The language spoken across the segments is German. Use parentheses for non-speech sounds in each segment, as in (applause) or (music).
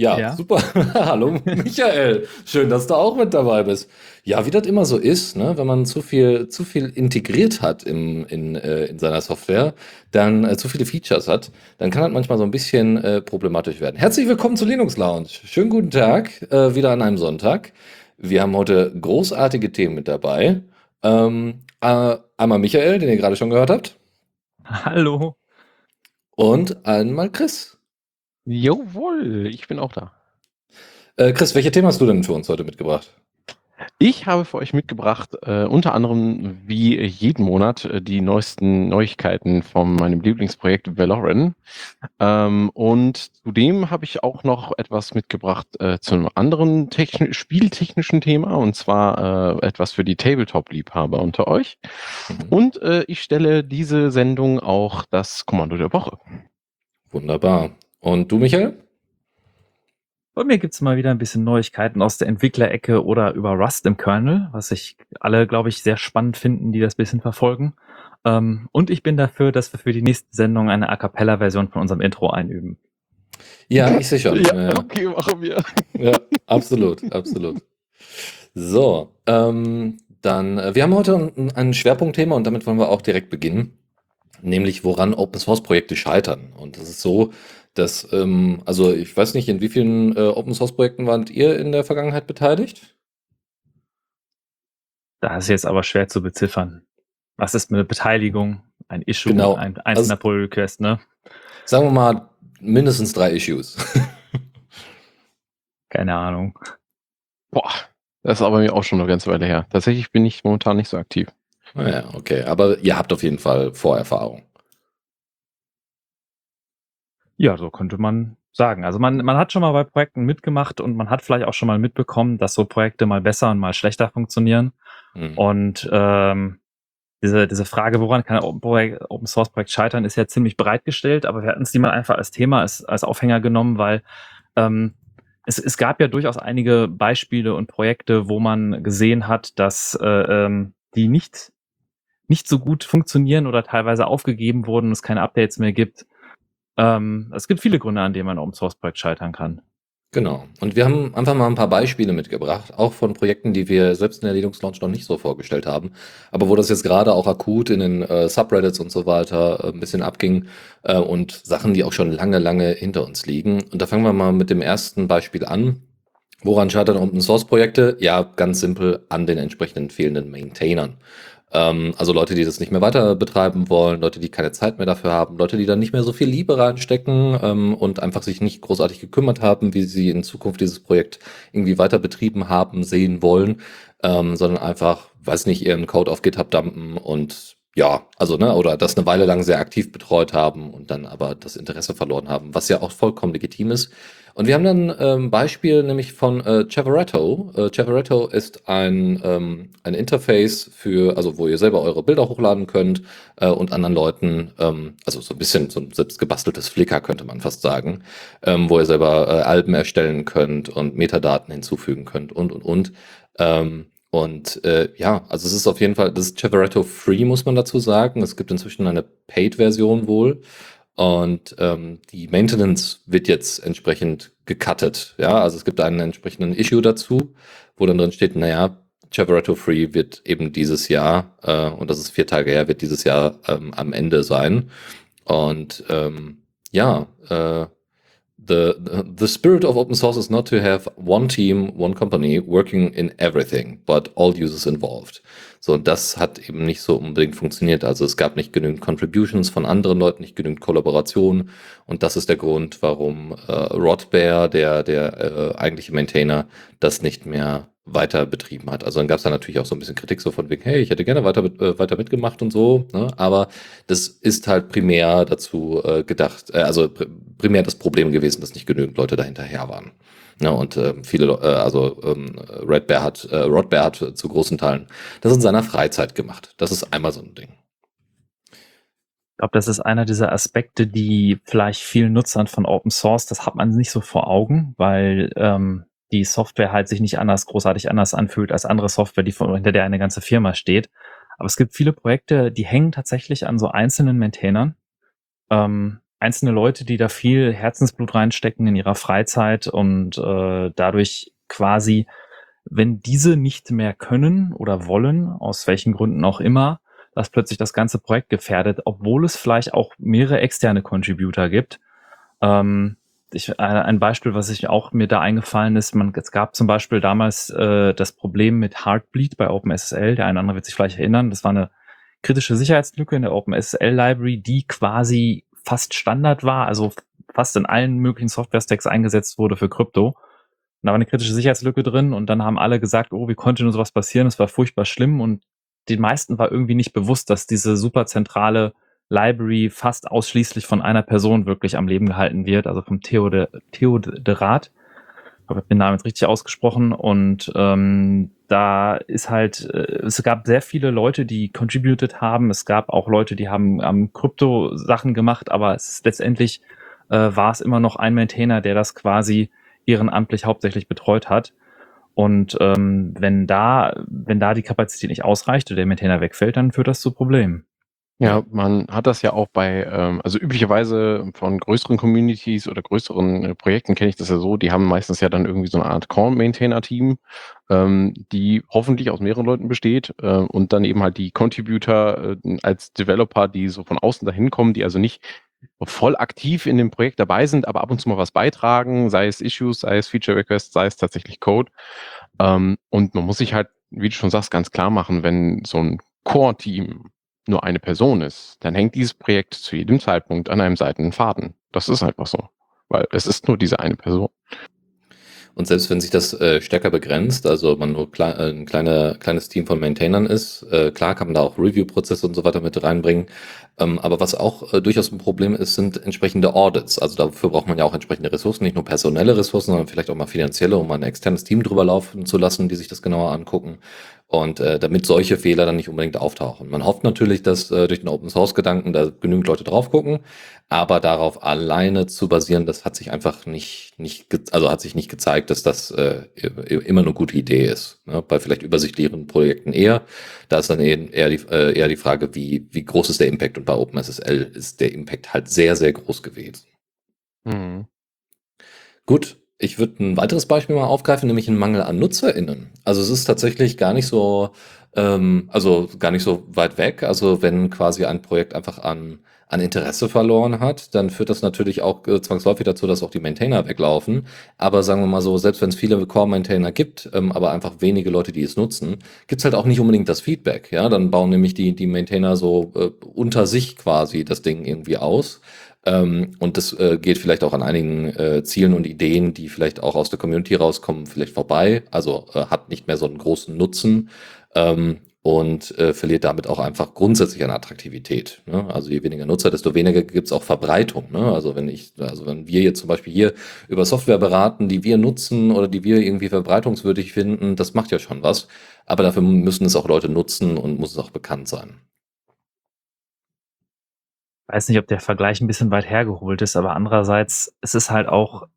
Ja, Ja. super. (laughs) Hallo Michael, schön, dass du auch mit dabei bist. Ja, wie das immer so ist, ne, wenn man zu viel, zu viel integriert hat im, in, äh, in seiner Software, dann äh, zu viele Features hat, dann kann das manchmal so ein bisschen äh, problematisch werden. Herzlich willkommen zu Linux Lounge. Schönen guten Tag, äh, wieder an einem Sonntag. Wir haben heute großartige Themen mit dabei. Ähm, äh, einmal Michael, den ihr gerade schon gehört habt, Hallo. und einmal Chris. Jawohl, ich bin auch da. Äh, Chris, welche Themen hast du denn für uns heute mitgebracht? Ich habe für euch mitgebracht, äh, unter anderem wie jeden Monat äh, die neuesten Neuigkeiten von meinem Lieblingsprojekt Valoran. Ähm, und zudem habe ich auch noch etwas mitgebracht äh, zu einem anderen techni spieltechnischen Thema, und zwar äh, etwas für die Tabletop-Liebhaber unter euch. Und äh, ich stelle diese Sendung auch das Kommando der Woche. Wunderbar. Und du, Michael? Bei mir gibt's mal wieder ein bisschen Neuigkeiten aus der Entwicklerecke oder über Rust im Kernel, was sich alle, glaube ich, sehr spannend finden, die das bisschen verfolgen. Ähm, und ich bin dafür, dass wir für die nächste Sendung eine A Cappella-Version von unserem Intro einüben. Ja, ich schon. (laughs) Ja, okay, machen wir. ja, absolut, absolut. So, ähm, dann, äh, wir haben heute ein, ein Schwerpunktthema und damit wollen wir auch direkt beginnen, nämlich woran Open Source Projekte scheitern. Und das ist so, dass, ähm, also ich weiß nicht, in wie vielen äh, Open Source Projekten wart ihr in der Vergangenheit beteiligt? Da ist jetzt aber schwer zu beziffern. Was ist mit Beteiligung? Ein Issue, Genau. ein einzelner Also- Pull Request, ne? Sagen wir mal mindestens drei Issues. (laughs) Keine Ahnung. Boah, das ist aber mir auch schon eine ganze Weile her. Tatsächlich bin ich momentan nicht so aktiv. naja, okay, aber ihr habt auf jeden Fall Vorerfahrung. Ja, so könnte man sagen. Also man, man hat schon mal bei Projekten mitgemacht und man hat vielleicht auch schon mal mitbekommen, dass so Projekte mal besser und mal schlechter funktionieren. Hm. Und ähm, diese, diese Frage, woran kann ein Open Source Projekt scheitern, ist ja ziemlich breit gestellt, aber wir hatten es die mal einfach als Thema, als, als Aufhänger genommen, weil ähm, es, es gab ja durchaus einige Beispiele und Projekte, wo man gesehen hat, dass äh, ähm, die nicht, nicht so gut funktionieren oder teilweise aufgegeben wurden und es keine Updates mehr gibt. Ähm, es gibt viele Gründe, an denen ein Open Source Projekt scheitern kann. Genau. Und wir haben einfach mal ein paar Beispiele mitgebracht, auch von Projekten, die wir selbst in der Linux Launch noch nicht so vorgestellt haben, aber wo das jetzt gerade auch akut in den äh, Subreddits und so weiter äh, ein bisschen abging äh, und Sachen, die auch schon lange, lange hinter uns liegen. Und da fangen wir mal mit dem ersten Beispiel an. Woran scheitern Open Source Projekte? Ja, ganz simpel an den entsprechenden fehlenden Maintainern. Ähm, also Leute, die das nicht mehr weiter betreiben wollen, Leute, die keine Zeit mehr dafür haben, Leute, die da nicht mehr so viel Liebe reinstecken ähm, und einfach sich nicht großartig gekümmert haben, wie sie in Zukunft dieses Projekt irgendwie weiter betrieben haben, sehen wollen, ähm, sondern einfach, weiß nicht, ihren Code auf GitHub dumpen und ja, also, ne, oder das eine Weile lang sehr aktiv betreut haben und dann aber das Interesse verloren haben, was ja auch vollkommen legitim ist. Und wir haben dann ähm, Beispiel nämlich von äh, Chavaretto. Äh, Chavaretto ist ein, ähm, ein Interface für, also wo ihr selber eure Bilder hochladen könnt äh, und anderen Leuten, ähm, also so ein bisschen so ein selbst gebasteltes Flickr könnte man fast sagen, ähm, wo ihr selber äh, Alben erstellen könnt und Metadaten hinzufügen könnt und und und. Ähm, und äh, ja, also es ist auf jeden Fall, das ist Chavaretto Free, muss man dazu sagen. Es gibt inzwischen eine Paid-Version wohl. Und ähm, die Maintenance wird jetzt entsprechend gecuttet. Ja, also es gibt einen entsprechenden Issue dazu, wo dann drin steht, naja, Chavaretto Free wird eben dieses Jahr, äh, und das ist vier Tage her, wird dieses Jahr ähm, am Ende sein. Und ähm, ja, äh, the, the spirit of open source is not to have one team, one company working in everything, but all users involved. So, und das hat eben nicht so unbedingt funktioniert. Also es gab nicht genügend Contributions von anderen Leuten, nicht genügend Kollaboration. Und das ist der Grund, warum äh, Rodbear, der, der äh, eigentliche Maintainer, das nicht mehr weiter betrieben hat. Also dann gab es da natürlich auch so ein bisschen Kritik so von wegen, hey, ich hätte gerne weiter, äh, weiter mitgemacht und so, ne? aber das ist halt primär dazu äh, gedacht, äh, also pr primär das Problem gewesen, dass nicht genügend Leute dahinterher waren. Ja, und äh, viele, äh, also ähm, Red Bear hat, äh, Rod Bear hat zu großen Teilen das in seiner Freizeit gemacht. Das ist einmal so ein Ding. Ich glaube, das ist einer dieser Aspekte, die vielleicht vielen Nutzern von Open Source, das hat man nicht so vor Augen, weil ähm, die Software halt sich nicht anders, großartig anders anfühlt als andere Software, die von, hinter der eine ganze Firma steht. Aber es gibt viele Projekte, die hängen tatsächlich an so einzelnen Maintainern. Ähm, einzelne Leute, die da viel Herzensblut reinstecken in ihrer Freizeit und äh, dadurch quasi, wenn diese nicht mehr können oder wollen, aus welchen Gründen auch immer, dass plötzlich das ganze Projekt gefährdet, obwohl es vielleicht auch mehrere externe Contributor gibt. Ähm, ich, ein Beispiel, was ich auch mir da eingefallen ist, man, es gab zum Beispiel damals äh, das Problem mit Heartbleed bei OpenSSL, der eine oder andere wird sich vielleicht erinnern, das war eine kritische Sicherheitslücke in der OpenSSL Library, die quasi fast Standard war, also fast in allen möglichen Software-Stacks eingesetzt wurde für Krypto. Und da war eine kritische Sicherheitslücke drin und dann haben alle gesagt, oh, wie konnte nur sowas passieren? Es war furchtbar schlimm und den meisten war irgendwie nicht bewusst, dass diese super zentrale Library fast ausschließlich von einer Person wirklich am Leben gehalten wird, also vom Theode, Theoderat. Ich habe den Namen jetzt richtig ausgesprochen. Und ähm, da ist halt, äh, es gab sehr viele Leute, die contributed haben. Es gab auch Leute, die haben am Krypto-Sachen gemacht, aber es ist letztendlich äh, war es immer noch ein Maintainer, der das quasi ehrenamtlich hauptsächlich betreut hat. Und ähm, wenn da, wenn da die Kapazität nicht ausreicht oder der Maintainer wegfällt, dann führt das zu Problemen. Ja, man hat das ja auch bei, ähm, also üblicherweise von größeren Communities oder größeren äh, Projekten kenne ich das ja so, die haben meistens ja dann irgendwie so eine Art Core-Maintainer-Team, ähm, die hoffentlich aus mehreren Leuten besteht äh, und dann eben halt die Contributor äh, als Developer, die so von außen dahin kommen, die also nicht voll aktiv in dem Projekt dabei sind, aber ab und zu mal was beitragen, sei es Issues, sei es Feature Requests, sei es tatsächlich Code. Ähm, und man muss sich halt, wie du schon sagst, ganz klar machen, wenn so ein Core-Team nur eine Person ist, dann hängt dieses Projekt zu jedem Zeitpunkt an einem seidenen Faden. Das ist einfach so. Weil es ist nur diese eine Person. Und selbst wenn sich das äh, stärker begrenzt, also man nur klei äh, ein kleine, kleines Team von Maintainern ist, äh, klar kann man da auch Review-Prozesse und so weiter mit reinbringen. Ähm, aber was auch äh, durchaus ein Problem ist, sind entsprechende Audits. Also dafür braucht man ja auch entsprechende Ressourcen, nicht nur personelle Ressourcen, sondern vielleicht auch mal finanzielle, um ein externes Team drüber laufen zu lassen, die sich das genauer angucken. Und äh, damit solche Fehler dann nicht unbedingt auftauchen. Man hofft natürlich, dass äh, durch den Open Source Gedanken da genügend Leute drauf gucken, aber darauf alleine zu basieren, das hat sich einfach nicht, nicht also hat sich nicht gezeigt, dass das äh, immer eine gute Idee ist. Ne? Bei vielleicht übersichtlicheren Projekten eher. Da ist dann eher die, äh, eher die Frage, wie, wie groß ist der Impact? Und bei OpenSSL ist der Impact halt sehr, sehr groß gewesen. Mhm. Gut, ich würde ein weiteres Beispiel mal aufgreifen, nämlich einen Mangel an NutzerInnen. Also es ist tatsächlich gar nicht so, ähm, also gar nicht so weit weg. Also wenn quasi ein Projekt einfach an, an Interesse verloren hat, dann führt das natürlich auch äh, zwangsläufig dazu, dass auch die Maintainer weglaufen. Aber sagen wir mal so, selbst wenn es viele Core-Maintainer gibt, ähm, aber einfach wenige Leute, die es nutzen, gibt's halt auch nicht unbedingt das Feedback. Ja, dann bauen nämlich die, die Maintainer so äh, unter sich quasi das Ding irgendwie aus. Ähm, und das äh, geht vielleicht auch an einigen äh, Zielen und Ideen, die vielleicht auch aus der Community rauskommen, vielleicht vorbei. Also äh, hat nicht mehr so einen großen Nutzen ähm, und äh, verliert damit auch einfach grundsätzlich an Attraktivität. Ne? Also je weniger Nutzer, desto weniger gibt's auch Verbreitung. Ne? Also wenn ich, also wenn wir jetzt zum Beispiel hier über Software beraten, die wir nutzen oder die wir irgendwie verbreitungswürdig finden, das macht ja schon was. Aber dafür müssen es auch Leute nutzen und muss es auch bekannt sein weiß nicht, ob der Vergleich ein bisschen weit hergeholt ist, aber andererseits es ist halt auch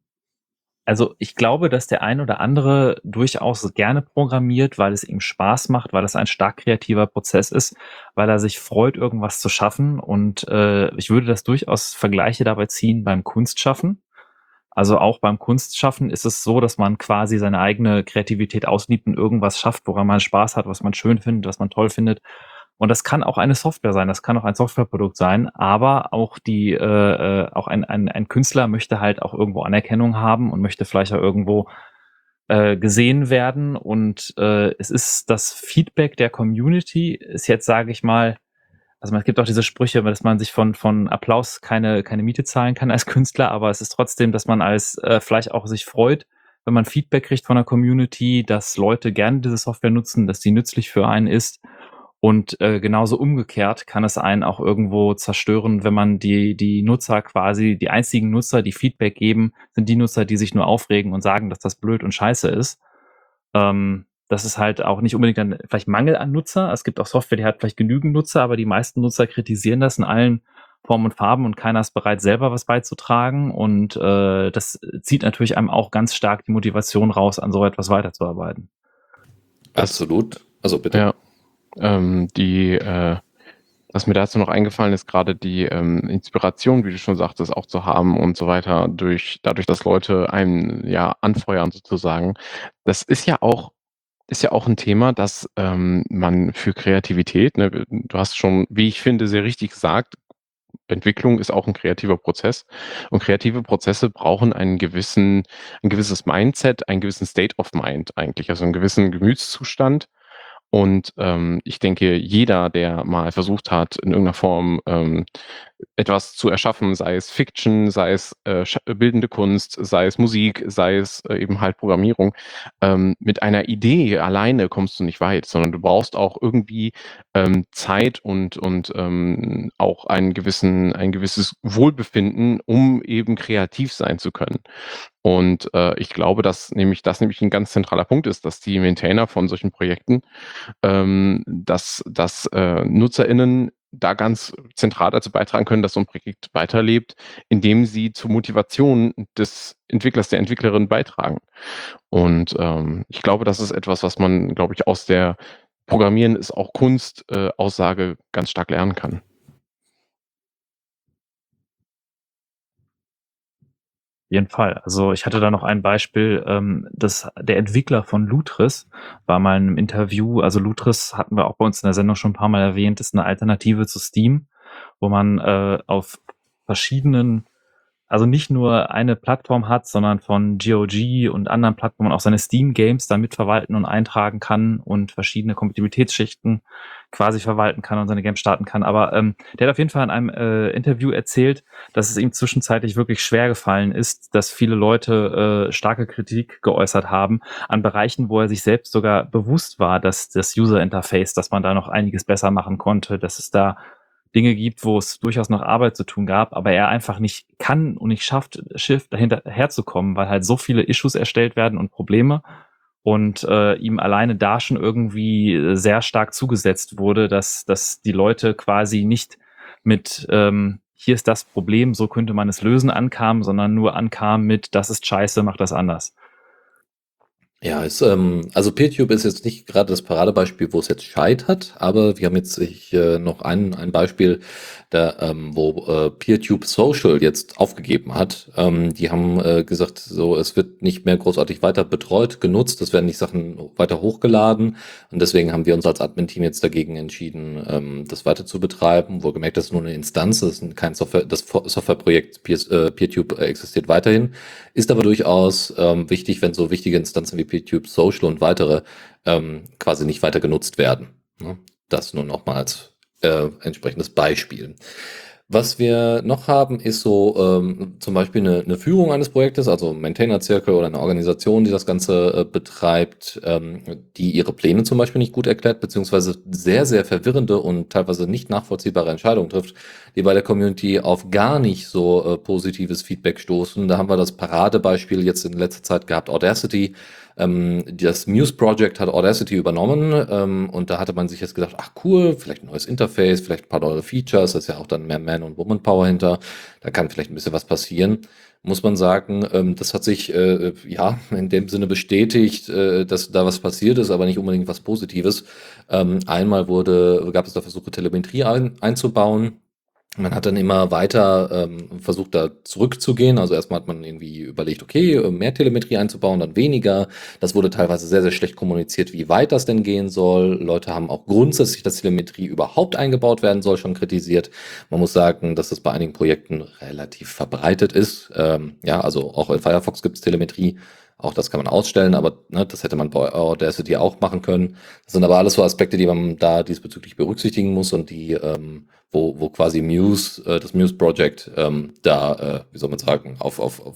also ich glaube, dass der ein oder andere durchaus gerne programmiert, weil es ihm Spaß macht, weil es ein stark kreativer Prozess ist, weil er sich freut, irgendwas zu schaffen. Und äh, ich würde das durchaus Vergleiche dabei ziehen beim Kunstschaffen. Also auch beim Kunstschaffen ist es so, dass man quasi seine eigene Kreativität ausliebt und irgendwas schafft, woran man Spaß hat, was man schön findet, was man toll findet. Und das kann auch eine Software sein, das kann auch ein Softwareprodukt sein, aber auch die, äh, äh, auch ein, ein, ein Künstler möchte halt auch irgendwo Anerkennung haben und möchte vielleicht auch irgendwo äh, gesehen werden. Und äh, es ist das Feedback der Community, ist jetzt, sage ich mal, also es gibt auch diese Sprüche, dass man sich von, von Applaus keine, keine Miete zahlen kann als Künstler, aber es ist trotzdem, dass man als äh, vielleicht auch sich freut, wenn man Feedback kriegt von der Community, dass Leute gerne diese Software nutzen, dass die nützlich für einen ist und äh, genauso umgekehrt kann es einen auch irgendwo zerstören, wenn man die, die Nutzer quasi, die einzigen Nutzer, die Feedback geben, sind die Nutzer, die sich nur aufregen und sagen, dass das blöd und scheiße ist. Ähm, das ist halt auch nicht unbedingt dann vielleicht Mangel an Nutzer. Es gibt auch Software, die hat vielleicht genügend Nutzer, aber die meisten Nutzer kritisieren das in allen Form und Farben und keiner ist bereit, selber was beizutragen. Und äh, das zieht natürlich einem auch ganz stark die Motivation raus, an so etwas weiterzuarbeiten. Absolut. Also bitte. Ja. Ähm, die, äh, was mir dazu noch eingefallen ist, gerade die ähm, Inspiration, wie du schon sagtest, auch zu haben und so weiter, durch, dadurch, dass Leute einen ja anfeuern sozusagen. Das ist ja auch ist ja auch ein Thema, dass ähm, man für Kreativität, ne, du hast schon, wie ich finde, sehr richtig gesagt, Entwicklung ist auch ein kreativer Prozess. Und kreative Prozesse brauchen einen gewissen, ein gewisses Mindset, einen gewissen State of Mind eigentlich, also einen gewissen Gemütszustand. Und ähm, ich denke, jeder, der mal versucht hat, in irgendeiner Form ähm, etwas zu erschaffen, sei es Fiction, sei es äh, bildende Kunst, sei es Musik, sei es äh, eben halt Programmierung, ähm, mit einer Idee alleine kommst du nicht weit, sondern du brauchst auch irgendwie ähm, Zeit und, und ähm, auch einen gewissen, ein gewisses Wohlbefinden, um eben kreativ sein zu können. Und äh, ich glaube, dass nämlich das nämlich ein ganz zentraler Punkt ist, dass die Maintainer von solchen Projekten, ähm, dass, dass äh, NutzerInnen da ganz zentral dazu beitragen können, dass so ein Projekt weiterlebt, indem sie zur Motivation des Entwicklers, der Entwicklerin beitragen. Und ähm, ich glaube, das ist etwas, was man, glaube ich, aus der Programmieren ist auch Kunst äh, Aussage ganz stark lernen kann. Jeden Fall. Also ich hatte da noch ein Beispiel, ähm, dass der Entwickler von Lutris war mal in einem Interview, also Lutris hatten wir auch bei uns in der Sendung schon ein paar Mal erwähnt, ist eine Alternative zu Steam, wo man äh, auf verschiedenen also nicht nur eine Plattform hat, sondern von GOG und anderen Plattformen auch seine Steam-Games damit verwalten und eintragen kann und verschiedene Kompatibilitätsschichten quasi verwalten kann und seine Games starten kann. Aber ähm, der hat auf jeden Fall in einem äh, Interview erzählt, dass es ihm zwischenzeitlich wirklich schwer gefallen ist, dass viele Leute äh, starke Kritik geäußert haben an Bereichen, wo er sich selbst sogar bewusst war, dass das User-Interface, dass man da noch einiges besser machen konnte, dass es da Dinge gibt, wo es durchaus noch Arbeit zu tun gab, aber er einfach nicht kann und nicht schafft, Schiff dahinter herzukommen, weil halt so viele Issues erstellt werden und Probleme und äh, ihm alleine da schon irgendwie sehr stark zugesetzt wurde, dass, dass die Leute quasi nicht mit ähm, hier ist das Problem, so könnte man es lösen ankamen, sondern nur ankamen mit das ist scheiße, mach das anders. Ja, ist, ähm, also PeerTube ist jetzt nicht gerade das Paradebeispiel, wo es jetzt scheitert, aber wir haben jetzt ich, äh, noch ein, ein Beispiel, da, ähm, wo äh, PeerTube Social jetzt aufgegeben hat. Ähm, die haben äh, gesagt, so es wird nicht mehr großartig weiter betreut, genutzt, es werden nicht Sachen weiter hochgeladen und deswegen haben wir uns als Admin-Team jetzt dagegen entschieden, ähm, das weiter zu betreiben. Wohlgemerkt, das ist nur eine Instanz, das ist kein Software, das Softwareprojekt Peer, äh, PeerTube existiert weiterhin, ist aber durchaus ähm, wichtig, wenn so wichtige Instanzen wie PeerTube Social und weitere ähm, quasi nicht weiter genutzt werden. Das nur noch mal als äh, entsprechendes Beispiel. Was wir noch haben, ist so ähm, zum Beispiel eine, eine Führung eines Projektes, also Maintainer-Zirkel oder eine Organisation, die das Ganze äh, betreibt, ähm, die ihre Pläne zum Beispiel nicht gut erklärt, beziehungsweise sehr, sehr verwirrende und teilweise nicht nachvollziehbare Entscheidungen trifft, die bei der Community auf gar nicht so äh, positives Feedback stoßen. Da haben wir das Paradebeispiel jetzt in letzter Zeit gehabt, Audacity, ähm, das Muse Project hat Audacity übernommen ähm, und da hatte man sich jetzt gedacht, ach cool, vielleicht ein neues Interface, vielleicht ein paar neue Features, da ist ja auch dann mehr Man- und Woman-Power hinter, da kann vielleicht ein bisschen was passieren. Muss man sagen, ähm, das hat sich äh, ja in dem Sinne bestätigt, äh, dass da was passiert ist, aber nicht unbedingt was Positives. Ähm, einmal wurde, gab es da Versuche, Telemetrie ein, einzubauen man hat dann immer weiter ähm, versucht, da zurückzugehen. Also erstmal hat man irgendwie überlegt, okay, mehr Telemetrie einzubauen, dann weniger. Das wurde teilweise sehr, sehr schlecht kommuniziert, wie weit das denn gehen soll. Leute haben auch grundsätzlich, dass Telemetrie überhaupt eingebaut werden soll, schon kritisiert. Man muss sagen, dass das bei einigen Projekten relativ verbreitet ist. Ähm, ja, also auch in Firefox gibt es Telemetrie. Auch das kann man ausstellen, aber ne, das hätte man bei Audacity auch machen können. Das sind aber alles so Aspekte, die man da diesbezüglich berücksichtigen muss und die ähm, wo, wo quasi Muse, äh, das Muse Project ähm, da, äh, wie soll man sagen, auf, auf, auf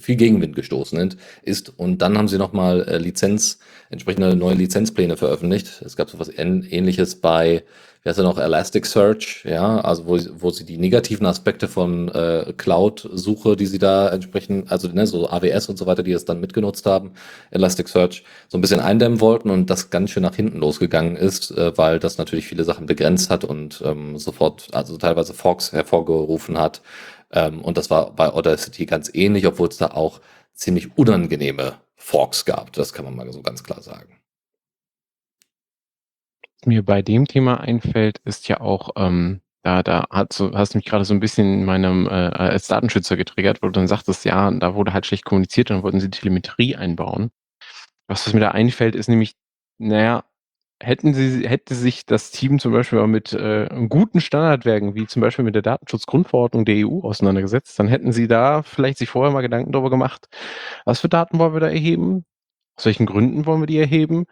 viel Gegenwind gestoßen ist. Und dann haben sie nochmal äh, Lizenz, entsprechende neue Lizenzpläne veröffentlicht. Es gab so was ähnliches bei wie heißt er noch, Elasticsearch, ja, also wo, wo sie die negativen Aspekte von äh, Cloud-Suche, die sie da entsprechend, also ne, so AWS und so weiter, die es dann mitgenutzt haben, Elasticsearch, so ein bisschen eindämmen wollten und das ganz schön nach hinten losgegangen ist, äh, weil das natürlich viele Sachen begrenzt hat und ähm, sofort sofort, also teilweise Forks hervorgerufen hat. Ähm, und das war bei Audacity ganz ähnlich, obwohl es da auch ziemlich unangenehme Forks gab. Das kann man mal so ganz klar sagen. Mir bei dem Thema einfällt, ist ja auch, ähm, da, da hast du mich gerade so ein bisschen in meinem äh, als Datenschützer getriggert, wo du dann sagtest, ja, da wurde halt schlecht kommuniziert dann wollten sie Telemetrie einbauen. Was, was mir da einfällt, ist nämlich, naja, hätten sie, hätte sich das Team zum Beispiel mal mit äh, guten Standardwerken, wie zum Beispiel mit der Datenschutzgrundverordnung der EU auseinandergesetzt, dann hätten sie da vielleicht sich vorher mal Gedanken darüber gemacht, was für Daten wollen wir da erheben, aus welchen Gründen wollen wir die erheben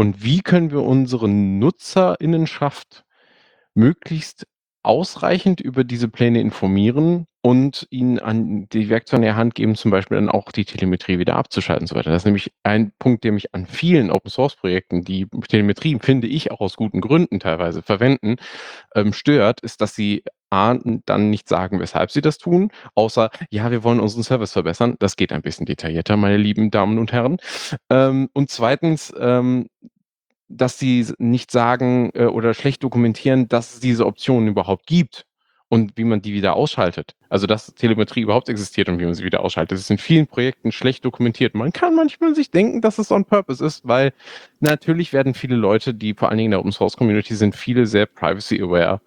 und wie können wir unsere Nutzerinnenschaft möglichst ausreichend über diese Pläne informieren und ihnen an die Werkzeuge in der Hand geben, zum Beispiel dann auch die Telemetrie wieder abzuschalten und so weiter. Das ist nämlich ein Punkt, der mich an vielen Open Source Projekten, die Telemetrie, finde ich, auch aus guten Gründen teilweise verwenden, ähm, stört, ist, dass sie A, dann nicht sagen, weshalb sie das tun, außer, ja, wir wollen unseren Service verbessern. Das geht ein bisschen detaillierter, meine lieben Damen und Herren. Ähm, und zweitens, ähm, dass sie nicht sagen äh, oder schlecht dokumentieren, dass es diese Optionen überhaupt gibt und wie man die wieder ausschaltet. Also dass Telemetrie überhaupt existiert und wie man sie wieder ausschaltet. Das ist in vielen Projekten schlecht dokumentiert. Man kann manchmal sich denken, dass es on purpose ist, weil natürlich werden viele Leute, die vor allen Dingen in der Open Source Community sind, viele sehr privacy aware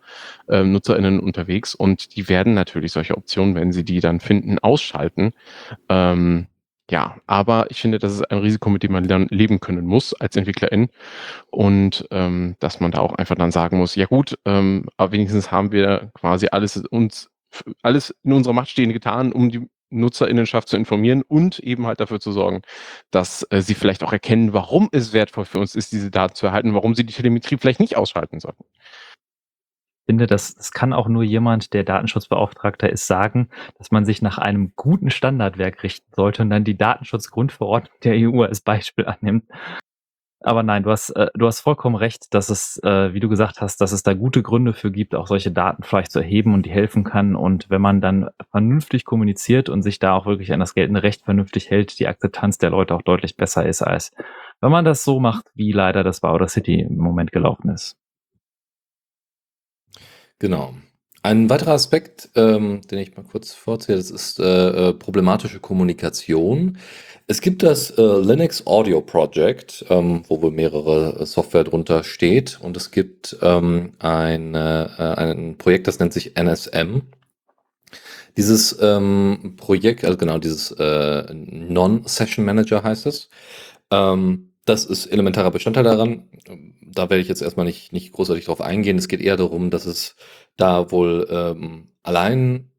äh, NutzerInnen unterwegs und die werden natürlich solche Optionen, wenn sie die dann finden, ausschalten. Ähm, ja, aber ich finde, das ist ein Risiko, mit dem man dann leben können muss als Entwicklerin. Und ähm, dass man da auch einfach dann sagen muss, ja gut, ähm, aber wenigstens haben wir quasi alles uns, alles in unserer Macht Stehende getan, um die Nutzerinnenschaft zu informieren und eben halt dafür zu sorgen, dass äh, sie vielleicht auch erkennen, warum es wertvoll für uns ist, diese Daten zu erhalten, warum sie die Telemetrie vielleicht nicht ausschalten sollten finde, das, das kann auch nur jemand, der Datenschutzbeauftragter ist, sagen, dass man sich nach einem guten Standardwerk richten sollte und dann die Datenschutzgrundverordnung der EU als Beispiel annimmt. Aber nein, du hast, äh, du hast vollkommen recht, dass es, äh, wie du gesagt hast, dass es da gute Gründe für gibt, auch solche Daten vielleicht zu erheben und die helfen kann. Und wenn man dann vernünftig kommuniziert und sich da auch wirklich an das geltende Recht vernünftig hält, die Akzeptanz der Leute auch deutlich besser ist, als wenn man das so macht, wie leider das bei Outer City im Moment gelaufen ist. Genau. Ein weiterer Aspekt, ähm, den ich mal kurz vorziehe, das ist äh, äh, problematische Kommunikation. Es gibt das äh, Linux Audio Project, ähm, wo wohl mehrere äh, Software drunter steht. Und es gibt ähm, ein, äh, ein Projekt, das nennt sich NSM. Dieses ähm, Projekt, also genau, dieses äh, Non-Session Manager heißt es. Ähm, das ist elementarer Bestandteil daran. Da werde ich jetzt erstmal nicht, nicht großartig drauf eingehen. Es geht eher darum, dass es da wohl ähm, allein,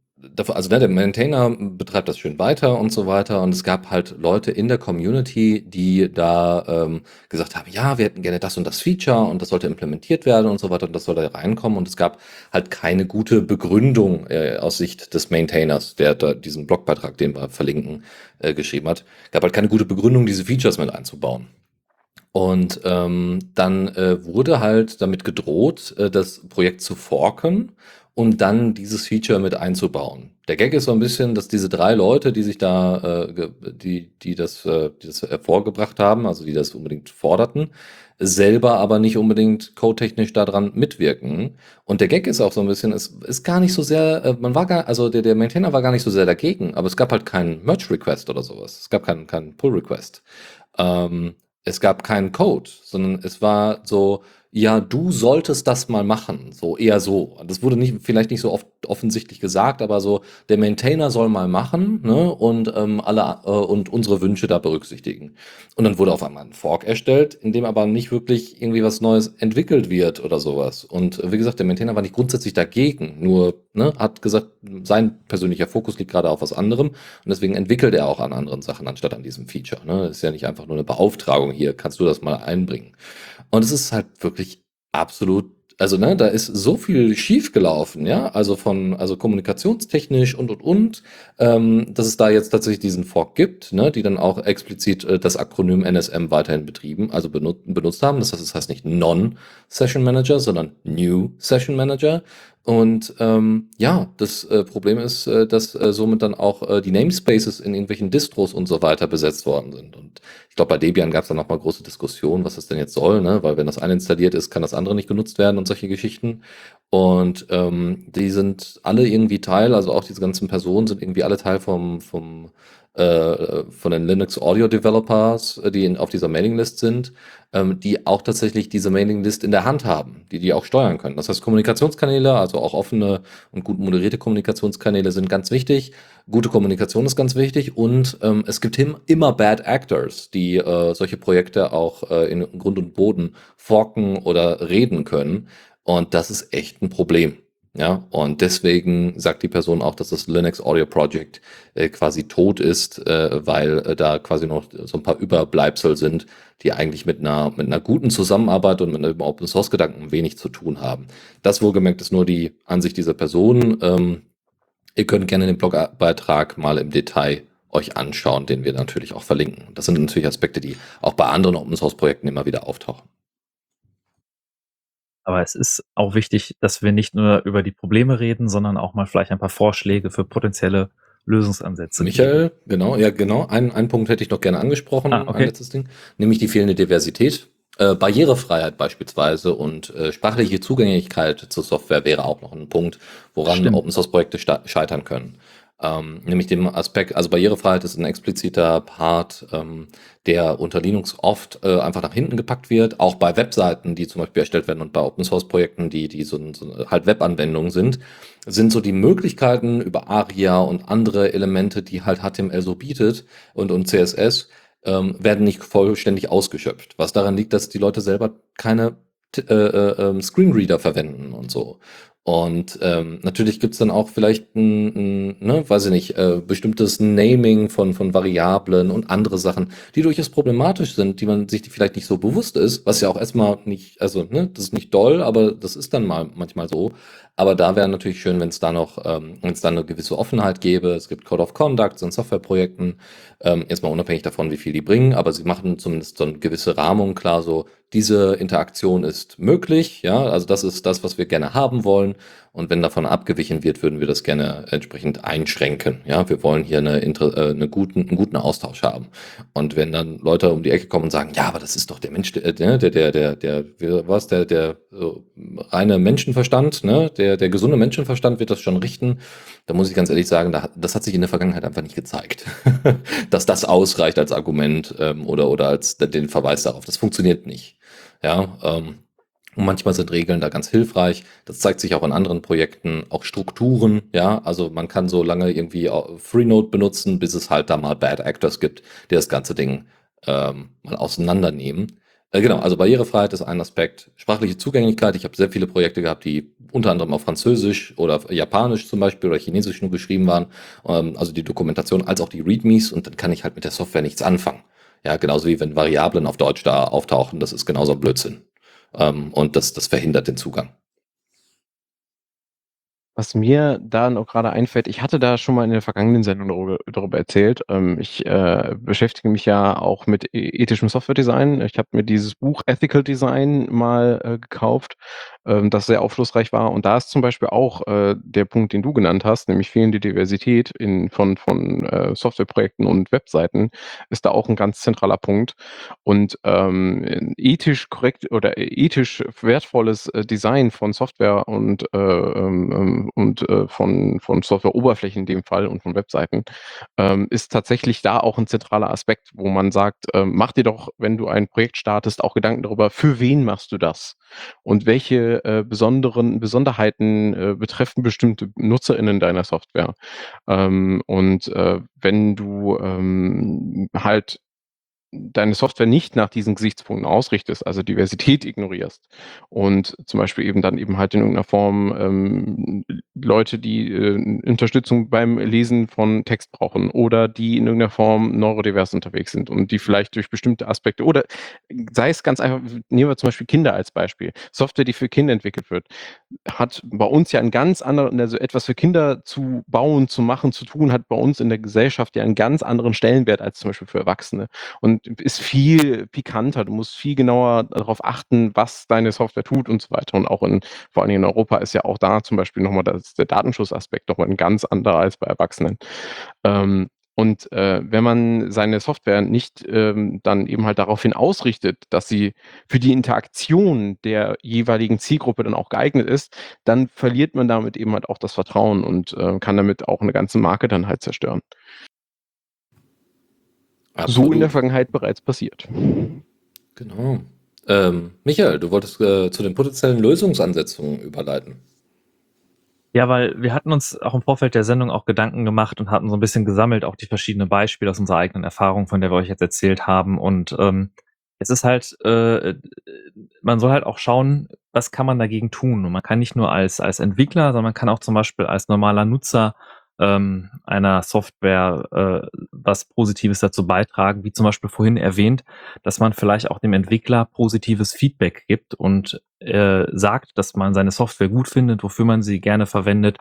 also ne, der Maintainer betreibt das schön weiter und so weiter. Und es gab halt Leute in der Community, die da ähm, gesagt haben, ja, wir hätten gerne das und das Feature und das sollte implementiert werden und so weiter und das soll da reinkommen. Und es gab halt keine gute Begründung äh, aus Sicht des Maintainers, der da diesen Blogbeitrag, den wir verlinken, äh, geschrieben hat. Gab halt keine gute Begründung, diese Features mit einzubauen. Und ähm, dann äh, wurde halt damit gedroht, äh, das Projekt zu forken und dann dieses Feature mit einzubauen. Der Gag ist so ein bisschen, dass diese drei Leute, die sich da, äh, die, die das, äh, die das hervorgebracht haben, also die das unbedingt forderten, selber aber nicht unbedingt codetechnisch daran mitwirken. Und der Gag ist auch so ein bisschen, es ist gar nicht so sehr, äh, man war gar, also der, der Maintainer war gar nicht so sehr dagegen, aber es gab halt keinen Merge-Request oder sowas. Es gab keinen, keinen Pull-Request. Ähm, es gab keinen Code, sondern es war so, ja, du solltest das mal machen, so eher so. Das wurde nicht, vielleicht nicht so oft offensichtlich gesagt, aber so, der Maintainer soll mal machen, ne, und ähm, alle äh, und unsere Wünsche da berücksichtigen. Und dann wurde auf einmal ein Fork erstellt, in dem aber nicht wirklich irgendwie was Neues entwickelt wird oder sowas. Und äh, wie gesagt, der Maintainer war nicht grundsätzlich dagegen, nur ne, hat gesagt, sein persönlicher Fokus liegt gerade auf was anderem und deswegen entwickelt er auch an anderen Sachen anstatt an diesem Feature. Ne. Das ist ja nicht einfach nur eine Beauftragung hier, kannst du das mal einbringen. Und es ist halt wirklich absolut also ne, da ist so viel schiefgelaufen, ja, also von, also kommunikationstechnisch und und und, ähm, dass es da jetzt tatsächlich diesen Fork gibt, ne, die dann auch explizit äh, das Akronym NSM weiterhin betrieben, also benut benutzt haben. Das heißt, es heißt nicht Non-Session Manager, sondern New Session Manager. Und ähm, ja, das äh, Problem ist, äh, dass äh, somit dann auch äh, die Namespaces in irgendwelchen Distros und so weiter besetzt worden sind. Und ich glaube, bei Debian gab es dann nochmal große Diskussionen, was das denn jetzt soll, ne? weil wenn das eine installiert ist, kann das andere nicht genutzt werden und solche Geschichten. Und ähm, die sind alle irgendwie Teil, also auch diese ganzen Personen sind irgendwie alle Teil vom, vom äh, von den Linux Audio Developers, äh, die in, auf dieser Mailinglist sind, ähm, die auch tatsächlich diese Mailinglist in der Hand haben, die die auch steuern können. Das heißt, Kommunikationskanäle, also auch offene und gut moderierte Kommunikationskanäle sind ganz wichtig. Gute Kommunikation ist ganz wichtig und ähm, es gibt immer Bad Actors, die äh, solche Projekte auch äh, in Grund und Boden forken oder reden können. Und das ist echt ein Problem. Ja, und deswegen sagt die Person auch, dass das Linux Audio Project äh, quasi tot ist, äh, weil äh, da quasi noch so ein paar Überbleibsel sind, die eigentlich mit einer, mit einer guten Zusammenarbeit und mit einem Open Source Gedanken wenig zu tun haben. Das wohlgemerkt ist nur die Ansicht dieser Person. Ähm, ihr könnt gerne den Blogbeitrag mal im Detail euch anschauen, den wir natürlich auch verlinken. Das sind natürlich Aspekte, die auch bei anderen Open Source Projekten immer wieder auftauchen. Aber es ist auch wichtig, dass wir nicht nur über die Probleme reden, sondern auch mal vielleicht ein paar Vorschläge für potenzielle Lösungsansätze. Michael, geben. genau, ja genau. Ein, einen Punkt hätte ich noch gerne angesprochen, ah, okay. ein letztes Ding, nämlich die fehlende Diversität. Äh, Barrierefreiheit beispielsweise und äh, sprachliche Zugänglichkeit zur Software wäre auch noch ein Punkt, woran Open Source Projekte scheitern können. Ähm, nämlich dem Aspekt, also Barrierefreiheit ist ein expliziter Part, ähm, der unter Linux oft äh, einfach nach hinten gepackt wird, auch bei Webseiten, die zum Beispiel erstellt werden und bei Open Source Projekten, die, die so, so halt Webanwendungen sind, sind so die Möglichkeiten über ARIA und andere Elemente, die halt HTML so bietet und, und CSS, ähm, werden nicht vollständig ausgeschöpft. Was daran liegt, dass die Leute selber keine äh, äh, ähm, Screenreader verwenden und so. Und ähm, natürlich gibt's dann auch vielleicht ein, ein ne, weiß ich nicht, äh, bestimmtes Naming von, von Variablen und andere Sachen, die durchaus problematisch sind, die man sich vielleicht nicht so bewusst ist, was ja auch erstmal nicht, also ne, das ist nicht doll, aber das ist dann mal manchmal so. Aber da wäre natürlich schön, wenn es da noch, ähm, wenn es da eine gewisse Offenheit gäbe. Es gibt Code of Conduct in Softwareprojekten, ähm, erstmal unabhängig davon, wie viel die bringen, aber sie machen zumindest so eine gewisse Rahmung klar, so diese Interaktion ist möglich, ja, also das ist das, was wir gerne haben wollen. Und wenn davon abgewichen wird, würden wir das gerne entsprechend einschränken. Ja, wir wollen hier eine, äh, eine guten, einen guten Austausch haben. Und wenn dann Leute um die Ecke kommen und sagen, ja, aber das ist doch der Mensch, der, der, der, der, der, was, der, der so reine Menschenverstand, ne, der, der gesunde Menschenverstand wird das schon richten. Da muss ich ganz ehrlich sagen, das hat sich in der Vergangenheit einfach nicht gezeigt, (laughs) dass das ausreicht als Argument ähm, oder, oder als den Verweis darauf. Das funktioniert nicht. Ja, ähm, und manchmal sind Regeln da ganz hilfreich. Das zeigt sich auch in anderen Projekten, auch Strukturen. Ja, also man kann so lange irgendwie Freenode benutzen, bis es halt da mal Bad Actors gibt, die das ganze Ding ähm, mal auseinandernehmen. Äh, genau, also Barrierefreiheit ist ein Aspekt. Sprachliche Zugänglichkeit. Ich habe sehr viele Projekte gehabt, die unter anderem auf Französisch oder Japanisch zum Beispiel oder Chinesisch nur geschrieben waren. Ähm, also die Dokumentation als auch die Readmes und dann kann ich halt mit der Software nichts anfangen. Ja, genauso wie wenn Variablen auf Deutsch da auftauchen, das ist genauso ein Blödsinn. Ähm, und das, das verhindert den Zugang. Was mir da noch gerade einfällt, ich hatte da schon mal in der vergangenen Sendung darüber, erzählt. Ähm, ich äh, beschäftige mich ja auch mit e-, ethischem Software-Design. Ich habe mir dieses Buch Ethical Design mal äh, gekauft, ähm, das sehr aufschlussreich war. Und da ist zum Beispiel auch äh, der Punkt, den du genannt hast, nämlich fehlende Diversität in, von, von äh, Softwareprojekten und Webseiten, ist da auch ein ganz zentraler Punkt. Und ähm, ethisch korrekt oder ethisch wertvolles äh, Design von Software und äh, ähm, ähm und äh, von, von Software-Oberflächen in dem Fall und von Webseiten, ähm, ist tatsächlich da auch ein zentraler Aspekt, wo man sagt, ähm, mach dir doch, wenn du ein Projekt startest, auch Gedanken darüber, für wen machst du das? Und welche äh, besonderen Besonderheiten äh, betreffen bestimmte NutzerInnen deiner Software? Ähm, und äh, wenn du ähm, halt deine Software nicht nach diesen Gesichtspunkten ausrichtest, also Diversität (laughs) ignorierst und zum Beispiel eben dann eben halt in irgendeiner Form ähm, Leute, die äh, Unterstützung beim Lesen von Text brauchen oder die in irgendeiner Form neurodivers unterwegs sind und die vielleicht durch bestimmte Aspekte oder sei es ganz einfach, nehmen wir zum Beispiel Kinder als Beispiel. Software, die für Kinder entwickelt wird, hat bei uns ja einen ganz anderen, also etwas für Kinder zu bauen, zu machen, zu tun, hat bei uns in der Gesellschaft ja einen ganz anderen Stellenwert als zum Beispiel für Erwachsene. Und ist viel pikanter. Du musst viel genauer darauf achten, was deine Software tut und so weiter. Und auch in, vor allen Dingen in Europa ist ja auch da zum Beispiel nochmal das, der Datenschutzaspekt nochmal ein ganz anderer als bei Erwachsenen. Ähm, und äh, wenn man seine Software nicht ähm, dann eben halt daraufhin ausrichtet, dass sie für die Interaktion der jeweiligen Zielgruppe dann auch geeignet ist, dann verliert man damit eben halt auch das Vertrauen und äh, kann damit auch eine ganze Marke dann halt zerstören. So in der Vergangenheit bereits passiert. Genau. Ähm, Michael, du wolltest äh, zu den potenziellen Lösungsansetzungen überleiten. Ja, weil wir hatten uns auch im Vorfeld der Sendung auch Gedanken gemacht und hatten so ein bisschen gesammelt, auch die verschiedenen Beispiele aus unserer eigenen Erfahrung, von der wir euch jetzt erzählt haben. Und ähm, es ist halt, äh, man soll halt auch schauen, was kann man dagegen tun. Und man kann nicht nur als, als Entwickler, sondern man kann auch zum Beispiel als normaler Nutzer ähm, einer Software äh, was Positives dazu beitragen, wie zum Beispiel vorhin erwähnt, dass man vielleicht auch dem Entwickler positives Feedback gibt und äh, sagt, dass man seine Software gut findet, wofür man sie gerne verwendet,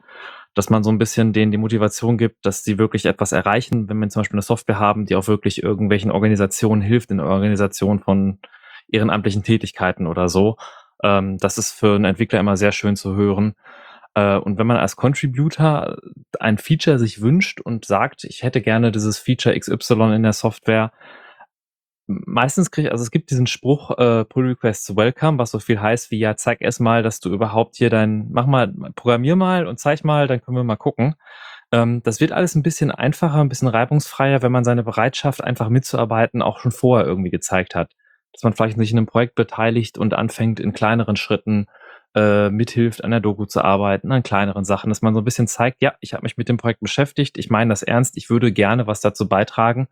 dass man so ein bisschen denen die Motivation gibt, dass sie wirklich etwas erreichen, wenn wir zum Beispiel eine Software haben, die auch wirklich irgendwelchen Organisationen hilft, in der Organisation von ehrenamtlichen Tätigkeiten oder so. Ähm, das ist für einen Entwickler immer sehr schön zu hören. Äh, und wenn man als Contributor ein Feature sich wünscht und sagt, ich hätte gerne dieses Feature XY in der Software, meistens kriege ich, also es gibt diesen Spruch, äh, Pull Requests Welcome, was so viel heißt wie, ja, zeig erst mal, dass du überhaupt hier dein, mach mal, programmier mal und zeig mal, dann können wir mal gucken. Ähm, das wird alles ein bisschen einfacher, ein bisschen reibungsfreier, wenn man seine Bereitschaft, einfach mitzuarbeiten, auch schon vorher irgendwie gezeigt hat. Dass man vielleicht sich in einem Projekt beteiligt und anfängt, in kleineren Schritten äh, mithilft, an der Doku zu arbeiten, an kleineren Sachen, dass man so ein bisschen zeigt, ja, ich habe mich mit dem Projekt beschäftigt, ich meine das ernst, ich würde gerne was dazu beitragen,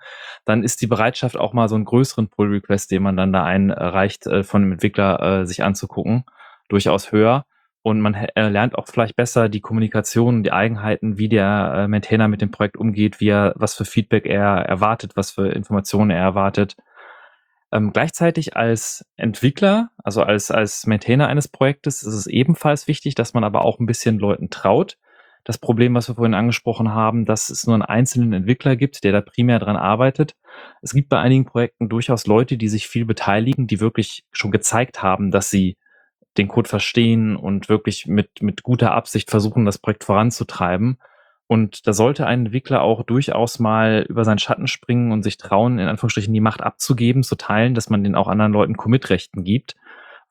dann ist die Bereitschaft auch mal so einen größeren Pull-Request, den man dann da einreicht, äh, von dem Entwickler äh, sich anzugucken, durchaus höher. Und man äh, lernt auch vielleicht besser die Kommunikation, die Eigenheiten, wie der äh, Maintainer mit dem Projekt umgeht, wie er, was für Feedback er erwartet, was für Informationen er erwartet. Ähm, gleichzeitig als Entwickler, also als, als Maintainer eines Projektes, ist es ebenfalls wichtig, dass man aber auch ein bisschen Leuten traut. Das Problem, was wir vorhin angesprochen haben, dass es nur einen einzelnen Entwickler gibt, der da primär dran arbeitet. Es gibt bei einigen Projekten durchaus Leute, die sich viel beteiligen, die wirklich schon gezeigt haben, dass sie den Code verstehen und wirklich mit, mit guter Absicht versuchen, das Projekt voranzutreiben. Und da sollte ein Entwickler auch durchaus mal über seinen Schatten springen und sich trauen, in Anführungsstrichen die Macht abzugeben, zu teilen, dass man den auch anderen Leuten Commit-Rechten gibt.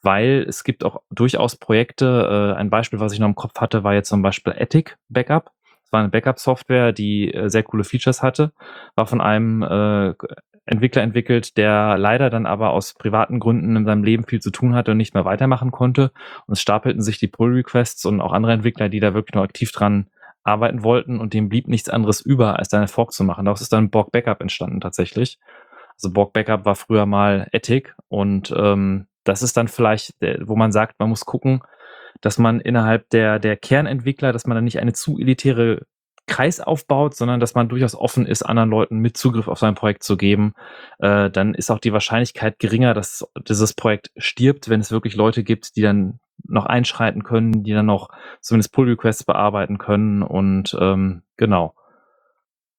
Weil es gibt auch durchaus Projekte, äh, ein Beispiel, was ich noch im Kopf hatte, war jetzt zum Beispiel Ethic Backup. Das war eine Backup-Software, die äh, sehr coole Features hatte, war von einem äh, Entwickler entwickelt, der leider dann aber aus privaten Gründen in seinem Leben viel zu tun hatte und nicht mehr weitermachen konnte. Und es stapelten sich die Pull-Requests und auch andere Entwickler, die da wirklich noch aktiv dran arbeiten wollten und dem blieb nichts anderes über, als dann Fork zu machen. Daraus ist dann Borg Backup entstanden tatsächlich. Also Borg Backup war früher mal Ethic und ähm, das ist dann vielleicht, wo man sagt, man muss gucken, dass man innerhalb der, der Kernentwickler, dass man dann nicht eine zu elitäre Kreis aufbaut, sondern dass man durchaus offen ist, anderen Leuten mit Zugriff auf sein Projekt zu geben, äh, dann ist auch die Wahrscheinlichkeit geringer, dass dieses Projekt stirbt, wenn es wirklich Leute gibt, die dann noch einschreiten können, die dann noch zumindest Pull-Requests bearbeiten können und ähm, genau.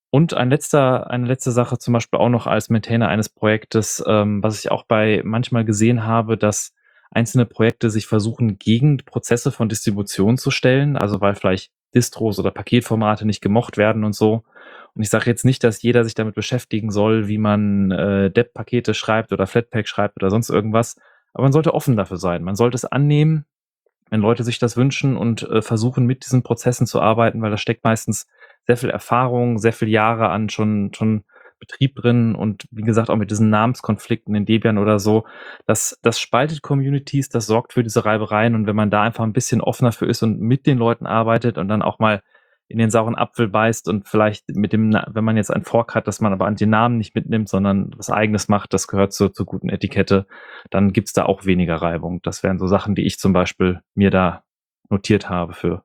Und ein letzter, eine letzte Sache zum Beispiel auch noch als Maintainer eines Projektes, ähm, was ich auch bei manchmal gesehen habe, dass einzelne Projekte sich versuchen, gegen Prozesse von Distribution zu stellen, also weil vielleicht Distros oder Paketformate nicht gemocht werden und so. Und ich sage jetzt nicht, dass jeder sich damit beschäftigen soll, wie man äh, Depp-Pakete schreibt oder Flatpak schreibt oder sonst irgendwas. Aber man sollte offen dafür sein. Man sollte es annehmen, wenn Leute sich das wünschen und äh, versuchen, mit diesen Prozessen zu arbeiten, weil da steckt meistens sehr viel Erfahrung, sehr viel Jahre an schon, schon Betrieb drin und wie gesagt auch mit diesen Namenskonflikten in Debian oder so. Das, das spaltet Communities, das sorgt für diese Reibereien und wenn man da einfach ein bisschen offener für ist und mit den Leuten arbeitet und dann auch mal in den sauren Apfel beißt und vielleicht mit dem, wenn man jetzt ein Fork hat, dass man aber an den Namen nicht mitnimmt, sondern was eigenes macht, das gehört zur, zur guten Etikette, dann gibt's da auch weniger Reibung. Das wären so Sachen, die ich zum Beispiel mir da notiert habe für.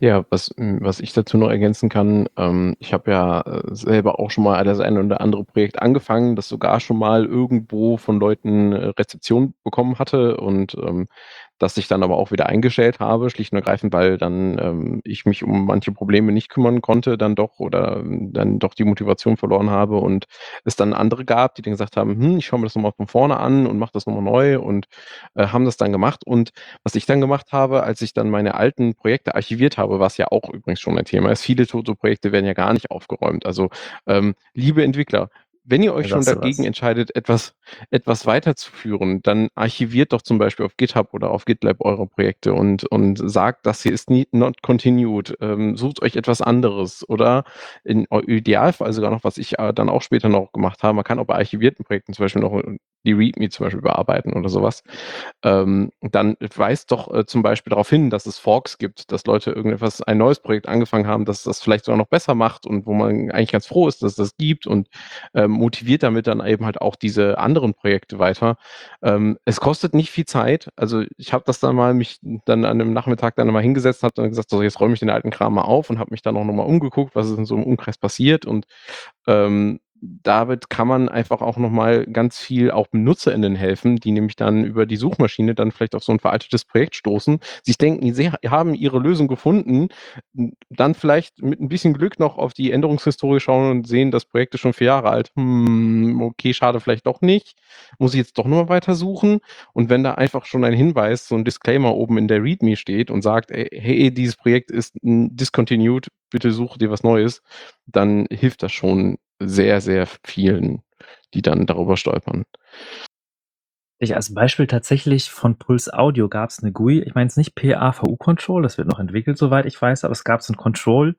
Ja, was, was ich dazu noch ergänzen kann, ähm, ich habe ja äh, selber auch schon mal das ein oder andere Projekt angefangen, das sogar schon mal irgendwo von Leuten äh, Rezeption bekommen hatte. Und ähm, das ich dann aber auch wieder eingestellt habe, schlicht und ergreifend, weil dann ähm, ich mich um manche Probleme nicht kümmern konnte, dann doch oder ähm, dann doch die Motivation verloren habe und es dann andere gab, die dann gesagt haben, hm, ich schaue mir das nochmal von vorne an und mache das nochmal neu und äh, haben das dann gemacht. Und was ich dann gemacht habe, als ich dann meine alten Projekte archiviert habe, was ja auch übrigens schon ein Thema ist, viele Toto-Projekte werden ja gar nicht aufgeräumt. Also ähm, liebe Entwickler, wenn ihr euch schon dagegen was. entscheidet, etwas, etwas weiterzuführen, dann archiviert doch zum Beispiel auf GitHub oder auf GitLab eure Projekte und, und sagt, das hier ist nie, not continued. Ähm, sucht euch etwas anderes oder in Idealfall sogar noch, was ich äh, dann auch später noch gemacht habe. Man kann auch bei archivierten Projekten zum Beispiel noch die README zum Beispiel bearbeiten oder sowas ähm, dann weist doch äh, zum Beispiel darauf hin, dass es Forks gibt, dass Leute irgendetwas, ein neues Projekt angefangen haben, das das vielleicht sogar noch besser macht und wo man eigentlich ganz froh ist, dass es das gibt und ähm, motiviert damit dann eben halt auch diese anderen Projekte weiter. Ähm, es kostet nicht viel Zeit. Also ich habe das dann mal mich dann an einem Nachmittag dann mal hingesetzt, habe dann gesagt, so jetzt räume ich den alten Kram mal auf und habe mich dann auch nochmal umgeguckt, was ist in so einem Umkreis passiert und ähm, damit kann man einfach auch noch mal ganz viel auch BenutzerInnen helfen, die nämlich dann über die Suchmaschine dann vielleicht auf so ein veraltetes Projekt stoßen, sich denken, sie ha- haben ihre Lösung gefunden, dann vielleicht mit ein bisschen Glück noch auf die Änderungshistorie schauen und sehen, das Projekt ist schon vier Jahre alt. Hm, okay, schade, vielleicht doch nicht. Muss ich jetzt doch nur weiter suchen? Und wenn da einfach schon ein Hinweis, so ein Disclaimer oben in der README steht und sagt, ey, hey, dieses Projekt ist discontinued, bitte suche dir was Neues, dann hilft das schon sehr, sehr vielen, die dann darüber stolpern. Ich als Beispiel tatsächlich von Pulse Audio gab es eine GUI. Ich meine es nicht PAVU Control, das wird noch entwickelt, soweit ich weiß, aber es gab so ein Control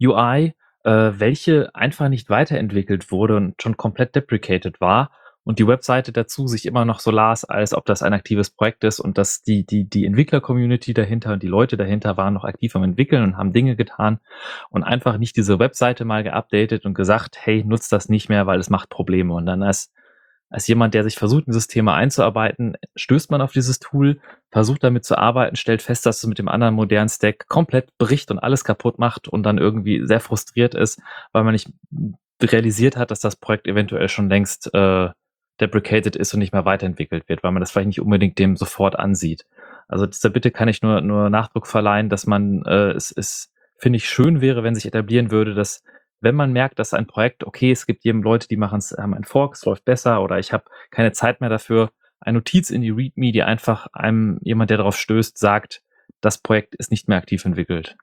UI, äh, welche einfach nicht weiterentwickelt wurde und schon komplett deprecated war und die Webseite dazu sich immer noch so las, als ob das ein aktives Projekt ist und dass die, die, die Entwickler-Community dahinter und die Leute dahinter waren noch aktiv am Entwickeln und haben Dinge getan und einfach nicht diese Webseite mal geupdatet und gesagt, hey, nutzt das nicht mehr, weil es macht Probleme. Und dann als als jemand, der sich versucht, in Thema einzuarbeiten, stößt man auf dieses Tool, versucht damit zu arbeiten, stellt fest, dass es mit dem anderen modernen Stack komplett bricht und alles kaputt macht und dann irgendwie sehr frustriert ist, weil man nicht realisiert hat, dass das Projekt eventuell schon längst äh, deprecated ist und nicht mehr weiterentwickelt wird, weil man das vielleicht nicht unbedingt dem sofort ansieht. Also dieser Bitte kann ich nur, nur Nachdruck verleihen, dass man äh, es, es finde ich schön wäre, wenn sich etablieren würde, dass wenn man merkt, dass ein Projekt, okay, es gibt eben Leute, die machen es, haben einen Fork, es läuft besser oder ich habe keine Zeit mehr dafür, eine Notiz in die README, die einfach einem jemand, der darauf stößt, sagt, das Projekt ist nicht mehr aktiv entwickelt.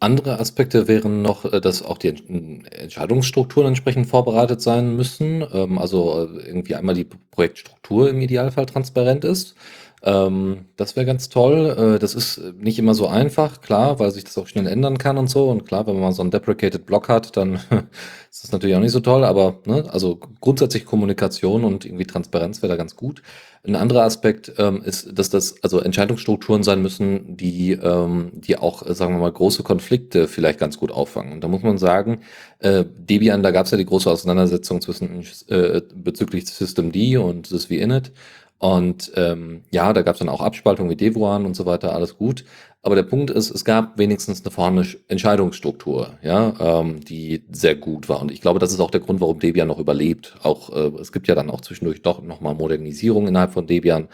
Andere Aspekte wären noch, äh, dass auch die Ent- Entscheidungsstrukturen entsprechend vorbereitet sein müssen. Ähm, Also äh, irgendwie einmal die Projektstruktur im Idealfall transparent ist. Ähm, Das wäre ganz toll. Äh, Das ist nicht immer so einfach, klar, weil sich das auch schnell ändern kann und so. Und klar, wenn man so einen deprecated Block hat, dann (laughs) ist das natürlich auch nicht so toll. Aber ne, also grundsätzlich Kommunikation und irgendwie Transparenz wäre da ganz gut. Ein anderer Aspekt ähm, ist, dass das also Entscheidungsstrukturen sein müssen, die, ähm, die auch, äh, sagen wir mal, große Konflikte vielleicht ganz gut auffangen. Und da muss man sagen, äh, Debian, da gab es ja die große Auseinandersetzung zwischen äh, bezüglich System D und SysVinit. Und ähm, ja, da gab es dann auch Abspaltungen wie Devuan und so weiter, alles gut. Aber der Punkt ist, es gab wenigstens eine vorhandene Sch- Entscheidungsstruktur, ja, ähm, die sehr gut war. Und ich glaube, das ist auch der Grund, warum Debian noch überlebt. Auch äh, es gibt ja dann auch zwischendurch doch nochmal Modernisierung innerhalb von Debian.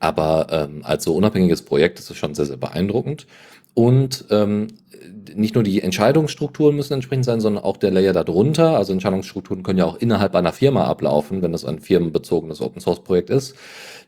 Aber ähm, als so unabhängiges Projekt ist es schon sehr, sehr beeindruckend. Und ähm, nicht nur die Entscheidungsstrukturen müssen entsprechend sein, sondern auch der Layer darunter. Also Entscheidungsstrukturen können ja auch innerhalb einer Firma ablaufen, wenn das ein firmenbezogenes Open Source Projekt ist.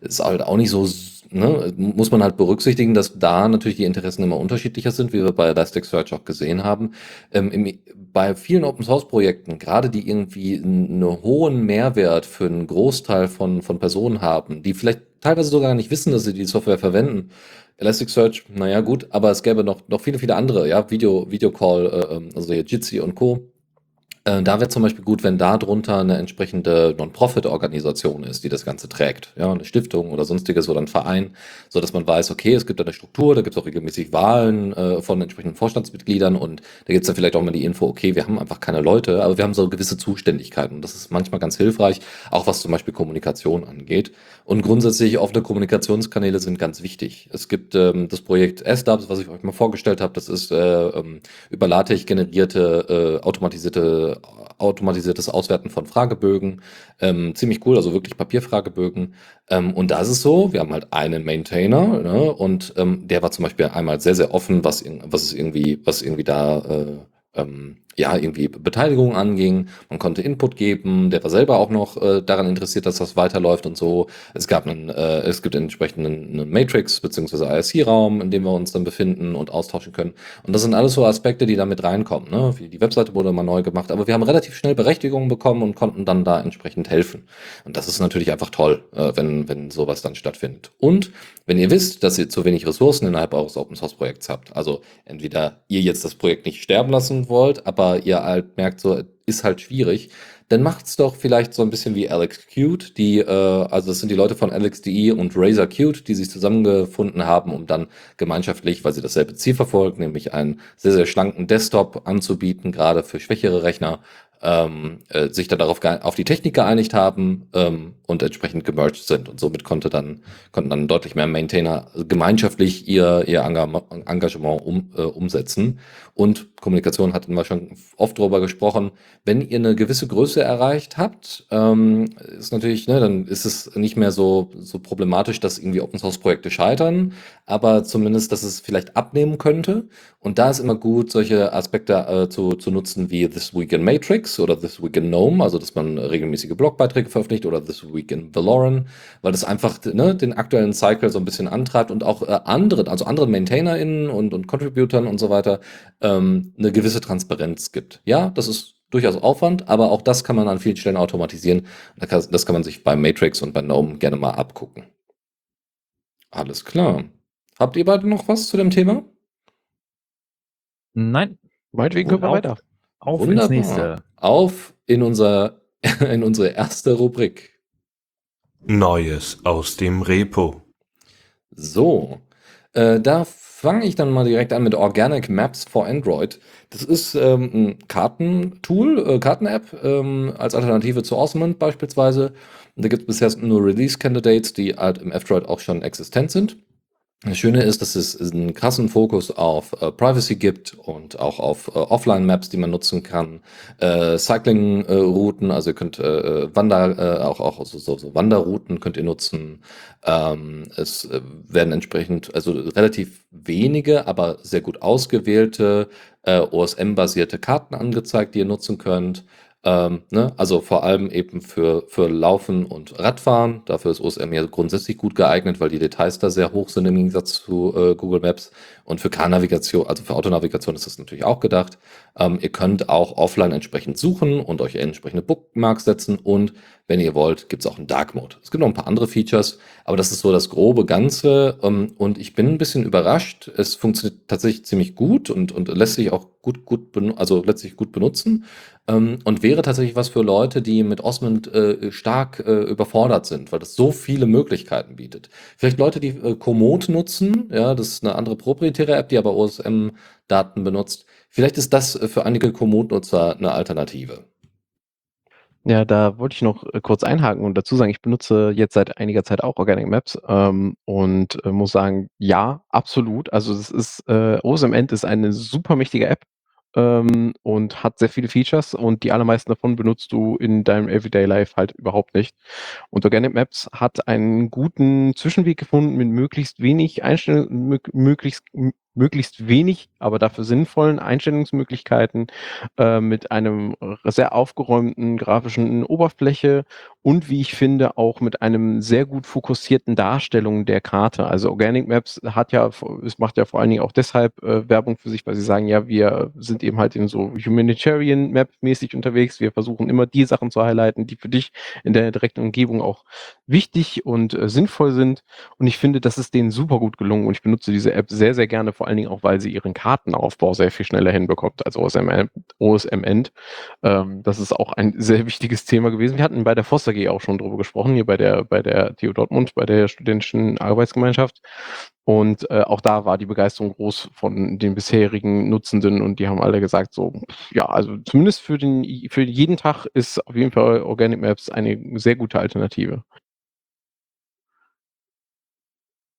Ist halt auch nicht so, ne, muss man halt berücksichtigen, dass da natürlich die Interessen immer unterschiedlicher sind, wie wir bei Elasticsearch auch gesehen haben. Ähm, im, bei vielen Open Source Projekten, gerade die irgendwie einen hohen Mehrwert für einen Großteil von, von Personen haben, die vielleicht teilweise sogar nicht wissen, dass sie die Software verwenden, Elasticsearch, naja, gut, aber es gäbe noch, noch viele, viele andere, ja, Video, Videocall, äh, ähm, also hier Jitsi und Co. Äh, da wäre zum Beispiel gut, wenn da drunter eine entsprechende Non-Profit-Organisation ist, die das Ganze trägt. Ja, eine Stiftung oder sonstiges oder ein Verein, so dass man weiß, okay, es gibt da eine Struktur, da gibt es auch regelmäßig Wahlen äh, von entsprechenden Vorstandsmitgliedern und da gibt es dann vielleicht auch mal die Info, okay, wir haben einfach keine Leute, aber wir haben so gewisse Zuständigkeiten. Das ist manchmal ganz hilfreich, auch was zum Beispiel Kommunikation angeht. Und grundsätzlich offene Kommunikationskanäle sind ganz wichtig. Es gibt ähm, das Projekt SDAPS, was ich euch mal vorgestellt habe, das ist äh, ähm, über LaTeX generierte, äh, automatisierte automatisiertes Auswerten von Fragebögen. Ähm, ziemlich cool, also wirklich Papierfragebögen. Ähm, und da ist es so, wir haben halt einen Maintainer ne, und ähm, der war zum Beispiel einmal sehr, sehr offen, was, was es irgendwie, was irgendwie da äh, ähm, ja, irgendwie Beteiligung anging. Man konnte Input geben. Der war selber auch noch äh, daran interessiert, dass das weiterläuft und so. Es gab einen, äh, es gibt entsprechend einen, einen Matrix bzw. IRC-Raum, in dem wir uns dann befinden und austauschen können. Und das sind alles so Aspekte, die da mit reinkommen. Ne? Die Webseite wurde mal neu gemacht, aber wir haben relativ schnell Berechtigungen bekommen und konnten dann da entsprechend helfen. Und das ist natürlich einfach toll, äh, wenn, wenn sowas dann stattfindet. Und wenn ihr wisst, dass ihr zu wenig Ressourcen innerhalb eures Open Source Projekts habt, also entweder ihr jetzt das Projekt nicht sterben lassen wollt, aber ihr halt merkt, so ist halt schwierig, dann macht's doch vielleicht so ein bisschen wie Alex Cute, die, äh, also das sind die Leute von Alex.de und Razer Cute, die sich zusammengefunden haben, um dann gemeinschaftlich, weil sie dasselbe Ziel verfolgen, nämlich einen sehr, sehr schlanken Desktop anzubieten, gerade für schwächere Rechner, ähm, äh, sich dann darauf auf die Technik geeinigt haben ähm, und entsprechend gemerged sind. Und somit konnte dann, konnten dann deutlich mehr Maintainer gemeinschaftlich ihr, ihr Engagement um, äh, umsetzen. Und Kommunikation hatten wir schon oft drüber gesprochen. Wenn ihr eine gewisse Größe erreicht habt, ähm, ist natürlich, ne, dann ist es nicht mehr so, so problematisch, dass irgendwie Open Source Projekte scheitern, aber zumindest, dass es vielleicht abnehmen könnte. Und da ist immer gut, solche Aspekte äh, zu, zu nutzen wie This Week in Matrix oder This Week in GNOME, also dass man regelmäßige Blogbeiträge veröffentlicht oder This Week in Valoran, weil das einfach ne, den aktuellen Cycle so ein bisschen antreibt und auch äh, andere, also anderen MaintainerInnen und, und Contributern und so weiter ähm, eine gewisse Transparenz gibt. Ja, das ist durchaus Aufwand, aber auch das kann man an vielen Stellen automatisieren. Das kann man sich bei Matrix und bei GNOME gerne mal abgucken. Alles klar. Habt ihr beide noch was zu dem Thema? Nein. Meinetwegen können wir weiter. Auf Wunderbar. ins nächste. Auf in, unser, (laughs) in unsere erste Rubrik. Neues aus dem Repo. So, äh, da fange ich dann mal direkt an mit Organic Maps for Android. Das ist ähm, ein Kartentool, äh, Karten-App ähm, als Alternative zu Osmond beispielsweise. Und da gibt es bisher nur Release-Candidates, die halt im F-Droid auch schon existent sind. Das Schöne ist, dass es einen krassen Fokus auf äh, Privacy gibt und auch auf äh, Offline-Maps, die man nutzen kann. Äh, Cycling-Routen, also ihr könnt äh, äh, Wander, äh, auch, auch so, so, so Wanderrouten könnt ihr nutzen. Ähm, es werden entsprechend, also relativ wenige, aber sehr gut ausgewählte äh, OSM-basierte Karten angezeigt, die ihr nutzen könnt. Ähm, ne? Also vor allem eben für, für Laufen und Radfahren. Dafür ist OSM ja grundsätzlich gut geeignet, weil die Details da sehr hoch sind im Gegensatz zu äh, Google Maps. Und für Car-Navigation, also für Autonavigation ist das natürlich auch gedacht. Ähm, ihr könnt auch offline entsprechend suchen und euch entsprechende Bookmarks setzen. Und wenn ihr wollt, gibt es auch einen Dark Mode. Es gibt noch ein paar andere Features, aber das ist so das grobe Ganze. Ähm, und ich bin ein bisschen überrascht. Es funktioniert tatsächlich ziemlich gut und, und lässt sich auch gut, gut, also letztlich gut benutzen. Ähm, und wäre tatsächlich was für Leute, die mit Osmond äh, stark äh, überfordert sind, weil das so viele Möglichkeiten bietet. Vielleicht Leute, die äh, Komoot nutzen, ja, das ist eine andere proprietäre App, die aber OSM-Daten benutzt. Vielleicht ist das äh, für einige Komoot-Nutzer eine Alternative. Ja, da wollte ich noch äh, kurz einhaken und dazu sagen, ich benutze jetzt seit einiger Zeit auch Organic Maps ähm, und äh, muss sagen, ja, absolut. Also es ist, äh, OSM End ist eine super mächtige App ähm, und hat sehr viele Features und die allermeisten davon benutzt du in deinem Everyday Life halt überhaupt nicht. Und Organic Maps hat einen guten Zwischenweg gefunden mit möglichst wenig Einstellungen, möglichst möglichst wenig, aber dafür sinnvollen Einstellungsmöglichkeiten äh, mit einem sehr aufgeräumten grafischen Oberfläche und wie ich finde auch mit einem sehr gut fokussierten Darstellung der Karte. Also Organic Maps hat ja, es macht ja vor allen Dingen auch deshalb äh, Werbung für sich, weil sie sagen, ja, wir sind eben halt in so Humanitarian Map mäßig unterwegs. Wir versuchen immer die Sachen zu highlighten, die für dich in der direkten Umgebung auch wichtig und äh, sinnvoll sind. Und ich finde, das ist denen super gut gelungen und ich benutze diese App sehr, sehr gerne, vor allen Dingen auch, weil sie ihren Kartenaufbau sehr viel schneller hinbekommt als OSM, OSM End. Ähm, das ist auch ein sehr wichtiges Thema gewesen. Wir hatten bei der Foster G auch schon drüber gesprochen, hier bei der, bei der TU Dortmund, bei der studentischen Arbeitsgemeinschaft. Und äh, auch da war die Begeisterung groß von den bisherigen Nutzenden und die haben alle gesagt, so, ja, also zumindest für, den, für jeden Tag ist auf jeden Fall Organic Maps eine sehr gute Alternative.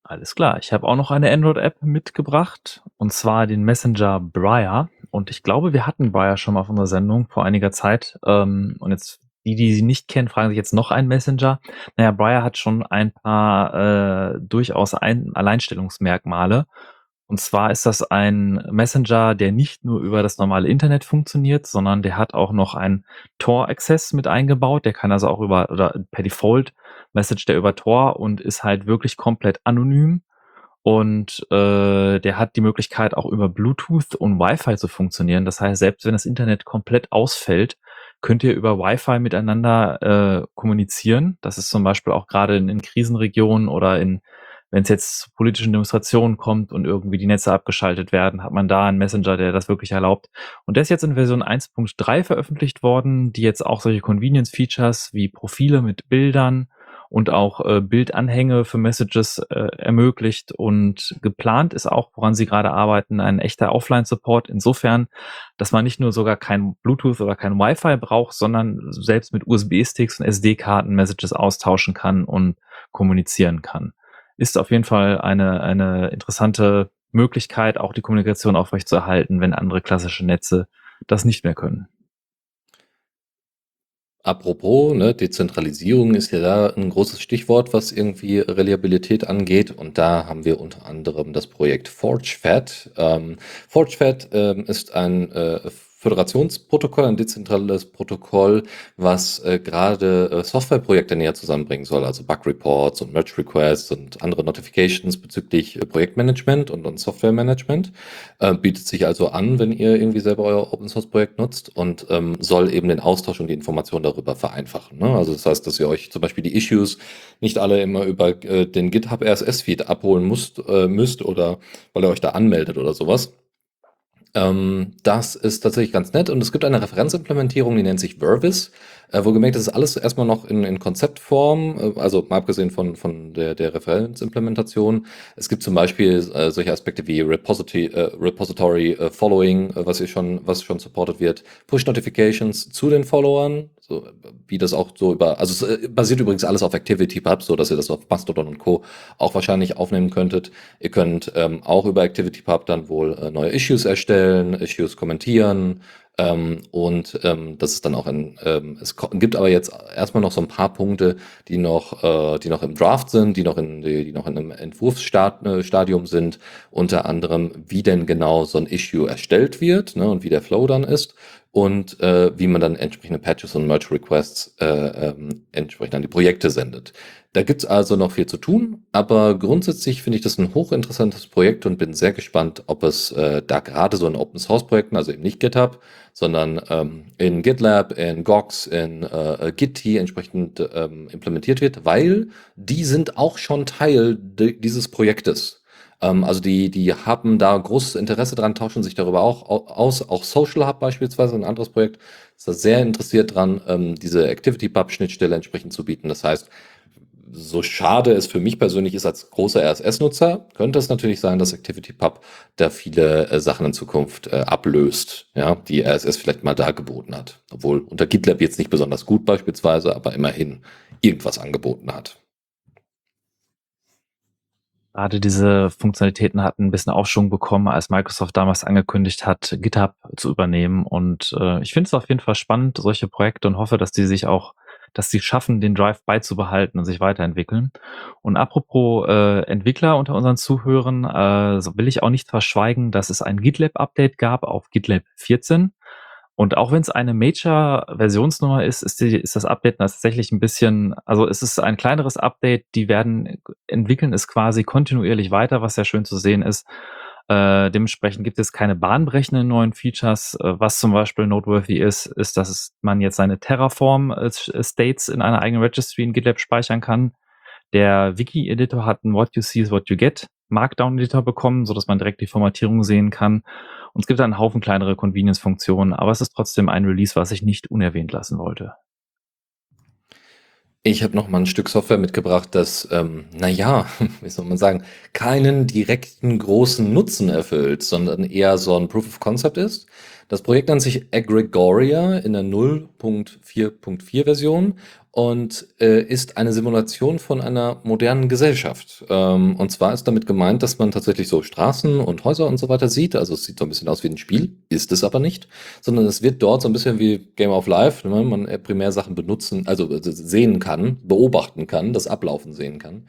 Alles klar. Ich habe auch noch eine Android-App mitgebracht und zwar den Messenger Briar. und ich glaube, wir hatten Briar schon mal auf unserer Sendung vor einiger Zeit. Ähm, und jetzt die, die sie nicht kennen, fragen sich jetzt noch einen Messenger. Naja, Briar hat schon ein paar äh, durchaus ein Alleinstellungsmerkmale. Und zwar ist das ein Messenger, der nicht nur über das normale Internet funktioniert, sondern der hat auch noch einen Tor-Access mit eingebaut. Der kann also auch über, oder per Default Message der über Tor und ist halt wirklich komplett anonym. Und äh, der hat die Möglichkeit auch über Bluetooth und Wi-Fi zu funktionieren. Das heißt, selbst wenn das Internet komplett ausfällt, könnt ihr über Wi-Fi miteinander äh, kommunizieren. Das ist zum Beispiel auch gerade in, in Krisenregionen oder in wenn es jetzt zu politischen Demonstrationen kommt und irgendwie die Netze abgeschaltet werden, hat man da einen Messenger, der das wirklich erlaubt. Und der ist jetzt in Version 1.3 veröffentlicht worden, die jetzt auch solche Convenience-Features wie Profile mit Bildern und auch äh, Bildanhänge für Messages äh, ermöglicht. Und geplant ist auch, woran sie gerade arbeiten, ein echter Offline-Support. Insofern, dass man nicht nur sogar kein Bluetooth oder kein Wi-Fi braucht, sondern selbst mit USB-Sticks und SD-Karten Messages austauschen kann und kommunizieren kann ist auf jeden Fall eine, eine interessante Möglichkeit, auch die Kommunikation aufrechtzuerhalten, wenn andere klassische Netze das nicht mehr können. Apropos, ne, Dezentralisierung ist ja da ein großes Stichwort, was irgendwie Reliabilität angeht. Und da haben wir unter anderem das Projekt ForgeFed. Ähm, ForgeFed ähm, ist ein äh, Föderationsprotokoll, ein dezentrales Protokoll, was äh, gerade äh, Softwareprojekte näher zusammenbringen soll, also Bug Reports und Merge Requests und andere Notifications bezüglich äh, Projektmanagement und, und Softwaremanagement. Äh, bietet sich also an, wenn ihr irgendwie selber euer Open Source Projekt nutzt und ähm, soll eben den Austausch und die Information darüber vereinfachen. Ne? Also das heißt, dass ihr euch zum Beispiel die Issues nicht alle immer über äh, den GitHub RSS Feed abholen müsst, äh, müsst oder weil ihr euch da anmeldet oder sowas ähm, das ist tatsächlich ganz nett und es gibt eine Referenzimplementierung, die nennt sich Vervis. Äh, wohlgemerkt, das ist alles erstmal noch in, in Konzeptform, äh, also mal abgesehen von, von der, der Referenzimplementation. Es gibt zum Beispiel äh, solche Aspekte wie Repository, äh, Repository äh, Following, äh, was, hier schon, was schon supported wird, Push Notifications zu den Followern, so, wie das auch so über, also es basiert übrigens alles auf ActivityPub, so dass ihr das auf Mastodon und Co. auch wahrscheinlich aufnehmen könntet. Ihr könnt ähm, auch über ActivityPub dann wohl neue Issues erstellen, Issues kommentieren, ähm, und ähm, das ist dann auch ein, ähm, es gibt aber jetzt erstmal noch so ein paar Punkte, die noch, äh, die noch im Draft sind, die noch in, die, die noch in einem Entwurfsstadium äh, sind, unter anderem, wie denn genau so ein Issue erstellt wird ne, und wie der Flow dann ist und äh, wie man dann entsprechende Patches und Merge Requests äh, ähm, entsprechend an die Projekte sendet. Da gibt's also noch viel zu tun, aber grundsätzlich finde ich das ein hochinteressantes Projekt und bin sehr gespannt, ob es äh, da gerade so in Open Source Projekten, also eben nicht GitHub, sondern ähm, in GitLab, in Gox, in äh, Git entsprechend ähm, implementiert wird, weil die sind auch schon Teil dieses Projektes. Ähm, also die, die haben da großes Interesse dran, tauschen sich darüber auch aus. Auch Social Hub beispielsweise, ein anderes Projekt, ist da sehr interessiert dran, ähm, diese ActivityPub-Schnittstelle entsprechend zu bieten. Das heißt, so schade es für mich persönlich ist als großer RSS-Nutzer, könnte es natürlich sein, dass ActivityPub da viele äh, Sachen in Zukunft äh, ablöst, ja, die RSS vielleicht mal dargeboten hat. Obwohl unter GitLab jetzt nicht besonders gut beispielsweise, aber immerhin irgendwas angeboten hat. Gerade diese Funktionalitäten hatten ein bisschen Aufschwung bekommen, als Microsoft damals angekündigt hat, GitHub zu übernehmen. Und äh, ich finde es auf jeden Fall spannend, solche Projekte und hoffe, dass die sich auch dass sie schaffen, den Drive beizubehalten und sich weiterentwickeln. Und apropos äh, Entwickler unter unseren Zuhörern, äh, so will ich auch nicht verschweigen, dass es ein GitLab-Update gab auf GitLab 14. Und auch wenn es eine Major-Versionsnummer ist, ist, die, ist das Update tatsächlich ein bisschen, also es ist ein kleineres Update, die werden entwickeln es quasi kontinuierlich weiter, was sehr schön zu sehen ist. Äh, dementsprechend gibt es keine bahnbrechenden neuen Features. Äh, was zum Beispiel noteworthy ist, ist, dass man jetzt seine Terraform-States in einer eigenen Registry in GitLab speichern kann. Der Wiki-Editor hat ein What You See is What You Get Markdown-Editor bekommen, so dass man direkt die Formatierung sehen kann. Und es gibt einen Haufen kleinere Convenience-Funktionen, aber es ist trotzdem ein Release, was ich nicht unerwähnt lassen wollte. Ich habe noch mal ein Stück Software mitgebracht, das, ähm, na ja, (laughs) wie soll man sagen, keinen direkten großen Nutzen erfüllt, sondern eher so ein Proof of Concept ist. Das Projekt nennt sich Egregoria in der 0.4.4 Version und äh, ist eine Simulation von einer modernen Gesellschaft. Ähm, und zwar ist damit gemeint, dass man tatsächlich so Straßen und Häuser und so weiter sieht. Also es sieht so ein bisschen aus wie ein Spiel, ist es aber nicht, sondern es wird dort so ein bisschen wie Game of Life, ne? man primär Sachen benutzen, also äh, sehen kann, beobachten kann, das Ablaufen sehen kann.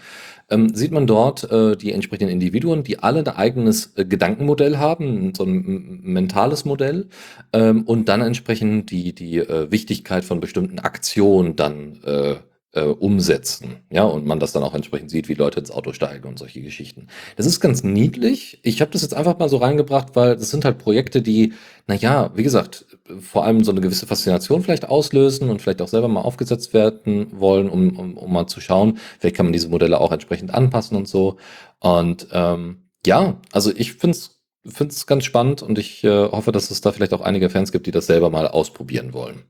Ähm, sieht man dort äh, die entsprechenden Individuen, die alle ein eigenes äh, Gedankenmodell haben, so ein mentales Modell ähm, und dann entsprechend die, die äh, Wichtigkeit von bestimmten Aktionen dann äh, äh, umsetzen. Ja, und man das dann auch entsprechend sieht, wie Leute ins Auto steigen und solche Geschichten. Das ist ganz niedlich. Ich habe das jetzt einfach mal so reingebracht, weil das sind halt Projekte, die, naja, wie gesagt, vor allem so eine gewisse Faszination vielleicht auslösen und vielleicht auch selber mal aufgesetzt werden wollen, um, um, um mal zu schauen, vielleicht kann man diese Modelle auch entsprechend anpassen und so. Und ähm, ja, also ich finde es finde es ganz spannend und ich äh, hoffe, dass es da vielleicht auch einige Fans gibt, die das selber mal ausprobieren wollen.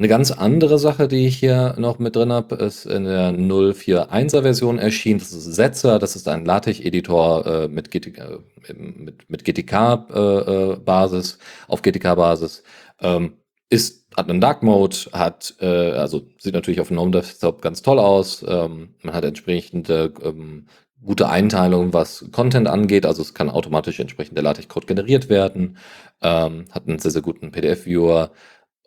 Eine ganz andere Sache, die ich hier noch mit drin habe, ist in der 041er Version erschienen. Das ist Setzer, das ist ein LaTeX-Editor äh, mit, GT, äh, mit, mit GTK-Basis, äh, auf GTK-Basis. Ähm, ist, hat einen Dark Mode, hat, äh, also sieht natürlich auf dem Gnome Desktop ganz toll aus. Ähm, man hat entsprechende ähm, gute Einteilung, was Content angeht. Also es kann automatisch entsprechend der LaTeX-Code generiert werden. Ähm, hat einen sehr, sehr guten PDF-Viewer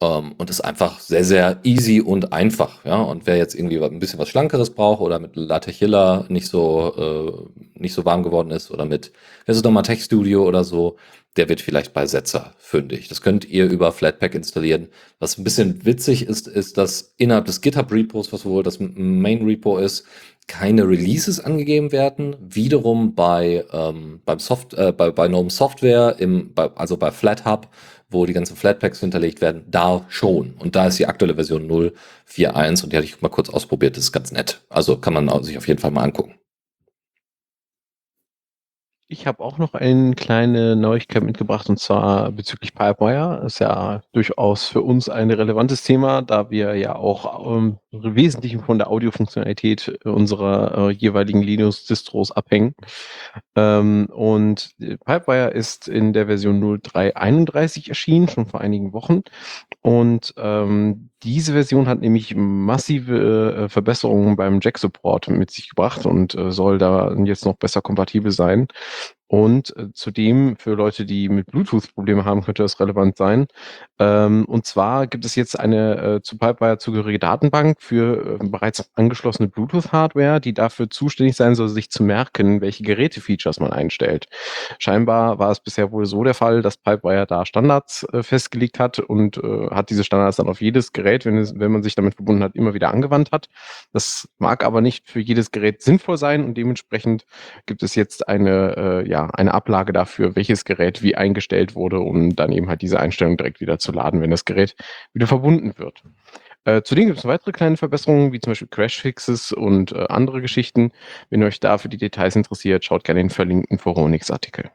ähm, und ist einfach sehr, sehr easy und einfach. Ja? Und wer jetzt irgendwie ein bisschen was Schlankeres braucht oder mit Latechilla nicht so, äh, nicht so warm geworden ist oder mit, wer ist nochmal Tech Studio oder so, der wird vielleicht bei Setzer fündig. Das könnt ihr über Flatpak installieren. Was ein bisschen witzig ist, ist, dass innerhalb des GitHub-Repos, was wohl das Main-Repo ist, keine Releases angegeben werden. Wiederum bei, ähm, beim Soft, äh, bei, bei GNOME Software, im, bei, also bei FlatHub, wo die ganzen Flatpaks hinterlegt werden, da schon. Und da ist die aktuelle Version 0.4.1 und die hatte ich mal kurz ausprobiert, das ist ganz nett. Also kann man sich auf jeden Fall mal angucken. Ich habe auch noch eine kleine Neuigkeit mitgebracht und zwar bezüglich Pipewire. Ist ja durchaus für uns ein relevantes Thema, da wir ja auch ähm, Wesentlichen von der Audiofunktionalität unserer äh, jeweiligen Linux-Distros abhängen. Ähm, und Pipewire ist in der Version 0.3.31 erschienen, schon vor einigen Wochen. Und ähm, diese Version hat nämlich massive äh, Verbesserungen beim Jack-Support mit sich gebracht und äh, soll da jetzt noch besser kompatibel sein. Und äh, zudem für Leute, die mit Bluetooth Probleme haben, könnte das relevant sein. Ähm, und zwar gibt es jetzt eine äh, zu Pipewire zugehörige Datenbank für äh, bereits angeschlossene Bluetooth-Hardware, die dafür zuständig sein soll, sich zu merken, welche Geräte-Features man einstellt. Scheinbar war es bisher wohl so der Fall, dass Pipewire da Standards äh, festgelegt hat und äh, hat diese Standards dann auf jedes Gerät, wenn, es, wenn man sich damit verbunden hat, immer wieder angewandt hat. Das mag aber nicht für jedes Gerät sinnvoll sein und dementsprechend gibt es jetzt eine äh, eine Ablage dafür, welches Gerät wie eingestellt wurde, um dann eben halt diese Einstellung direkt wieder zu laden, wenn das Gerät wieder verbunden wird. Äh, zudem gibt es weitere kleine Verbesserungen, wie zum Beispiel Crash-Fixes und äh, andere Geschichten. Wenn ihr euch da für die Details interessiert, schaut gerne den verlinkten Foronix-Artikel.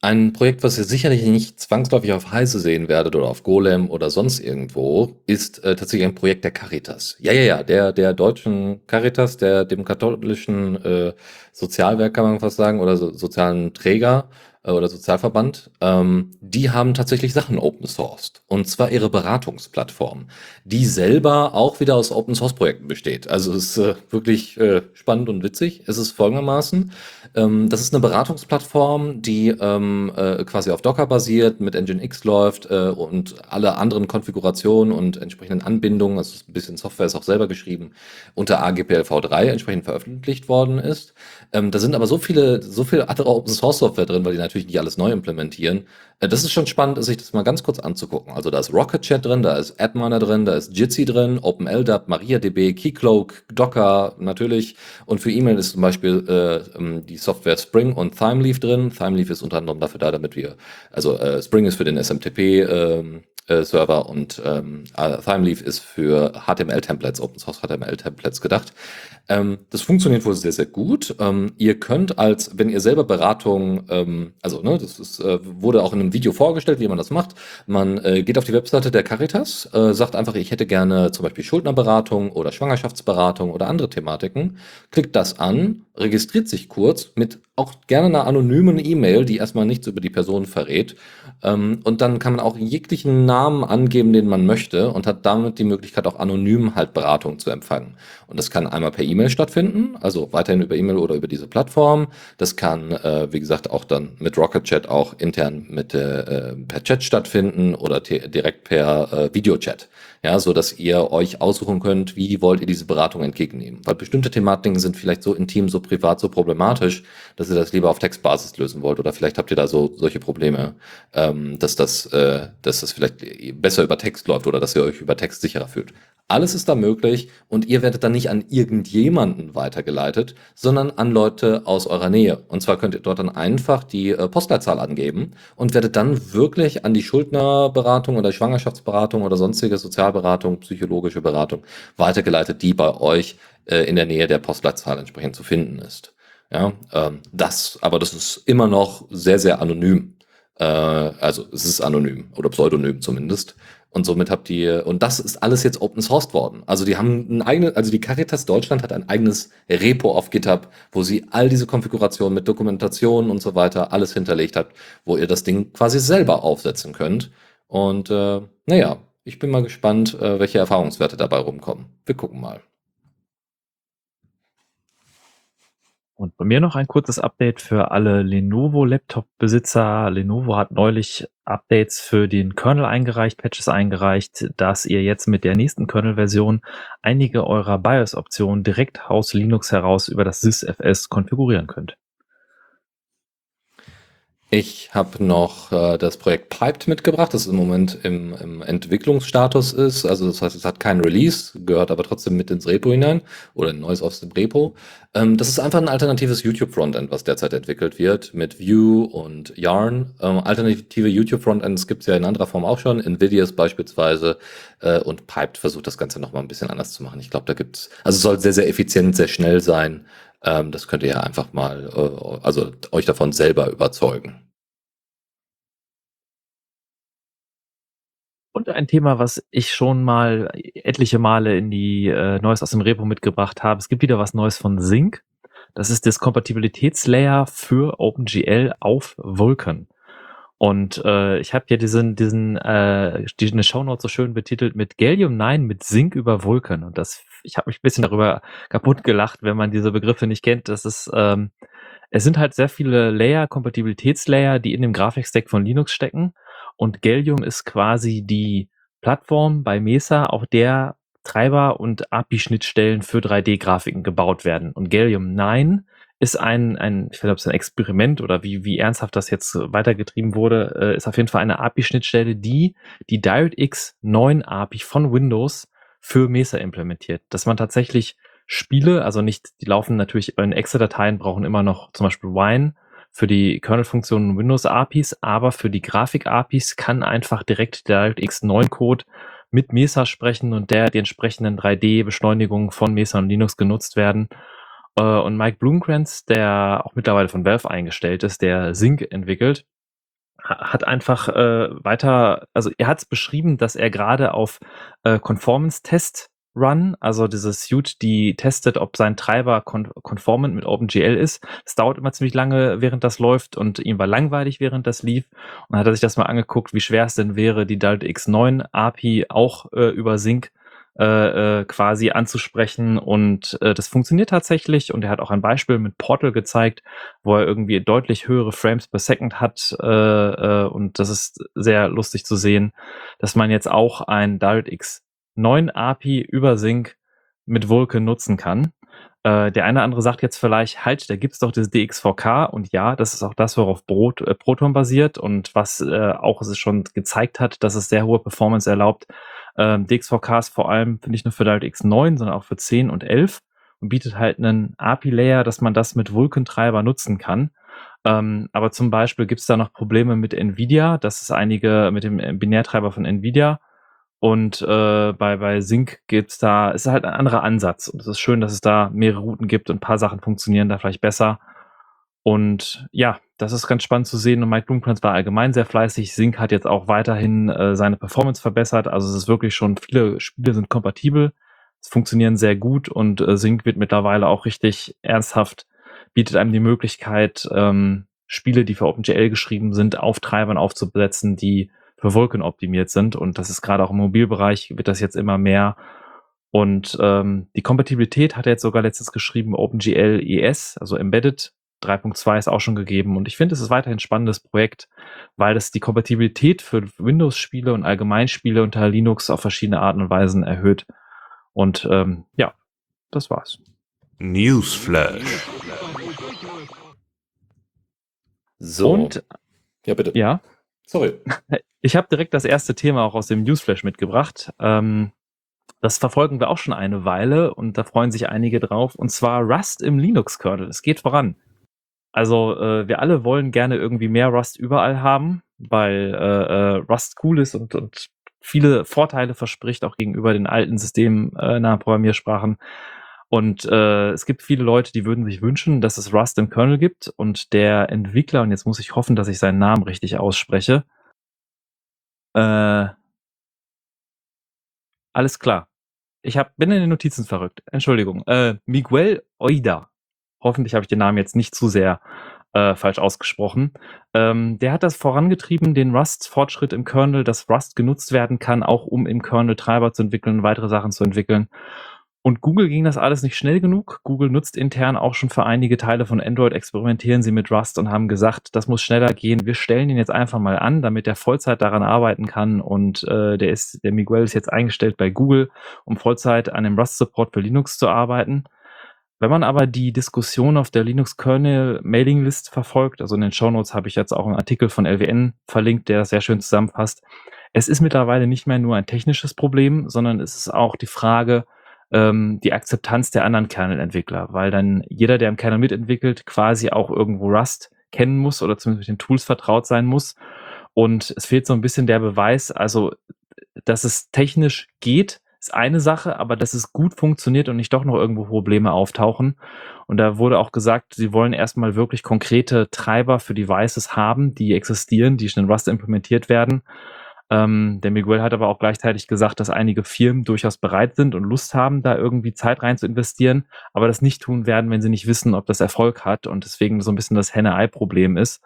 Ein Projekt, was ihr sicherlich nicht zwangsläufig auf Heise sehen werdet oder auf Golem oder sonst irgendwo, ist äh, tatsächlich ein Projekt der Caritas. Ja, ja, ja, der, der deutschen Caritas, der dem katholischen äh, Sozialwerk kann man fast sagen, oder so, sozialen Träger äh, oder Sozialverband, ähm, die haben tatsächlich Sachen open sourced. Und zwar ihre Beratungsplattform, die selber auch wieder aus Open Source Projekten besteht. Also es ist äh, wirklich äh, spannend und witzig. Es ist folgendermaßen, ähm, das ist eine Beratungsplattform, die ähm, äh, quasi auf Docker basiert, mit Nginx läuft äh, und alle anderen Konfigurationen und entsprechenden Anbindungen, also ein bisschen Software ist auch selber geschrieben, unter AGPLv3 entsprechend veröffentlicht worden ist. Ähm, da sind aber so viele, so viele andere Open Source Software drin, weil die natürlich nicht alles neu implementieren. Äh, das ist schon spannend, sich das mal ganz kurz anzugucken. Also da ist Rocket Chat drin, da ist AdMiner drin, da ist Jitsi drin, OpenLDAP, MariaDB, Keycloak, Docker natürlich. Und für E-Mail ist zum Beispiel äh, ähm, die Software Spring und Thymeleaf drin. Thymeleaf ist unter anderem dafür da, damit wir, also äh, Spring ist für den SMTP äh, Server und ähm, äh, Thymeleaf ist für HTML-Templates, Open Source HTML-Templates gedacht. Ähm, das funktioniert wohl sehr, sehr gut. Ähm, ihr könnt als, wenn ihr selber Beratung, ähm, also ne, das ist, äh, wurde auch in einem Video vorgestellt, wie man das macht. Man äh, geht auf die Webseite der Caritas, äh, sagt einfach, ich hätte gerne zum Beispiel Schuldnerberatung oder Schwangerschaftsberatung oder andere Thematiken, klickt das an, registriert sich kurz mit auch gerne einer anonymen E-Mail, die erstmal nichts über die Person verrät Ähm, und dann kann man auch jeglichen Namen angeben, den man möchte und hat damit die Möglichkeit, auch anonym halt Beratung zu empfangen. Und das kann einmal per E-Mail stattfinden, also weiterhin über E-Mail oder über diese Plattform. Das kann, äh, wie gesagt, auch dann mit Rocket Chat auch intern mit äh, per Chat stattfinden oder direkt per äh, Videochat. Ja, so dass ihr euch aussuchen könnt, wie wollt ihr diese Beratung entgegennehmen. Weil bestimmte Thematiken sind vielleicht so intim, so privat, so problematisch, dass ihr das lieber auf Textbasis lösen wollt. Oder vielleicht habt ihr da so solche Probleme. Äh, ähm, dass, das, äh, dass das vielleicht besser über Text läuft oder dass ihr euch über Text sicherer fühlt. Alles ist da möglich und ihr werdet dann nicht an irgendjemanden weitergeleitet, sondern an Leute aus eurer Nähe. Und zwar könnt ihr dort dann einfach die äh, Postleitzahl angeben und werdet dann wirklich an die Schuldnerberatung oder Schwangerschaftsberatung oder sonstige Sozialberatung, psychologische Beratung weitergeleitet, die bei euch äh, in der Nähe der Postleitzahl entsprechend zu finden ist. Ja, ähm, das, aber das ist immer noch sehr, sehr anonym. Äh, also es ist anonym oder pseudonym zumindest. Und somit habt ihr, und das ist alles jetzt open sourced worden. Also die haben ein eigenes, also die Caritas Deutschland hat ein eigenes Repo auf GitHub, wo sie all diese Konfigurationen mit Dokumentation und so weiter alles hinterlegt hat, wo ihr das Ding quasi selber aufsetzen könnt. Und äh, naja, ich bin mal gespannt, äh, welche Erfahrungswerte dabei rumkommen. Wir gucken mal. Und bei mir noch ein kurzes Update für alle Lenovo-Laptop-Besitzer. Lenovo hat neulich Updates für den Kernel eingereicht, Patches eingereicht, dass ihr jetzt mit der nächsten Kernel-Version einige eurer BIOS-Optionen direkt aus Linux heraus über das sysfs konfigurieren könnt. Ich habe noch äh, das Projekt Piped mitgebracht, das im Moment im, im Entwicklungsstatus ist. Also das heißt, es hat kein Release, gehört aber trotzdem mit ins Repo hinein oder ein neues aus dem Repo. Ähm, das ist einfach ein alternatives YouTube-Frontend, was derzeit entwickelt wird mit Vue und Yarn. Ähm, alternative YouTube-Frontends gibt es ja in anderer Form auch schon, Nvidias beispielsweise äh, und Piped versucht das Ganze nochmal ein bisschen anders zu machen. Ich glaube, da gibt's, also es soll sehr, sehr effizient, sehr schnell sein. Ähm, das könnt ihr ja einfach mal, äh, also euch davon selber überzeugen. Und ein Thema, was ich schon mal etliche Male in die äh, Neues aus dem Repo mitgebracht habe. Es gibt wieder was Neues von Sync. Das ist das Kompatibilitätslayer für OpenGL auf Vulkan. Und äh, ich habe hier diesen, diesen, äh, die, eine Shownote so schön betitelt mit Gallium 9 mit Sync über Vulkan. Und das, ich habe mich ein bisschen darüber kaputt gelacht, wenn man diese Begriffe nicht kennt. Das ist, ähm, es sind halt sehr viele Layer, Kompatibilitätslayer, die in dem Grafikstack von Linux stecken. Und Gallium ist quasi die Plattform bei Mesa, auf der Treiber und API-Schnittstellen für 3D-Grafiken gebaut werden. Und Gallium 9 ist ein, ein ich weiß nicht, ob es ein Experiment oder wie, wie ernsthaft das jetzt weitergetrieben wurde, äh, ist auf jeden Fall eine API-Schnittstelle, die die DirectX 9 API von Windows für Mesa implementiert. Dass man tatsächlich Spiele, also nicht, die laufen natürlich in Excel-Dateien, brauchen immer noch zum Beispiel Wine für die Kernel-Funktionen Windows-APIs, aber für die Grafik-APIs kann einfach direkt der DirectX 9-Code mit Mesa sprechen und der die entsprechenden 3D-Beschleunigungen von Mesa und Linux genutzt werden. Äh, und Mike Blumenkranz, der auch mittlerweile von Valve eingestellt ist, der Sync entwickelt, hat einfach äh, weiter, also er hat es beschrieben, dass er gerade auf äh, Conformance-Test Run, also diese Suite, die testet, ob sein Treiber kon konformant mit OpenGL ist. Das dauert immer ziemlich lange, während das läuft und ihm war langweilig, während das lief. Und dann hat er sich das mal angeguckt, wie schwer es denn wäre, die x 9 API auch äh, über Sync äh, äh, quasi anzusprechen und äh, das funktioniert tatsächlich und er hat auch ein Beispiel mit Portal gezeigt, wo er irgendwie deutlich höhere Frames per Second hat äh, äh, und das ist sehr lustig zu sehen, dass man jetzt auch ein DirectX neuen API über Sync mit Vulkan nutzen kann. Äh, der eine oder andere sagt jetzt vielleicht, halt, da gibt's doch das DXVK und ja, das ist auch das, worauf Brot, äh, Proton basiert und was äh, auch es schon gezeigt hat, dass es sehr hohe Performance erlaubt. Ähm, DXVK ist vor allem, ich, nur für DirectX 9, sondern auch für 10 und 11 und bietet halt einen API-Layer, dass man das mit Vulkan-Treiber nutzen kann. Ähm, aber zum Beispiel gibt's da noch Probleme mit NVIDIA. Das ist einige mit dem Binärtreiber von NVIDIA und äh, bei, bei Sync gibt's da, ist halt ein anderer Ansatz. Und es ist schön, dass es da mehrere Routen gibt und ein paar Sachen funktionieren da vielleicht besser. Und ja, das ist ganz spannend zu sehen. Und Mike Blumenkranz war allgemein sehr fleißig. Sync hat jetzt auch weiterhin äh, seine Performance verbessert. Also es ist wirklich schon, viele Spiele sind kompatibel. Es funktionieren sehr gut und äh, Sync wird mittlerweile auch richtig ernsthaft, bietet einem die Möglichkeit, ähm, Spiele, die für OpenGL geschrieben sind, auf Treibern aufzusetzen, die für Vulkan optimiert sind. Und das ist gerade auch im Mobilbereich, wird das jetzt immer mehr. Und ähm, die Kompatibilität hat er jetzt sogar letztens geschrieben, OpenGL ES, also Embedded 3.2 ist auch schon gegeben. Und ich finde, es ist weiterhin ein spannendes Projekt, weil es die Kompatibilität für Windows-Spiele und Allgemeinspiele unter Linux auf verschiedene Arten und Weisen erhöht. Und ähm, ja, das war's. Newsflash. So. Und ja, bitte. ja, Sorry. (laughs) ich habe direkt das erste Thema auch aus dem Newsflash mitgebracht. Ähm, das verfolgen wir auch schon eine Weile und da freuen sich einige drauf. Und zwar Rust im Linux-Kernel. Es geht voran. Also äh, wir alle wollen gerne irgendwie mehr Rust überall haben, weil äh, äh, Rust cool ist und, und viele Vorteile verspricht, auch gegenüber den alten systemnahen Programmiersprachen. Und äh, es gibt viele Leute, die würden sich wünschen, dass es Rust im Kernel gibt. Und der Entwickler, und jetzt muss ich hoffen, dass ich seinen Namen richtig ausspreche. Äh, alles klar. Ich hab, bin in den Notizen verrückt. Entschuldigung. Äh, Miguel Oida. Hoffentlich habe ich den Namen jetzt nicht zu sehr äh, falsch ausgesprochen. Ähm, der hat das vorangetrieben, den Rust-Fortschritt im Kernel, dass Rust genutzt werden kann, auch um im Kernel Treiber zu entwickeln weitere Sachen zu entwickeln. Und Google ging das alles nicht schnell genug. Google nutzt intern auch schon für einige Teile von Android, experimentieren sie mit Rust und haben gesagt, das muss schneller gehen. Wir stellen ihn jetzt einfach mal an, damit er Vollzeit daran arbeiten kann. Und äh, der ist, der Miguel ist jetzt eingestellt bei Google, um Vollzeit an dem Rust-Support für Linux zu arbeiten. Wenn man aber die Diskussion auf der Linux-Kernel-Mailing-List verfolgt, also in den Shownotes habe ich jetzt auch einen Artikel von LWN verlinkt, der das sehr schön zusammenfasst. Es ist mittlerweile nicht mehr nur ein technisches Problem, sondern es ist auch die Frage, ähm, die Akzeptanz der anderen Kernel-Entwickler, weil dann jeder, der im Kernel mitentwickelt, quasi auch irgendwo Rust kennen muss oder zumindest mit den Tools vertraut sein muss. Und es fehlt so ein bisschen der Beweis, also dass es technisch geht, ist eine Sache, aber dass es gut funktioniert und nicht doch noch irgendwo Probleme auftauchen. Und da wurde auch gesagt, sie wollen erstmal wirklich konkrete Treiber für Devices haben, die existieren, die schon in Rust implementiert werden. Ähm, der Miguel hat aber auch gleichzeitig gesagt, dass einige Firmen durchaus bereit sind und Lust haben, da irgendwie Zeit rein zu investieren, aber das nicht tun werden, wenn sie nicht wissen, ob das Erfolg hat und deswegen so ein bisschen das Henne-Ei-Problem ist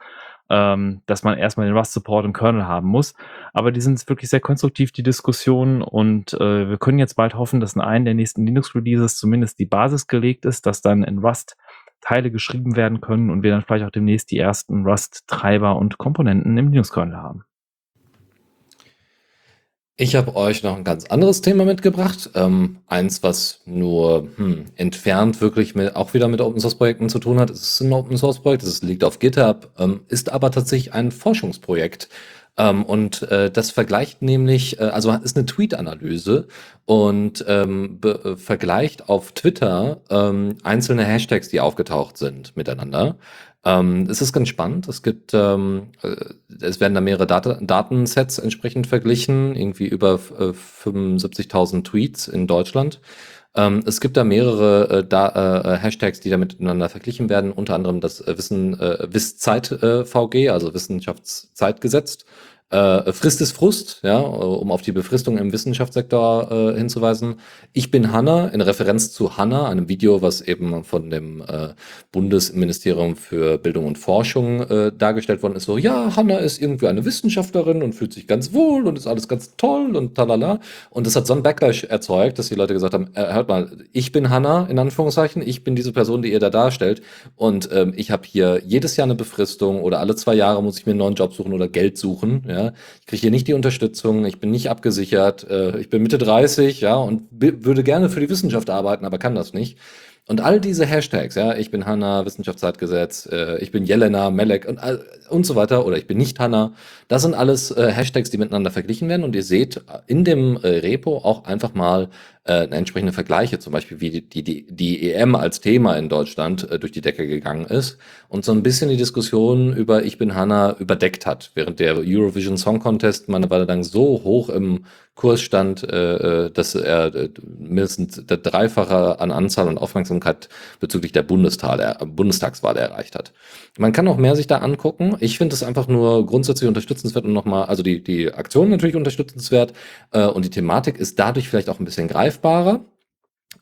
ähm, dass man erstmal den Rust-Support im Kernel haben muss. Aber die sind wirklich sehr konstruktiv, die Diskussionen. Und äh, wir können jetzt bald hoffen, dass in einem der nächsten Linux-Releases zumindest die Basis gelegt ist, dass dann in Rust Teile geschrieben werden können und wir dann vielleicht auch demnächst die ersten Rust-Treiber und Komponenten im Linux-Kernel haben. Ich habe euch noch ein ganz anderes Thema mitgebracht. Ähm, eins, was nur hm, entfernt wirklich mit, auch wieder mit Open Source Projekten zu tun hat. Es ist ein Open Source Projekt, es liegt auf GitHub, ähm, ist aber tatsächlich ein Forschungsprojekt. Ähm, und äh, das vergleicht nämlich, äh, also ist eine Tweet-Analyse und ähm, äh, vergleicht auf Twitter ähm, einzelne Hashtags, die aufgetaucht sind, miteinander. Ähm, es ist ganz spannend. Es gibt, ähm, äh, es werden da mehrere Data Datensets entsprechend verglichen, irgendwie über äh, 75.000 Tweets in Deutschland. Ähm, es gibt da mehrere äh, da, äh, Hashtags, die da miteinander verglichen werden, unter anderem das äh, Wissen, äh, Wisszeit äh, VG, also Wissenschaftszeitgesetz. Äh, Frist ist Frust, ja, um auf die Befristung im Wissenschaftssektor äh, hinzuweisen. Ich bin Hanna, in Referenz zu Hanna, einem Video, was eben von dem äh, Bundesministerium für Bildung und Forschung äh, dargestellt worden ist. So, ja, Hanna ist irgendwie eine Wissenschaftlerin und fühlt sich ganz wohl und ist alles ganz toll und talala. Und das hat so einen Backlash erzeugt, dass die Leute gesagt haben, äh, hört mal, ich bin Hanna, in Anführungszeichen, ich bin diese Person, die ihr da darstellt und ähm, ich habe hier jedes Jahr eine Befristung oder alle zwei Jahre muss ich mir einen neuen Job suchen oder Geld suchen, ja, ich kriege hier nicht die Unterstützung, ich bin nicht abgesichert, äh, ich bin Mitte 30, ja, und würde gerne für die Wissenschaft arbeiten, aber kann das nicht. Und all diese Hashtags, ja, ich bin Hanna, Wissenschaftszeitgesetz, äh, ich bin Jelena, Melek und, äh, und so weiter, oder ich bin nicht Hanna, das sind alles äh, Hashtags, die miteinander verglichen werden. Und ihr seht in dem äh, Repo auch einfach mal äh, entsprechende Vergleiche, zum Beispiel wie die, die, die EM als Thema in Deutschland äh, durch die Decke gegangen ist und so ein bisschen die Diskussion über Ich bin Hanna überdeckt hat, während der Eurovision Song Contest meine Weile lang so hoch im Kurs stand, äh, äh dass er äh, mindestens der Dreifache an Anzahl und Aufmerksamkeit bezüglich der Bundestag, äh, Bundestagswahl erreicht hat. Man kann auch mehr sich da angucken. Ich finde es einfach nur grundsätzlich unterstützenswert und nochmal, also die, die Aktion natürlich unterstützenswert äh, und die Thematik ist dadurch vielleicht auch ein bisschen greifbarer.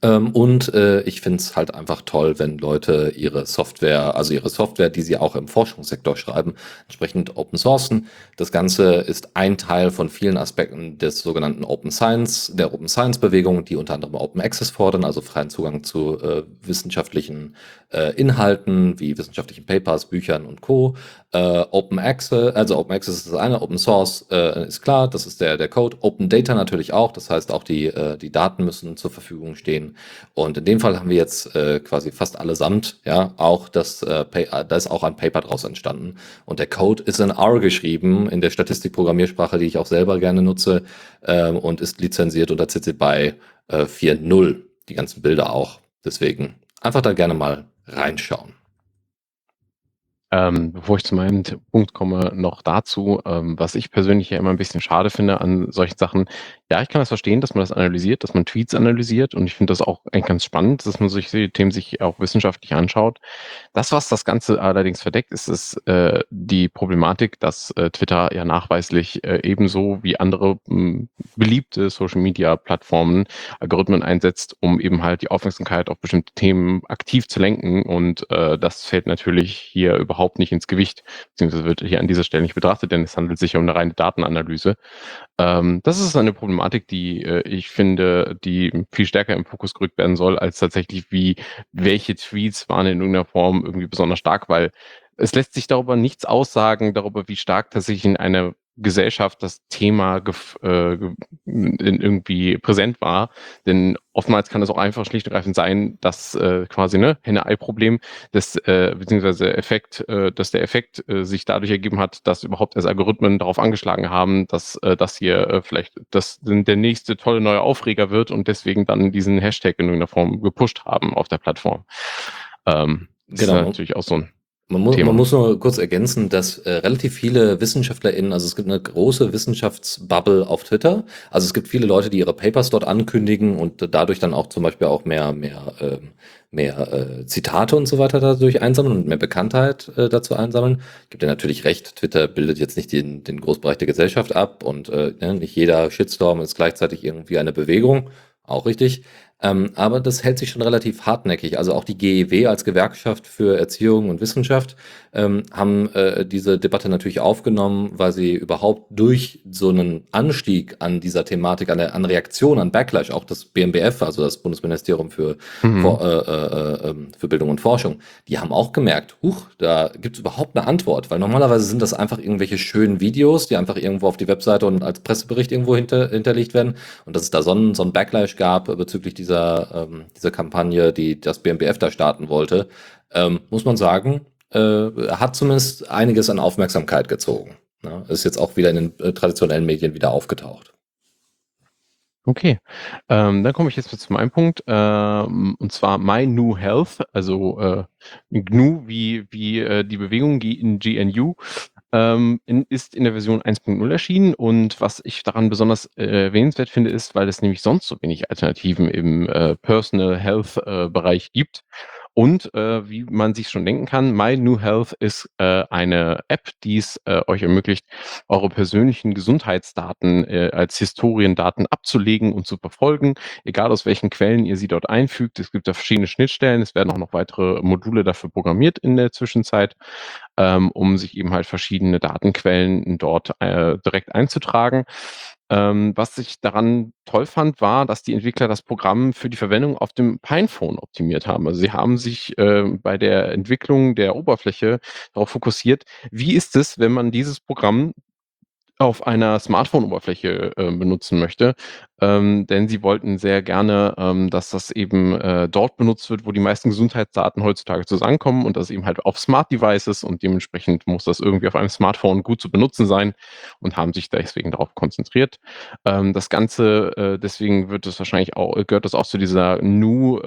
Ähm, und äh, ich finde es halt einfach toll, wenn Leute ihre Software, also ihre Software, die sie auch im Forschungssektor schreiben, entsprechend open sourcen. Das Ganze ist ein Teil von vielen Aspekten des sogenannten Open Science, der Open Science Bewegung, die unter anderem Open Access fordern, also freien Zugang zu äh, wissenschaftlichen äh, Inhalten wie wissenschaftlichen Papers, Büchern und Co. Äh, Open Access, also Open Access ist das eine, Open Source äh, ist klar, das ist der, der Code. Open Data natürlich auch, das heißt auch die, äh, die Daten müssen zur Verfügung stehen. Und in dem Fall haben wir jetzt äh, quasi fast allesamt, ja, auch das, äh, da ist auch ein Paper draus entstanden. Und der Code ist in R geschrieben, in der Statistikprogrammiersprache, die ich auch selber gerne nutze, äh, und ist lizenziert unter CC BY äh, 4.0. Die ganzen Bilder auch. Deswegen einfach da gerne mal reinschauen. Ähm, bevor ich zu meinem Punkt komme, noch dazu, ähm, was ich persönlich ja immer ein bisschen schade finde an solchen Sachen. Ja, ich kann das verstehen, dass man das analysiert, dass man Tweets analysiert und ich finde das auch eigentlich ganz spannend, dass man solche Themen sich auch wissenschaftlich anschaut. Das, was das Ganze allerdings verdeckt, ist, ist äh, die Problematik, dass äh, Twitter ja nachweislich äh, ebenso wie andere mh, beliebte Social-Media-Plattformen Algorithmen einsetzt, um eben halt die Aufmerksamkeit auf bestimmte Themen aktiv zu lenken und äh, das fällt natürlich hier überhaupt überhaupt nicht ins Gewicht, beziehungsweise wird hier an dieser Stelle nicht betrachtet, denn es handelt sich um eine reine Datenanalyse. Ähm, das ist eine Problematik, die äh, ich finde, die viel stärker im Fokus gerückt werden soll, als tatsächlich wie, welche Tweets waren in irgendeiner Form irgendwie besonders stark, weil es lässt sich darüber nichts aussagen, darüber, wie stark tatsächlich in einer Gesellschaft das Thema äh, irgendwie präsent war. Denn oftmals kann es auch einfach schlicht und ergreifend sein, dass äh, quasi ne Henne-Ei-Problem, das äh, beziehungsweise Effekt, äh, dass der Effekt äh, sich dadurch ergeben hat, dass überhaupt erst Algorithmen darauf angeschlagen haben, dass äh, das hier äh, vielleicht das der nächste tolle neue Aufreger wird und deswegen dann diesen Hashtag in irgendeiner Form gepusht haben auf der Plattform. Ähm, genau. ist natürlich auch so ein man muss, man muss nur kurz ergänzen, dass äh, relativ viele WissenschaftlerInnen, also es gibt eine große Wissenschaftsbubble auf Twitter. Also es gibt viele Leute, die ihre Papers dort ankündigen und dadurch dann auch zum Beispiel auch mehr, mehr, äh, mehr äh, Zitate und so weiter dadurch einsammeln und mehr Bekanntheit äh, dazu einsammeln. Gibt ja natürlich recht, Twitter bildet jetzt nicht den, den Großbereich der Gesellschaft ab und äh, ne, nicht jeder Shitstorm ist gleichzeitig irgendwie eine Bewegung. Auch richtig. Ähm, aber das hält sich schon relativ hartnäckig. Also auch die GEW als Gewerkschaft für Erziehung und Wissenschaft ähm, haben äh, diese Debatte natürlich aufgenommen, weil sie überhaupt durch so einen Anstieg an dieser Thematik, an, der, an Reaktion, an Backlash, auch das BMBF, also das Bundesministerium für, mhm. für, äh, äh, ähm, für Bildung und Forschung, die haben auch gemerkt, huch, da gibt es überhaupt eine Antwort, weil normalerweise sind das einfach irgendwelche schönen Videos, die einfach irgendwo auf die Webseite und als Pressebericht irgendwo hinter, hinterlegt werden und dass es da so einen, so einen Backlash gab bezüglich dieser, ähm, dieser Kampagne, die das BMBF da starten wollte, ähm, muss man sagen, äh, hat zumindest einiges an Aufmerksamkeit gezogen. Ne? Ist jetzt auch wieder in den äh, traditionellen Medien wieder aufgetaucht. Okay, ähm, dann komme ich jetzt zu meinem Punkt, ähm, und zwar My New Health, also äh, GNU wie, wie äh, die Bewegung in GNU, ähm, in, ist in der Version 1.0 erschienen. Und was ich daran besonders äh, erwähnenswert finde, ist, weil es nämlich sonst so wenig Alternativen im äh, Personal Health äh, Bereich gibt und äh, wie man sich schon denken kann, My New Health ist äh, eine App, die es äh, euch ermöglicht, eure persönlichen Gesundheitsdaten äh, als Historiendaten abzulegen und zu verfolgen, egal aus welchen Quellen ihr sie dort einfügt. Es gibt da verschiedene Schnittstellen, es werden auch noch weitere Module dafür programmiert in der Zwischenzeit, ähm, um sich eben halt verschiedene Datenquellen dort äh, direkt einzutragen. Ähm, was ich daran toll fand, war, dass die Entwickler das Programm für die Verwendung auf dem Pinephone optimiert haben. Also sie haben sich äh, bei der Entwicklung der Oberfläche darauf fokussiert, wie ist es, wenn man dieses Programm auf einer Smartphone-Oberfläche äh, benutzen möchte, ähm, denn sie wollten sehr gerne, ähm, dass das eben äh, dort benutzt wird, wo die meisten Gesundheitsdaten heutzutage zusammenkommen und das eben halt auf Smart Devices und dementsprechend muss das irgendwie auf einem Smartphone gut zu benutzen sein und haben sich deswegen darauf konzentriert. Ähm, das Ganze, äh, deswegen wird es wahrscheinlich auch, gehört das auch zu dieser Nu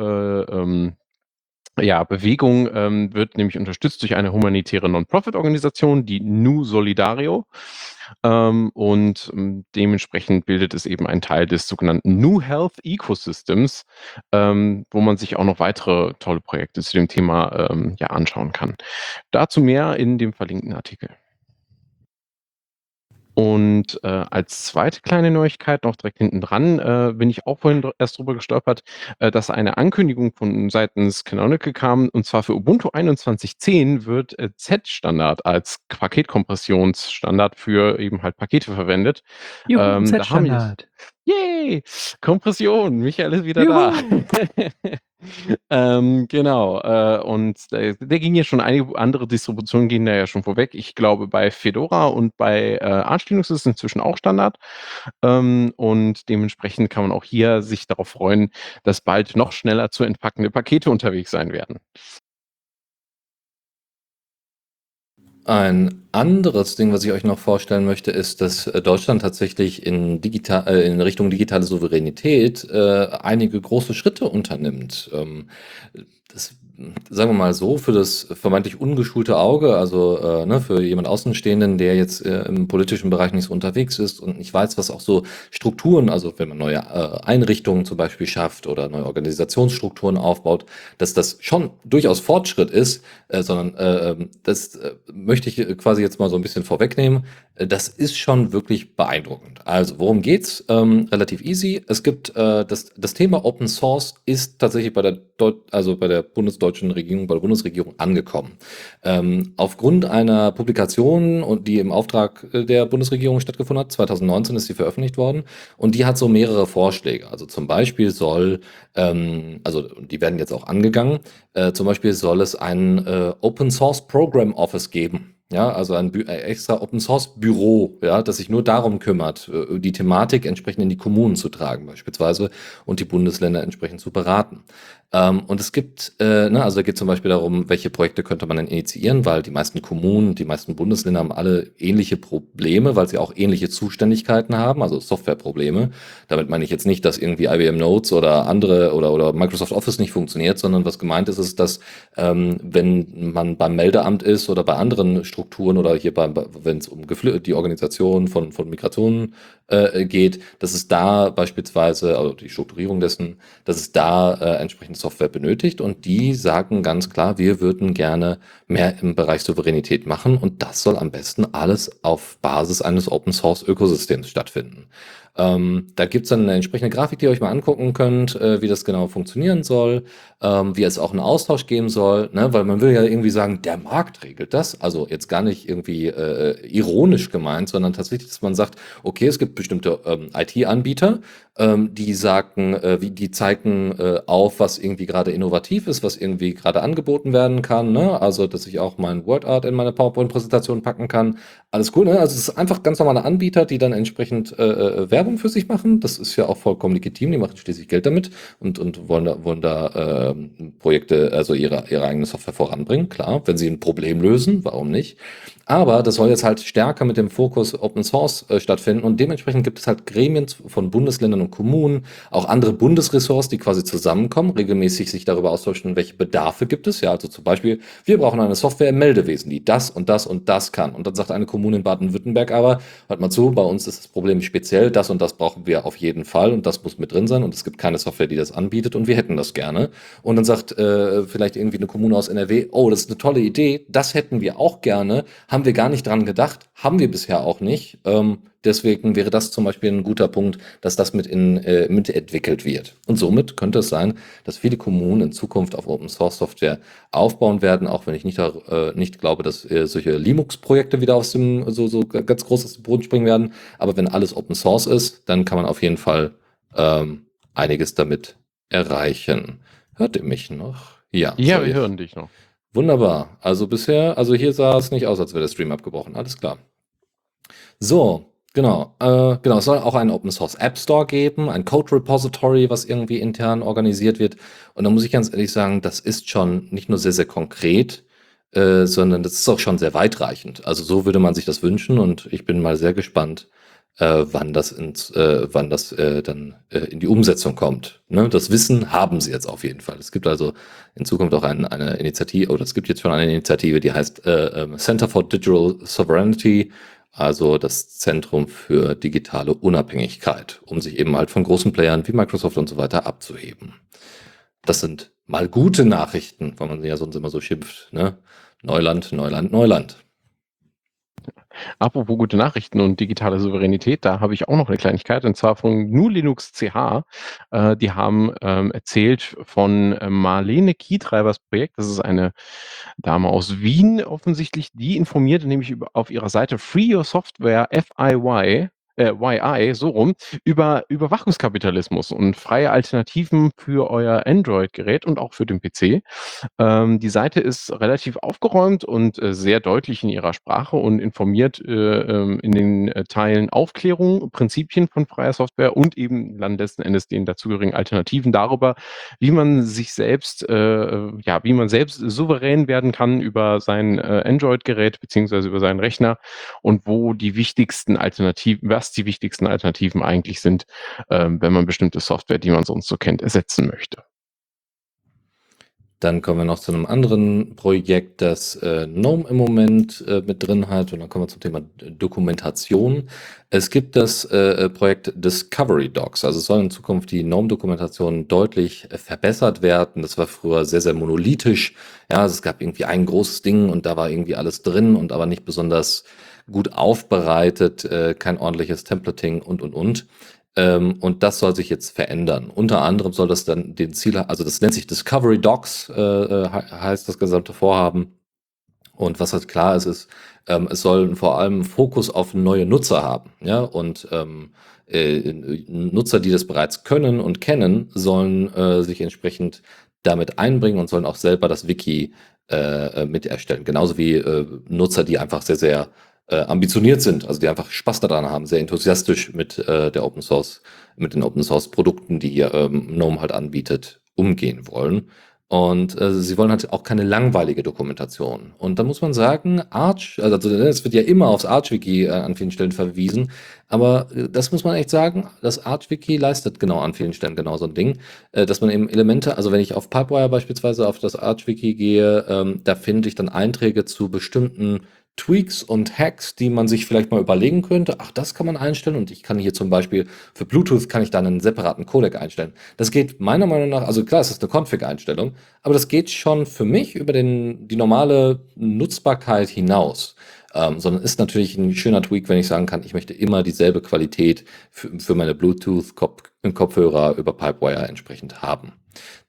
ja, Bewegung ähm, wird nämlich unterstützt durch eine humanitäre Non-Profit-Organisation, die Nu Solidario. Ähm, und ähm, dementsprechend bildet es eben einen Teil des sogenannten New Health Ecosystems, ähm, wo man sich auch noch weitere tolle Projekte zu dem Thema ähm, ja, anschauen kann. Dazu mehr in dem verlinkten Artikel. Und äh, als zweite kleine Neuigkeit noch direkt hinten dran äh, bin ich auch vorhin dr- erst drüber gestolpert, äh, dass eine Ankündigung von seitens Canonical kam und zwar für Ubuntu 21.10 wird äh, Z-Standard als Paketkompressionsstandard für eben halt Pakete verwendet. Juhu, Ähm, da haben wir-. Yay! Kompression, Michael ist wieder da. (laughs) ähm, genau. Äh, und der, der ging ja schon, einige andere Distributionen gehen da ja schon vorweg. Ich glaube, bei Fedora und bei äh, Arch Linux ist es inzwischen auch Standard. Ähm, und dementsprechend kann man auch hier sich darauf freuen, dass bald noch schneller zu entpackende Pakete unterwegs sein werden. Ein anderes Ding, was ich euch noch vorstellen möchte, ist, dass äh, Deutschland tatsächlich in, digital, äh, in Richtung digitale Souveränität äh, einige große Schritte unternimmt. Ähm, das, sagen wir mal so, für das vermeintlich ungeschulte Auge, also äh, ne, für jemand Außenstehenden, der jetzt äh, im politischen Bereich nicht so unterwegs ist und nicht weiß, was auch so Strukturen, also wenn man neue äh, Einrichtungen zum Beispiel schafft oder neue Organisationsstrukturen aufbaut, dass das schon durchaus Fortschritt ist, äh, sondern äh, ähm, das äh, möchte ich quasi jetzt mal so ein bisschen vorwegnehmen. Das ist schon wirklich beeindruckend. Also, worum geht's? Ähm, relativ easy. Es gibt das, das Thema Open Source ist tatsächlich bei der Deut also bei der bundesdeutschen Regierung, bei der Bundesregierung angekommen. Ähm, aufgrund einer Publikation die im Auftrag äh, der Bundesregierung stattgefunden hat, 2019 ist sie veröffentlicht worden und die hat so mehrere Vorschläge. Also zum Beispiel soll, ähm, also die werden jetzt auch angegangen, äh, zum Beispiel soll es ein äh, Open Source Program Office geben. Ja, also ein äh, extra Open Source Büro, ja, das sich nur darum kümmert, äh, die Thematik entsprechend in die Kommunen zu tragen, beispielsweise, und die Bundesländer entsprechend zu beraten. Ähm, und es gibt, äh, ne, also geht zum Beispiel darum, welche Projekte könnte man denn initiieren, weil die meisten Kommunen, die meisten Bundesländer haben alle ähnliche Probleme, weil sie auch ähnliche Zuständigkeiten haben, also Softwareprobleme. Damit meine ich jetzt nicht, dass irgendwie IBM Notes oder andere oder, oder Microsoft Office nicht funktioniert, sondern was gemeint ist, ist, dass ähm, wenn man beim Meldeamt ist oder bei anderen Strukturen oder hier beim, wenn es um Geflü die Organisation von, von Migrationen äh, geht, dass es da beispielsweise, also die Strukturierung dessen, dass es da äh, entsprechende Software benötigt und die sagen ganz klar, wir würden gerne mehr im Bereich Souveränität machen und das soll am besten alles auf Basis eines Open Source Ökosystems stattfinden. Ähm, da gibt's dann eine entsprechende Grafik, die ihr euch mal angucken könnt, äh, wie das genau funktionieren soll, ähm, wie es auch einen Austausch geben soll, ne? weil man will ja irgendwie sagen, der Markt regelt das. Also jetzt gar nicht irgendwie äh, ironisch gemeint, sondern tatsächlich, dass man sagt, okay, es gibt bestimmte ähm, IT-Anbieter, ähm, die sagen, äh, wie die zeigen äh, auf, was irgendwie gerade innovativ ist, was irgendwie gerade angeboten werden kann. Ne? Also, dass ich auch mein WordArt in meine PowerPoint-Präsentation packen kann. Alles cool, ne? Also es ist einfach ganz normale Anbieter, die dann entsprechend äh, äh, Werbung für sich machen. Das ist ja auch vollkommen legitim. Die machen schließlich Geld damit und, und wollen da, wollen da äh, Projekte, also ihre, ihre eigene Software voranbringen. Klar, wenn sie ein Problem lösen, warum nicht? Aber das soll jetzt halt stärker mit dem Fokus Open Source äh, stattfinden und dementsprechend gibt es halt Gremien von Bundesländern und Kommunen, auch andere Bundesressorts, die quasi zusammenkommen, regelmäßig sich darüber austauschen, welche Bedarfe gibt es. Ja, also zum Beispiel, wir brauchen eine Software im Meldewesen, die das und das und das kann. Und dann sagt eine Kommune in Baden-Württemberg aber, hört mal zu, bei uns ist das Problem speziell, das und das brauchen wir auf jeden Fall und das muss mit drin sein und es gibt keine Software, die das anbietet und wir hätten das gerne. Und dann sagt äh, vielleicht irgendwie eine Kommune aus NRW, oh, das ist eine tolle Idee, das hätten wir auch gerne, haben wir gar nicht dran gedacht, haben wir bisher auch nicht. Ähm, deswegen wäre das zum Beispiel ein guter Punkt, dass das mit in, äh, mitentwickelt wird. Und somit könnte es sein, dass viele Kommunen in Zukunft auf Open Source Software aufbauen werden, auch wenn ich nicht, äh, nicht glaube, dass äh, solche Linux-Projekte wieder aus dem so, so ganz groß aus dem Boden springen werden. Aber wenn alles Open Source ist, dann kann man auf jeden Fall ähm, einiges damit erreichen. Hört ihr mich noch? Ja, Ja, sorry. wir hören dich noch. Wunderbar. Also bisher, also hier sah es nicht aus, als wäre der Stream abgebrochen. Alles klar. So, genau. Äh, genau, es soll auch einen Open Source App Store geben, ein Code Repository, was irgendwie intern organisiert wird. Und da muss ich ganz ehrlich sagen, das ist schon nicht nur sehr, sehr konkret, äh, sondern das ist auch schon sehr weitreichend. Also so würde man sich das wünschen und ich bin mal sehr gespannt, äh, wann das ins, äh, wann das äh, dann äh, in die Umsetzung kommt. Ne? Das Wissen haben sie jetzt auf jeden Fall. Es gibt also in Zukunft auch ein, eine Initiative, oder es gibt jetzt schon eine Initiative, die heißt äh, ähm, Center for Digital Sovereignty, also das Zentrum für digitale Unabhängigkeit, um sich eben halt von großen Playern wie Microsoft und so weiter abzuheben. Das sind mal gute Nachrichten, weil man ja sonst immer so schimpft. Ne? Neuland, Neuland, Neuland. Apropos gute Nachrichten und digitale Souveränität, da habe ich auch noch eine Kleinigkeit, und zwar von GNU Linux CH. Äh, die haben ähm, erzählt von äh, Marlene Kietreibers Projekt. Das ist eine Dame aus Wien offensichtlich, die informiert nämlich über, auf ihrer Seite Free Your Software FIY äh, YI, so rum, über Überwachungskapitalismus und freie Alternativen für euer Android-Gerät und auch für den PC. Ähm, die Seite ist relativ aufgeräumt und äh, sehr deutlich in ihrer Sprache und informiert äh, ähm, in den äh, Teilen Aufklärung, Prinzipien von freier Software und eben dann letzten Endes den dazugehörigen Alternativen darüber, wie man sich selbst, äh, ja, wie man selbst souverän werden kann über sein äh, Android-Gerät beziehungsweise über seinen Rechner und wo die wichtigsten Alternativen, was die wichtigsten Alternativen eigentlich sind, ähm, wenn man bestimmte Software, die man sonst so kennt, ersetzen möchte. Dann kommen wir noch zu einem anderen Projekt, das äh, GNOME im Moment äh, mit drin hat. Und dann kommen wir zum Thema Dokumentation. Es gibt das äh, Projekt Discovery Docs. Also es soll in Zukunft die GNOME-Dokumentation deutlich äh, verbessert werden. Das war früher sehr, sehr monolithisch. Ja, also es gab irgendwie ein großes Ding und da war irgendwie alles drin und aber nicht besonders gut aufbereitet, äh, kein ordentliches Templating und, und, und. Ähm, und das soll sich jetzt verändern. Unter anderem soll das dann den Ziel, also das nennt sich Discovery Docs, äh, äh heißt das gesamte Vorhaben. Und was halt klar ist, ist, ähm, es soll vor allem Fokus auf neue Nutzer haben. Ja, und ähm, äh, Nutzer, die das bereits können und kennen, sollen äh, sich entsprechend damit einbringen und sollen auch selber das Wiki äh, äh mit erstellen. Genauso wie äh, Nutzer, die einfach sehr, sehr äh, ambitioniert sind, also die einfach Spaß daran haben, sehr enthusiastisch mit äh, der Open Source, mit den Open Source Produkten, die ähm, GNOME halt anbietet, umgehen wollen. Und äh, sie wollen halt auch keine langweilige Dokumentation. Und da muss man sagen, Arch, also es wird ja immer aufs Arch-Wiki äh, an vielen Stellen verwiesen, aber äh, das muss man echt sagen, das Arch-Wiki leistet genau an vielen Stellen genau so ein Ding, äh, dass man eben Elemente, also wenn ich auf Pipewire beispielsweise auf das Arch-Wiki gehe, ähm, da finde ich dann Einträge zu bestimmten Tweaks und Hacks, die man sich vielleicht mal überlegen könnte. Ach, das kann man einstellen und ich kann hier zum Beispiel für Bluetooth kann ich dann einen separaten Codec einstellen. Das geht meiner Meinung nach, also klar, es ist eine Config-Einstellung, aber das geht schon für mich über den, die normale Nutzbarkeit hinaus. Ähm, sondern ist natürlich ein schöner Tweak, wenn ich sagen kann, ich möchte immer dieselbe Qualität für, für meine Bluetooth-Kopfhörer über Pipewire entsprechend haben.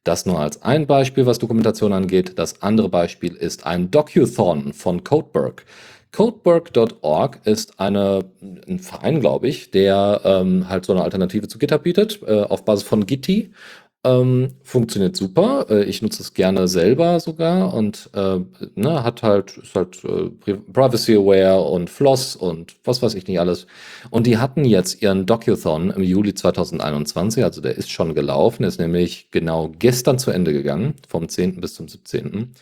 Das nur als ein Beispiel, was Dokumentation angeht. Das andere Beispiel ist ein Docuthon von Codeberg. Codeberg.org ist eine, ein Verein, glaube ich, der ähm, halt so eine Alternative zu GitHub bietet, äh, auf Basis von Gitti. Ähm, funktioniert super. Äh, ich nutze es gerne selber sogar und äh, ne, hat halt, ist halt äh, Privacy Aware und Floss und was weiß ich nicht alles. Und die hatten jetzt ihren Docuthon im Juli 2021, also der ist schon gelaufen, ist nämlich genau gestern zu Ende gegangen, vom 10. bis zum 17.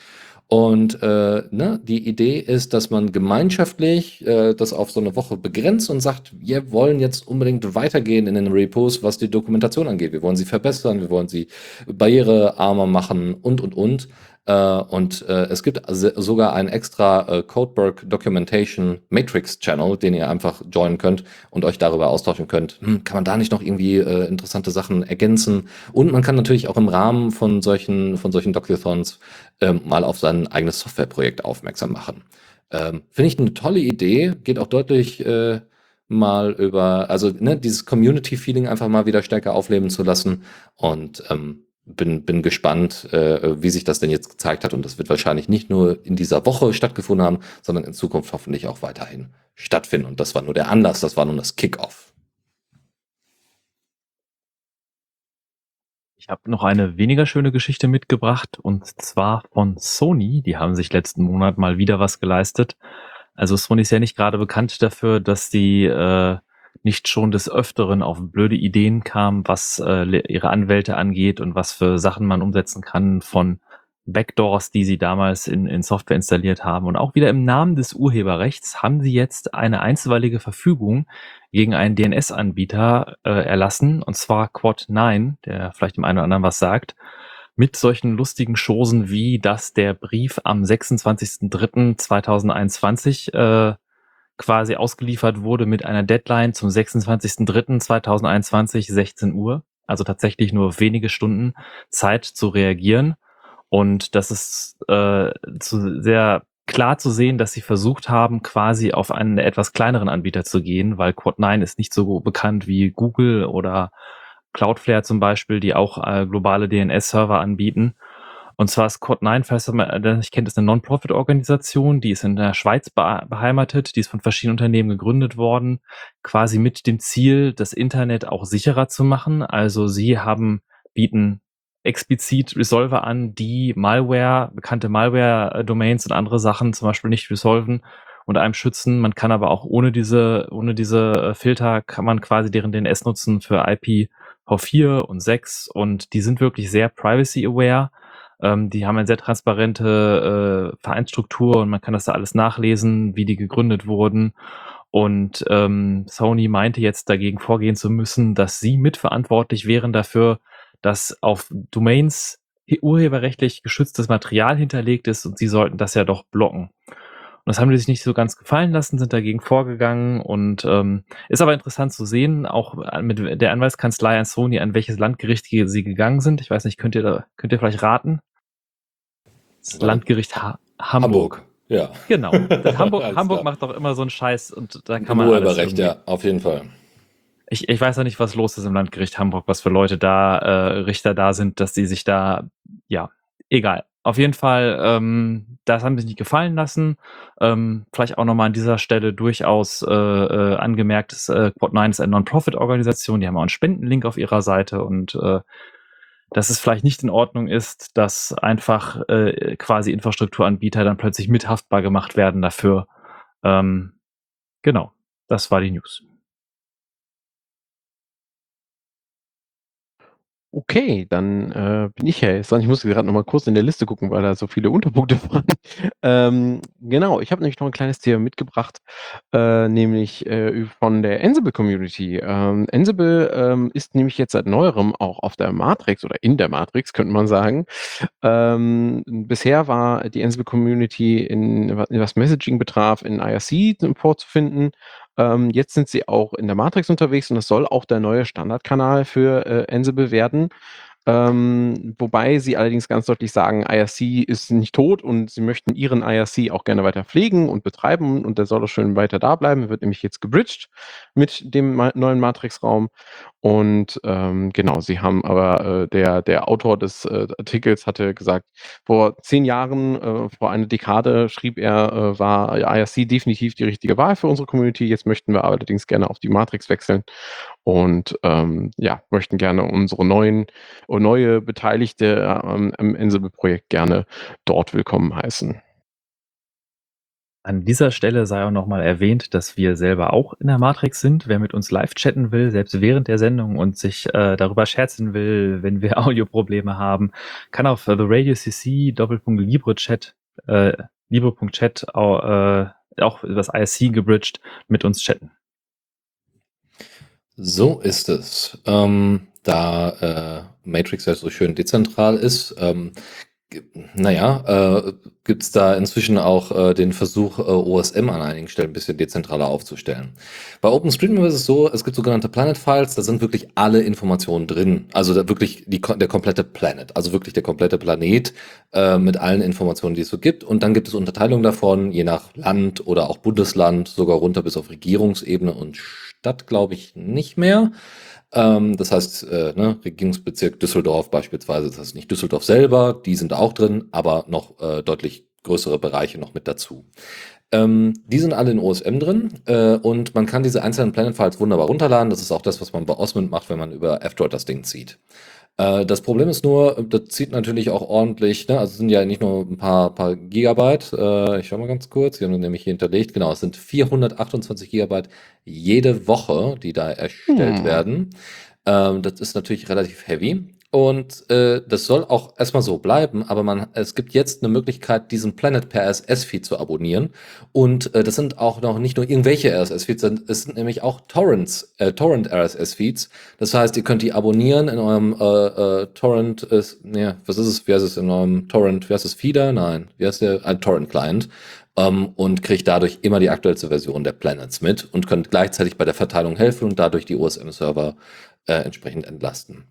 Und äh, ne, die Idee ist, dass man gemeinschaftlich äh, das auf so eine Woche begrenzt und sagt, wir wollen jetzt unbedingt weitergehen in den Repos, was die Dokumentation angeht. Wir wollen sie verbessern, wir wollen sie barrierearmer machen und, und, und. Äh, und äh, es gibt sogar einen extra äh, Codeberg Documentation Matrix Channel, den ihr einfach joinen könnt und euch darüber austauschen könnt. Hm, kann man da nicht noch irgendwie äh, interessante Sachen ergänzen? Und man kann natürlich auch im Rahmen von solchen, von solchen Docuthons ähm, mal auf sein eigenes Softwareprojekt aufmerksam machen. Ähm, Finde ich eine tolle Idee, geht auch deutlich äh, mal über, also ne, dieses Community-Feeling einfach mal wieder stärker aufleben zu lassen und ähm, bin, bin gespannt, äh, wie sich das denn jetzt gezeigt hat. Und das wird wahrscheinlich nicht nur in dieser Woche stattgefunden haben, sondern in Zukunft hoffentlich auch weiterhin stattfinden. Und das war nur der Anlass, das war nun das Kickoff. Ich habe noch eine weniger schöne Geschichte mitgebracht und zwar von Sony. Die haben sich letzten Monat mal wieder was geleistet. Also Sony ist ja nicht gerade bekannt dafür, dass die äh, nicht schon des Öfteren auf blöde Ideen kam, was äh, ihre Anwälte angeht und was für Sachen man umsetzen kann von Backdoors, die sie damals in, in Software installiert haben. Und auch wieder im Namen des Urheberrechts haben sie jetzt eine einstweilige Verfügung gegen einen DNS-Anbieter äh, erlassen, und zwar Quad9, der vielleicht dem einen oder anderen was sagt, mit solchen lustigen Chosen wie, dass der Brief am 26.03.2021 äh, quasi ausgeliefert wurde mit einer Deadline zum 26.03.2021, 16 Uhr. Also tatsächlich nur wenige Stunden Zeit zu reagieren. Und das ist äh, zu sehr klar zu sehen, dass sie versucht haben, quasi auf einen etwas kleineren Anbieter zu gehen, weil Quad9 ist nicht so bekannt wie Google oder Cloudflare zum Beispiel, die auch äh, globale DNS-Server anbieten. Und zwar ist Code9, falls man nicht kennt, ist eine Non-Profit-Organisation, die ist in der Schweiz beheimatet, die ist von verschiedenen Unternehmen gegründet worden, quasi mit dem Ziel, das Internet auch sicherer zu machen. Also sie haben, bieten explizit Resolver an, die Malware, bekannte Malware-Domains und andere Sachen zum Beispiel nicht resolven und einem schützen. Man kann aber auch ohne diese, ohne diese äh, Filter kann man quasi deren DNS nutzen für IPv4 und 6 und die sind wirklich sehr privacy aware ähm, die haben eine sehr transparente äh, Vereinsstruktur und man kann das da alles nachlesen, wie die gegründet wurden. Und ähm, Sony meinte jetzt dagegen vorgehen zu müssen, dass sie mitverantwortlich wären dafür, dass auf Domains urheberrechtlich geschütztes Material hinterlegt ist und sie sollten das ja doch blocken. Und das haben die sich nicht so ganz gefallen lassen, sind dagegen vorgegangen und ähm, ist aber interessant zu sehen, auch mit der Anwaltskanzlei an Sony, an welches Landgericht sie gegangen sind. Ich weiß nicht, könnt ihr da, könnt ihr vielleicht raten? Das Landgericht ha Hamburg. Hamburg. Ja. Genau. (laughs) Hamburg, Hamburg macht doch immer so einen Scheiß und da kann man. Urheberrecht, ja, auf jeden Fall. Ich, ich weiß ja nicht, was los ist im Landgericht Hamburg, was für Leute da, äh, Richter da sind, dass die sich da, ja, egal. Auf jeden Fall, ähm, das haben sie nicht gefallen lassen. Ähm, vielleicht auch nochmal an dieser Stelle durchaus äh, äh, angemerkt, äh, Quad9 ist eine Non-Profit-Organisation, die haben auch einen Spendenlink auf ihrer Seite und äh, dass es vielleicht nicht in Ordnung ist, dass einfach äh, quasi Infrastrukturanbieter dann plötzlich mithaftbar gemacht werden dafür. Ähm, genau, das war die News. Okay, dann äh, bin ich ja jetzt dran. Ich musste gerade noch mal kurz in der Liste gucken, weil da so viele Unterpunkte (laughs) waren. Ähm, genau, ich habe nämlich noch ein kleines Thema mitgebracht, äh, nämlich äh, von der Ansible Community. Ähm, Ansible ähm, ist nämlich jetzt seit neuerem auch auf der Matrix oder in der Matrix, könnte man sagen. Ähm, bisher war die Ansible Community in, was Messaging betraf, in IRC vorzufinden. Ähm, jetzt sind sie auch in der Matrix unterwegs und das soll auch der neue Standardkanal für äh, Ansible werden. Ähm, wobei sie allerdings ganz deutlich sagen, IRC ist nicht tot und sie möchten ihren IRC auch gerne weiter pflegen und betreiben und der soll auch schön weiter da bleiben. Er wird nämlich jetzt gebridged mit dem ma neuen Matrix-Raum. Und ähm, genau, sie haben aber, äh, der, der Autor des äh, Artikels hatte gesagt, vor zehn Jahren, äh, vor einer Dekade schrieb er, äh, war IRC definitiv die richtige Wahl für unsere Community. Jetzt möchten wir allerdings gerne auf die Matrix wechseln und ähm, ja, möchten gerne unsere neuen neue Beteiligte ähm, im Ansible-Projekt gerne dort willkommen heißen. An dieser Stelle sei auch nochmal erwähnt, dass wir selber auch in der Matrix sind. Wer mit uns live chatten will, selbst während der Sendung und sich äh, darüber scherzen will, (laughs) wenn wir Audioprobleme haben, kann auf The Radio CC Doppelpunkt äh, Libre.chat auch, äh, auch das ISC gebridged mit uns chatten. So ist es. Ähm, da äh, Matrix ja so schön dezentral ist, ähm, naja, äh, gibt es da inzwischen auch äh, den Versuch, äh, OSM an einigen Stellen ein bisschen dezentraler aufzustellen. Bei OpenStreetMap ist es so, es gibt sogenannte Planet Files, da sind wirklich alle Informationen drin. Also wirklich die, der komplette Planet, also wirklich der komplette Planet äh, mit allen Informationen, die es so gibt. Und dann gibt es Unterteilungen davon, je nach Land oder auch Bundesland, sogar runter bis auf Regierungsebene und Stadt, glaube ich, nicht mehr. Ähm, das heißt, äh, ne, Regierungsbezirk Düsseldorf beispielsweise, das heißt nicht Düsseldorf selber, die sind auch drin, aber noch äh, deutlich größere Bereiche noch mit dazu. Ähm, die sind alle in OSM drin äh, und man kann diese einzelnen Planet Files wunderbar runterladen. Das ist auch das, was man bei Osmond macht, wenn man über F-Droid das Ding zieht. Äh, das Problem ist nur, das zieht natürlich auch ordentlich, ne? also es sind ja nicht nur ein paar, paar Gigabyte, äh, ich schau mal ganz kurz, die haben nämlich hier hinterlegt, genau, es sind 428 Gigabyte jede Woche, die da erstellt hm. werden. Ähm, das ist natürlich relativ heavy. Und äh, das soll auch erstmal so bleiben, aber man, es gibt jetzt eine Möglichkeit, diesen Planet per RSS-Feed zu abonnieren. Und äh, das sind auch noch nicht nur irgendwelche RSS-Feeds, es sind nämlich auch Torrents, äh, Torrent-RSS-Feeds. Das heißt, ihr könnt die abonnieren in eurem äh, äh, Torrent, äh, ne, was ist es, wie heißt es in eurem Torrent, wie heißt es, Feeder? Nein, wie heißt der? Ein Torrent-Client. Um, ähm, und kriegt dadurch immer die aktuellste Version der Planets mit und könnt gleichzeitig bei der Verteilung helfen und dadurch die OSM-Server äh, entsprechend entlasten.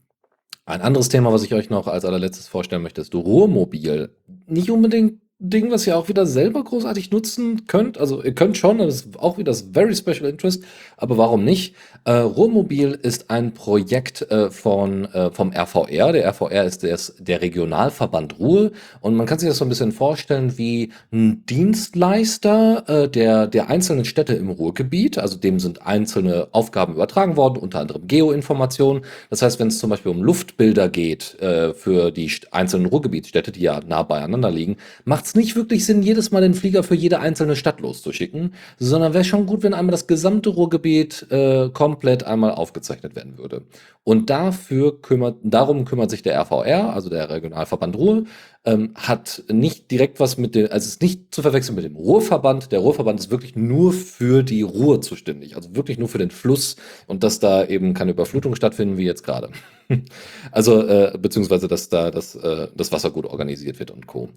Ein anderes Thema, was ich euch noch als allerletztes vorstellen möchte, ist Ruhrmobil. Nicht unbedingt Ding, was ihr auch wieder selber großartig nutzen könnt. Also ihr könnt schon, das ist auch wieder das Very Special Interest, aber warum nicht? Äh, Ruhrmobil ist ein Projekt äh, von, äh, vom RVR. Der RVR ist der, der Regionalverband Ruhr und man kann sich das so ein bisschen vorstellen wie ein Dienstleister äh, der, der einzelnen Städte im Ruhrgebiet. Also dem sind einzelne Aufgaben übertragen worden, unter anderem Geoinformationen. Das heißt, wenn es zum Beispiel um Luftbilder geht äh, für die einzelnen Ruhrgebietsstädte, die ja nah beieinander liegen, macht es nicht wirklich Sinn, jedes Mal den Flieger für jede einzelne Stadt loszuschicken, sondern wäre schon gut, wenn einmal das gesamte Ruhrgebiet äh, komplett einmal aufgezeichnet werden würde. Und dafür kümmert, darum kümmert sich der RVR, also der Regionalverband Ruhr, ähm, hat nicht direkt was mit dem, also ist nicht zu verwechseln mit dem Ruhrverband. Der Ruhrverband ist wirklich nur für die Ruhr zuständig, also wirklich nur für den Fluss und dass da eben keine Überflutung stattfinden wie jetzt gerade. (laughs) also äh, beziehungsweise dass da das, äh, das Wasser gut organisiert wird und Co.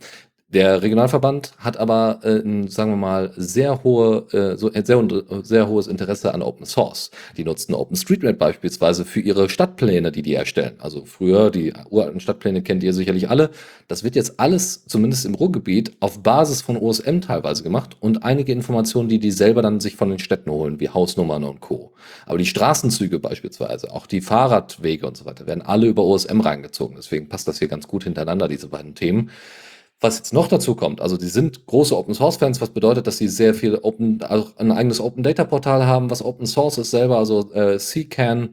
Der Regionalverband hat aber, äh, ein, sagen wir mal, sehr hohe, äh, so, sehr, sehr hohes Interesse an Open Source. Die nutzten OpenStreetMap beispielsweise für ihre Stadtpläne, die die erstellen. Also früher, die uralten Stadtpläne kennt ihr sicherlich alle. Das wird jetzt alles, zumindest im Ruhrgebiet, auf Basis von OSM teilweise gemacht und einige Informationen, die die selber dann sich von den Städten holen, wie Hausnummern und Co. Aber die Straßenzüge beispielsweise, auch die Fahrradwege und so weiter, werden alle über OSM reingezogen. Deswegen passt das hier ganz gut hintereinander, diese beiden Themen. Was jetzt noch dazu kommt, also die sind große Open Source Fans, was bedeutet, dass sie sehr viel Open, also ein eigenes Open Data Portal haben, was Open Source ist selber, also äh, CCAN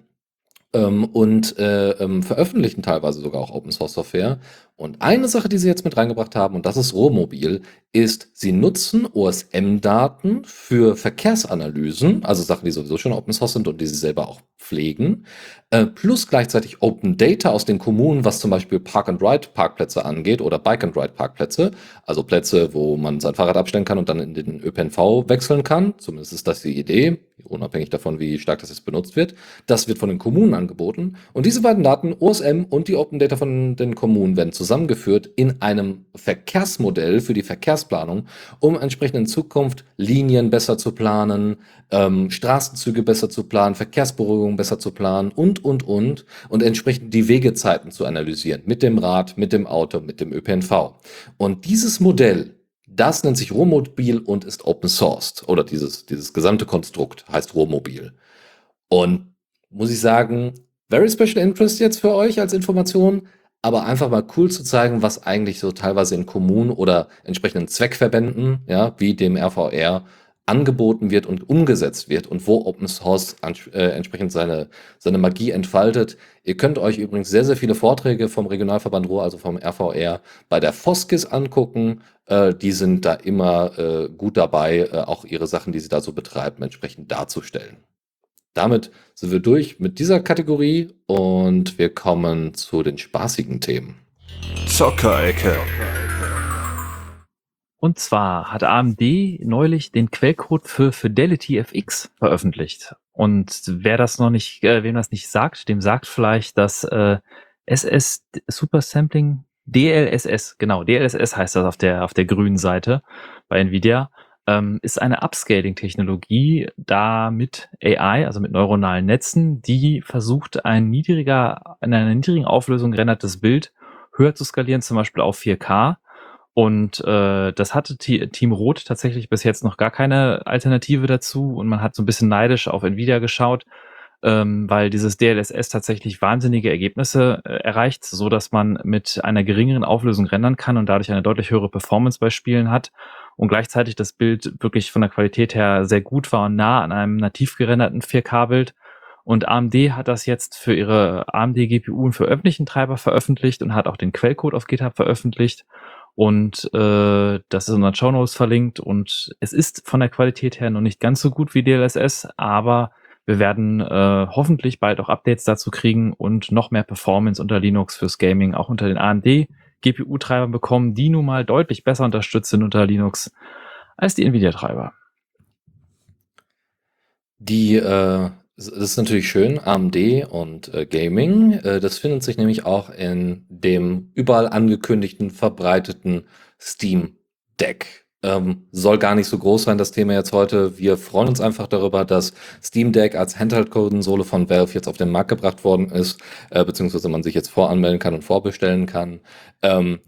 ähm, und äh, ähm, veröffentlichen teilweise sogar auch Open Source Software. Und eine Sache, die sie jetzt mit reingebracht haben, und das ist Rohmobil, ist, sie nutzen OSM-Daten für Verkehrsanalysen, also Sachen, die sowieso schon Open Source sind und die sie selber auch pflegen, äh, plus gleichzeitig Open Data aus den Kommunen, was zum Beispiel Park-and-Ride-Parkplätze angeht oder Bike-and-Ride-Parkplätze, also Plätze, wo man sein Fahrrad abstellen kann und dann in den ÖPNV wechseln kann. Zumindest ist das die Idee, unabhängig davon, wie stark das jetzt benutzt wird. Das wird von den Kommunen angeboten. Und diese beiden Daten, OSM und die Open Data von den Kommunen, werden zusammengeführt in einem Verkehrsmodell für die Verkehrsplanung, um entsprechend in Zukunft Linien besser zu planen, ähm, Straßenzüge besser zu planen, Verkehrsberuhigung besser zu planen und, und, und, und entsprechend die Wegezeiten zu analysieren mit dem Rad, mit dem Auto, mit dem ÖPNV. Und dieses Modell, das nennt sich Rohmobil und ist open sourced. Oder dieses, dieses gesamte Konstrukt heißt Rohmobil. Und muss ich sagen, very special interest jetzt für euch als Information, aber einfach mal cool zu zeigen, was eigentlich so teilweise in Kommunen oder entsprechenden Zweckverbänden, ja, wie dem RVR, angeboten wird und umgesetzt wird und wo Open Source äh, entsprechend seine, seine Magie entfaltet. Ihr könnt euch übrigens sehr, sehr viele Vorträge vom Regionalverband Ruhr, also vom RVR, bei der Foskis angucken. Äh, die sind da immer äh, gut dabei, äh, auch ihre Sachen, die sie da so betreiben, entsprechend darzustellen. Damit sind wir durch mit dieser Kategorie und wir kommen zu den spaßigen Themen. Zockerecke. Und zwar hat AMD neulich den Quellcode für Fidelity FX veröffentlicht. Und wer das noch nicht, äh, wem das nicht sagt, dem sagt vielleicht, dass äh, SS Super Sampling DLSS, genau, DLSS heißt das auf der, auf der grünen Seite bei Nvidia, ähm, ist eine Upscaling-Technologie, da mit AI, also mit neuronalen Netzen, die versucht, ein niedriger, in einer niedrigen Auflösung rendertes Bild höher zu skalieren, zum Beispiel auf 4K und äh, das hatte T Team Rot tatsächlich bis jetzt noch gar keine Alternative dazu und man hat so ein bisschen neidisch auf Nvidia geschaut, ähm, weil dieses DLSS tatsächlich wahnsinnige Ergebnisse äh, erreicht, so dass man mit einer geringeren Auflösung rendern kann und dadurch eine deutlich höhere Performance bei Spielen hat und gleichzeitig das Bild wirklich von der Qualität her sehr gut war und nah an einem nativ gerenderten 4K-Bild. Und AMD hat das jetzt für ihre AMD GPU und für öffentlichen Treiber veröffentlicht und hat auch den Quellcode auf GitHub veröffentlicht. Und äh, das ist in unseren Show Notes verlinkt. Und es ist von der Qualität her noch nicht ganz so gut wie DLSS, aber wir werden äh, hoffentlich bald auch Updates dazu kriegen und noch mehr Performance unter Linux fürs Gaming, auch unter den AMD GPU-Treibern bekommen, die nun mal deutlich besser unterstützt sind unter Linux als die Nvidia-Treiber. Die äh, das ist natürlich schön, AMD und äh, Gaming. Äh, das findet sich nämlich auch in dem überall angekündigten, verbreiteten Steam Deck. Ähm, soll gar nicht so groß sein, das Thema jetzt heute. Wir freuen uns einfach darüber, dass Steam Deck als Handheld-Konsole von Valve jetzt auf den Markt gebracht worden ist, äh, beziehungsweise man sich jetzt voranmelden kann und vorbestellen kann. Ähm,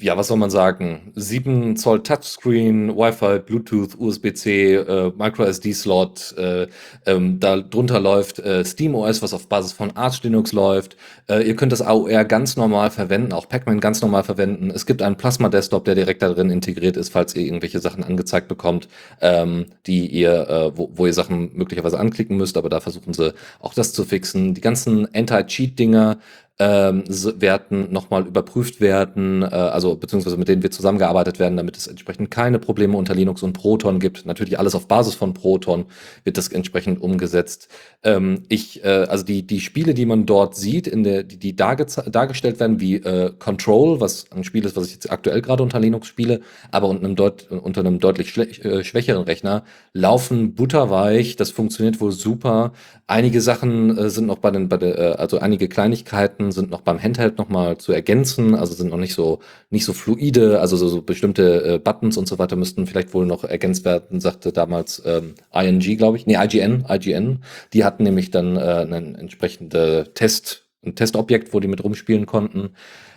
ja, was soll man sagen? 7 Zoll Touchscreen, Wi-Fi, Bluetooth, USB-C, äh, Micro-SD-Slot, äh, ähm, da drunter läuft äh, SteamOS, was auf Basis von Arch Linux läuft. Äh, ihr könnt das AOR ganz normal verwenden, auch Pacman ganz normal verwenden. Es gibt einen Plasma-Desktop, der direkt darin integriert ist, falls ihr irgendwelche Sachen angezeigt bekommt, ähm, die ihr, äh, wo, wo ihr Sachen möglicherweise anklicken müsst, aber da versuchen sie auch das zu fixen. Die ganzen Anti-Cheat-Dinger ähm, werden nochmal überprüft werden, äh, also beziehungsweise mit denen wir zusammengearbeitet werden, damit es entsprechend keine Probleme unter Linux und Proton gibt. Natürlich alles auf Basis von Proton wird das entsprechend umgesetzt. Ähm, ich, äh, also die, die Spiele, die man dort sieht, in der, die, die dargestellt werden, wie äh, Control, was ein Spiel ist, was ich jetzt aktuell gerade unter Linux spiele, aber unter einem, deut unter einem deutlich äh, schwächeren Rechner, laufen butterweich, das funktioniert wohl super. Einige Sachen äh, sind noch bei den, bei der, äh, also einige Kleinigkeiten sind noch beim Handheld noch mal zu ergänzen, also sind noch nicht so nicht so fluide, also so, so bestimmte äh, Buttons und so weiter müssten vielleicht wohl noch ergänzt werden, sagte damals ähm, ING, glaube ich, nee IGN, IGN. Die hatten nämlich dann äh, ein entsprechende Test, ein Testobjekt, wo die mit rumspielen konnten.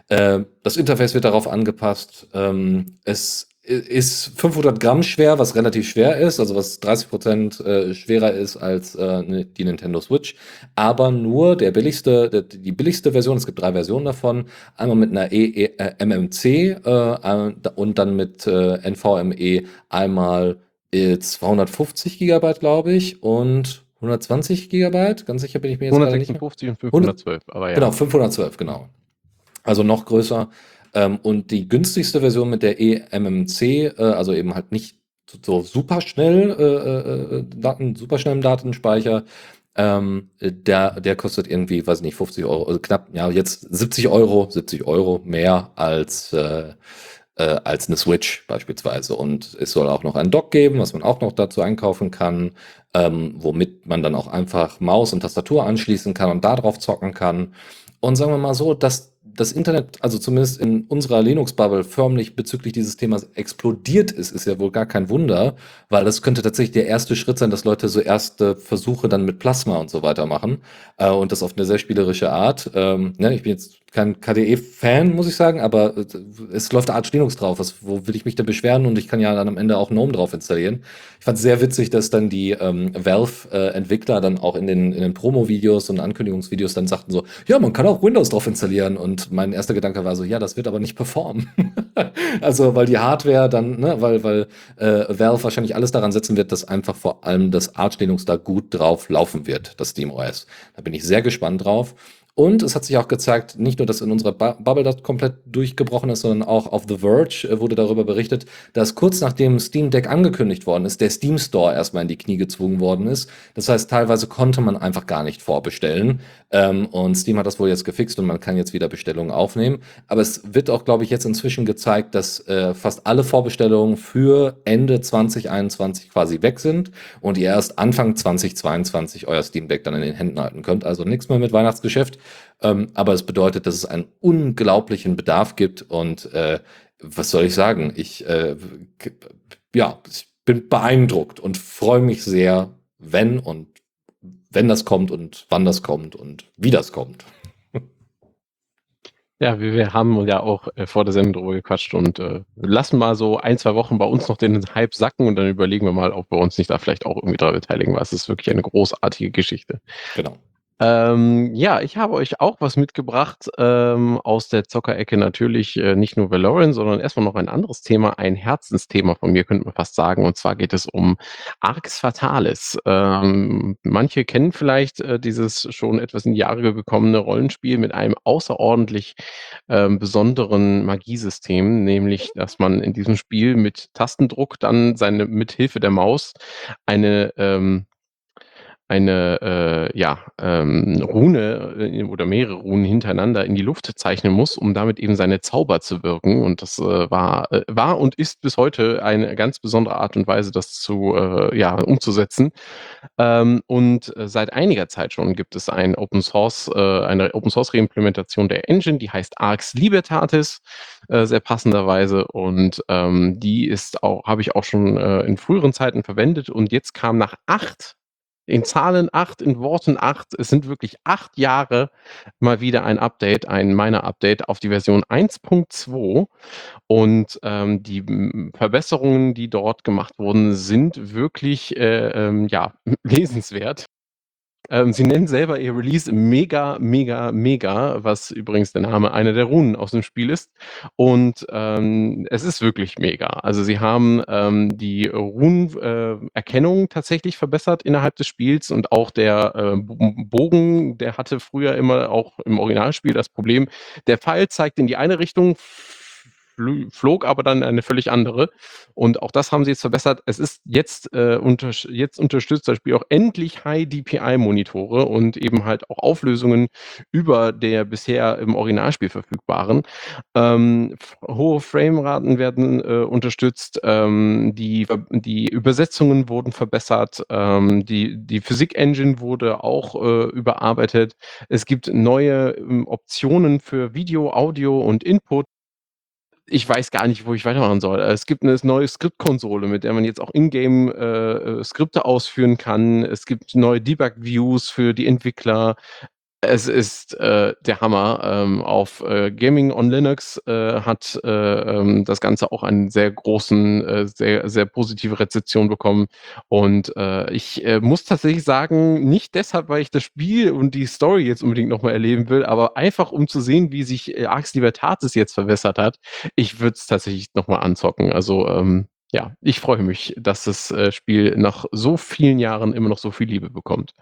Äh, das Interface wird darauf angepasst. Ähm, es ist 500 Gramm schwer, was relativ schwer ist, also was 30 Prozent äh, schwerer ist als äh, ne, die Nintendo Switch, aber nur der billigste, der, die billigste Version, es gibt drei Versionen davon, einmal mit einer e, e äh, MMC äh, und dann mit äh, NVMe einmal 250 Gigabyte, glaube ich, und 120 Gigabyte, ganz sicher bin ich mir jetzt 156 und 512, aber ja. Genau, 512, genau. Also noch größer. Ähm, und die günstigste Version mit der eMMC, äh, also eben halt nicht so super schnell, äh, äh, äh, Daten, super schnellen Datenspeicher, ähm, der, der kostet irgendwie, weiß nicht, 50 Euro, also knapp, ja, jetzt 70 Euro, 70 Euro mehr als, äh, äh, als eine Switch beispielsweise. Und es soll auch noch ein Dock geben, was man auch noch dazu einkaufen kann, ähm, womit man dann auch einfach Maus und Tastatur anschließen kann und darauf zocken kann. Und sagen wir mal so, dass das Internet, also zumindest in unserer Linux-Bubble, förmlich bezüglich dieses Themas explodiert ist, ist ja wohl gar kein Wunder, weil das könnte tatsächlich der erste Schritt sein, dass Leute so erste Versuche dann mit Plasma und so weiter machen äh, und das auf eine sehr spielerische Art. Ähm, ne, ich bin jetzt kein KDE-Fan, muss ich sagen, aber es läuft Arch Linux drauf. Was, wo will ich mich denn beschweren? Und ich kann ja dann am Ende auch GNOME drauf installieren. Ich fand es sehr witzig, dass dann die ähm, Valve-Entwickler äh, dann auch in den, in den Promo-Videos und Ankündigungsvideos dann sagten so, ja, man kann auch Windows drauf installieren. Und mein erster Gedanke war so, ja, das wird aber nicht performen. (laughs) also, weil die Hardware dann, ne, weil, weil äh, Valve wahrscheinlich alles daran setzen wird, dass einfach vor allem das Arch Linux da gut drauf laufen wird, das SteamOS. Da bin ich sehr gespannt drauf. Und es hat sich auch gezeigt, nicht nur, dass in unserer Bubble das komplett durchgebrochen ist, sondern auch auf The Verge äh, wurde darüber berichtet, dass kurz nachdem Steam Deck angekündigt worden ist, der Steam Store erstmal in die Knie gezwungen worden ist. Das heißt, teilweise konnte man einfach gar nicht vorbestellen. Ähm, und Steam hat das wohl jetzt gefixt und man kann jetzt wieder Bestellungen aufnehmen. Aber es wird auch, glaube ich, jetzt inzwischen gezeigt, dass äh, fast alle Vorbestellungen für Ende 2021 quasi weg sind und ihr erst Anfang 2022 euer Steam Deck dann in den Händen halten könnt. Also nichts mehr mit Weihnachtsgeschäft. Ähm, aber es bedeutet, dass es einen unglaublichen Bedarf gibt und äh, was soll ich sagen? Ich, äh, ja, ich bin beeindruckt und freue mich sehr, wenn und wenn das kommt und wann das kommt und wie das kommt. Ja, wir, wir haben ja auch äh, vor der Sendung drüber gequatscht und äh, lassen mal so ein, zwei Wochen bei uns noch den Hype sacken und dann überlegen wir mal, ob wir uns nicht da vielleicht auch irgendwie daran beteiligen, weil es ist wirklich eine großartige Geschichte. Genau. Ähm, ja, ich habe euch auch was mitgebracht ähm, aus der Zockerecke. Natürlich äh, nicht nur Valorant, sondern erstmal noch ein anderes Thema, ein Herzensthema von mir, könnte man fast sagen. Und zwar geht es um Arx Fatalis. Ähm, manche kennen vielleicht äh, dieses schon etwas in die Jahre gekommene Rollenspiel mit einem außerordentlich ähm, besonderen Magiesystem, nämlich, dass man in diesem Spiel mit Tastendruck dann seine mithilfe der Maus eine ähm, eine äh, ja, ähm, Rune äh, oder mehrere Runen hintereinander in die Luft zeichnen muss, um damit eben seine Zauber zu wirken. Und das äh, war, äh, war und ist bis heute eine ganz besondere Art und Weise, das zu äh, ja, umzusetzen. Ähm, und äh, seit einiger Zeit schon gibt es ein Open Source, eine Open Source Reimplementation der Engine, die heißt Arx Libertatis, sehr passenderweise. Und ähm, die ist auch, habe ich auch schon in früheren Zeiten verwendet. Und jetzt kam nach acht in Zahlen 8, in Worten 8. Es sind wirklich acht Jahre mal wieder ein Update, ein Miner-Update auf die Version 1.2. Und ähm, die Verbesserungen, die dort gemacht wurden, sind wirklich äh, ähm, ja, (laughs) lesenswert. Ähm, sie nennen selber ihr Release Mega, Mega, Mega, was übrigens der Name einer der Runen aus dem Spiel ist. Und ähm, es ist wirklich mega. Also sie haben ähm, die Runenerkennung äh, tatsächlich verbessert innerhalb des Spiels und auch der äh, Bogen, der hatte früher immer auch im Originalspiel das Problem, der Pfeil zeigt in die eine Richtung, flog aber dann eine völlig andere. Und auch das haben sie jetzt verbessert. Es ist jetzt, äh, unter, jetzt unterstützt das Spiel auch endlich High-DPI-Monitore und eben halt auch Auflösungen über der bisher im Originalspiel verfügbaren. Ähm, hohe Frameraten werden äh, unterstützt, ähm, die, die Übersetzungen wurden verbessert, ähm, die, die Physik-Engine wurde auch äh, überarbeitet. Es gibt neue ähm, Optionen für Video, Audio und Input ich weiß gar nicht, wo ich weitermachen soll. Es gibt eine neue Skriptkonsole, mit der man jetzt auch Ingame äh, äh, Skripte ausführen kann. Es gibt neue Debug-Views für die Entwickler. Es ist äh, der Hammer. Ähm, auf äh, Gaming on Linux äh, hat äh, ähm, das Ganze auch einen sehr großen, äh, sehr, sehr positive Rezeption bekommen. Und äh, ich äh, muss tatsächlich sagen, nicht deshalb, weil ich das Spiel und die Story jetzt unbedingt nochmal erleben will, aber einfach um zu sehen, wie sich äh, Arx Libertatis jetzt verbessert hat. Ich würde es tatsächlich nochmal anzocken. Also ähm, ja, ich freue mich, dass das äh, Spiel nach so vielen Jahren immer noch so viel Liebe bekommt.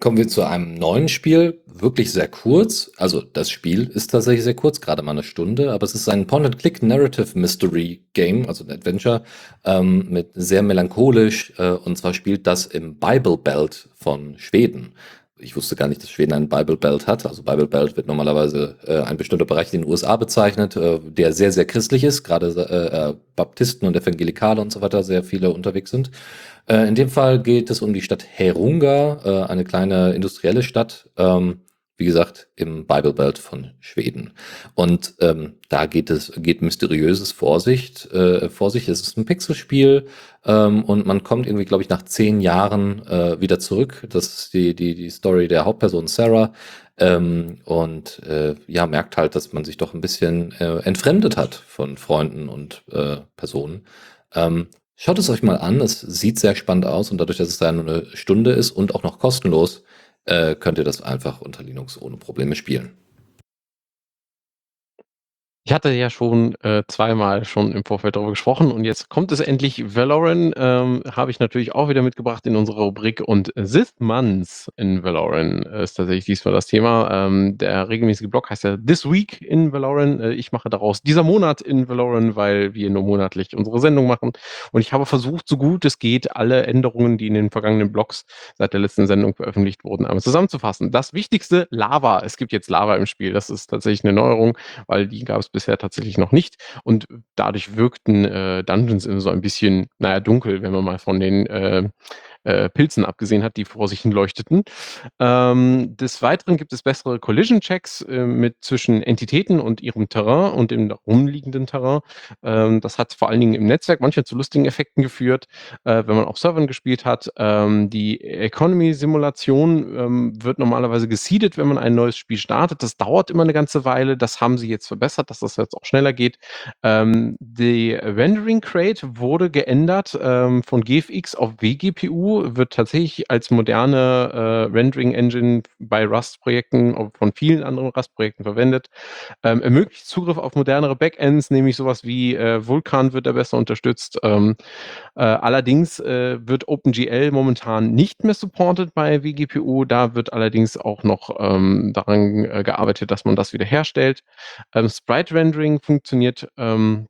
Kommen wir zu einem neuen Spiel, wirklich sehr kurz. Also das Spiel ist tatsächlich sehr kurz, gerade mal eine Stunde, aber es ist ein Point-and-Click Narrative Mystery Game, also ein Adventure, ähm, mit sehr melancholisch. Äh, und zwar spielt das im Bible Belt von Schweden. Ich wusste gar nicht, dass Schweden einen Bible Belt hat. Also Bible Belt wird normalerweise äh, ein bestimmter Bereich in den USA bezeichnet, äh, der sehr, sehr christlich ist. Gerade äh, äh, Baptisten und Evangelikale und so weiter sehr viele unterwegs sind. Äh, in dem Fall geht es um die Stadt Herunga, äh, eine kleine industrielle Stadt, ähm, wie gesagt, im Bible Belt von Schweden. Und ähm, da geht es, geht mysteriöses Vorsicht, äh, vor sich. Es ist ein Pixelspiel ähm, und man kommt irgendwie, glaube ich, nach zehn Jahren äh, wieder zurück. Das ist die, die, die Story der Hauptperson Sarah. Ähm, und äh, ja, merkt halt, dass man sich doch ein bisschen äh, entfremdet hat von Freunden und äh, Personen. Ähm, Schaut es euch mal an, es sieht sehr spannend aus und dadurch, dass es da nur eine Stunde ist und auch noch kostenlos, äh, könnt ihr das einfach unter Linux ohne Probleme spielen. Ich hatte ja schon äh, zweimal schon im Vorfeld darüber gesprochen und jetzt kommt es endlich. Valorant ähm, habe ich natürlich auch wieder mitgebracht in unserer Rubrik und Sith Months in Valorant ist tatsächlich diesmal das Thema. Ähm, der regelmäßige Blog heißt ja This Week in Valorant. Äh, ich mache daraus dieser Monat in Valorant, weil wir nur monatlich unsere Sendung machen und ich habe versucht, so gut es geht, alle Änderungen, die in den vergangenen Blogs seit der letzten Sendung veröffentlicht wurden, einmal zusammenzufassen. Das Wichtigste, Lava. Es gibt jetzt Lava im Spiel. Das ist tatsächlich eine Neuerung, weil die gab es bisher tatsächlich noch nicht. Und dadurch wirkten äh, Dungeons immer so ein bisschen, naja, dunkel, wenn man mal von den äh, äh, Pilzen abgesehen hat, die vor sich hin leuchteten. Ähm, des Weiteren gibt es bessere Collision-Checks äh, mit zwischen Entitäten und ihrem Terrain und dem rumliegenden Terrain. Ähm, das hat vor allen Dingen im Netzwerk manchmal zu lustigen Effekten geführt, äh, wenn man auf Servern gespielt hat. Ähm, die Economy-Simulation ähm, wird normalerweise geseedet, wenn man ein neues Spiel startet. Das dauert immer eine ganze Weile. Das haben sie jetzt verbessert, dass das jetzt auch schneller geht. Ähm, die Rendering Crate wurde geändert ähm, von GFX auf WGPU wird tatsächlich als moderne äh, Rendering-Engine bei Rust-Projekten, von vielen anderen Rust-Projekten verwendet. Ähm, ermöglicht Zugriff auf modernere Backends, nämlich sowas wie äh, Vulkan wird da besser unterstützt. Ähm, äh, allerdings äh, wird OpenGL momentan nicht mehr supported bei WGPU. Da wird allerdings auch noch ähm, daran äh, gearbeitet, dass man das wieder herstellt. Ähm, Sprite-Rendering funktioniert ähm,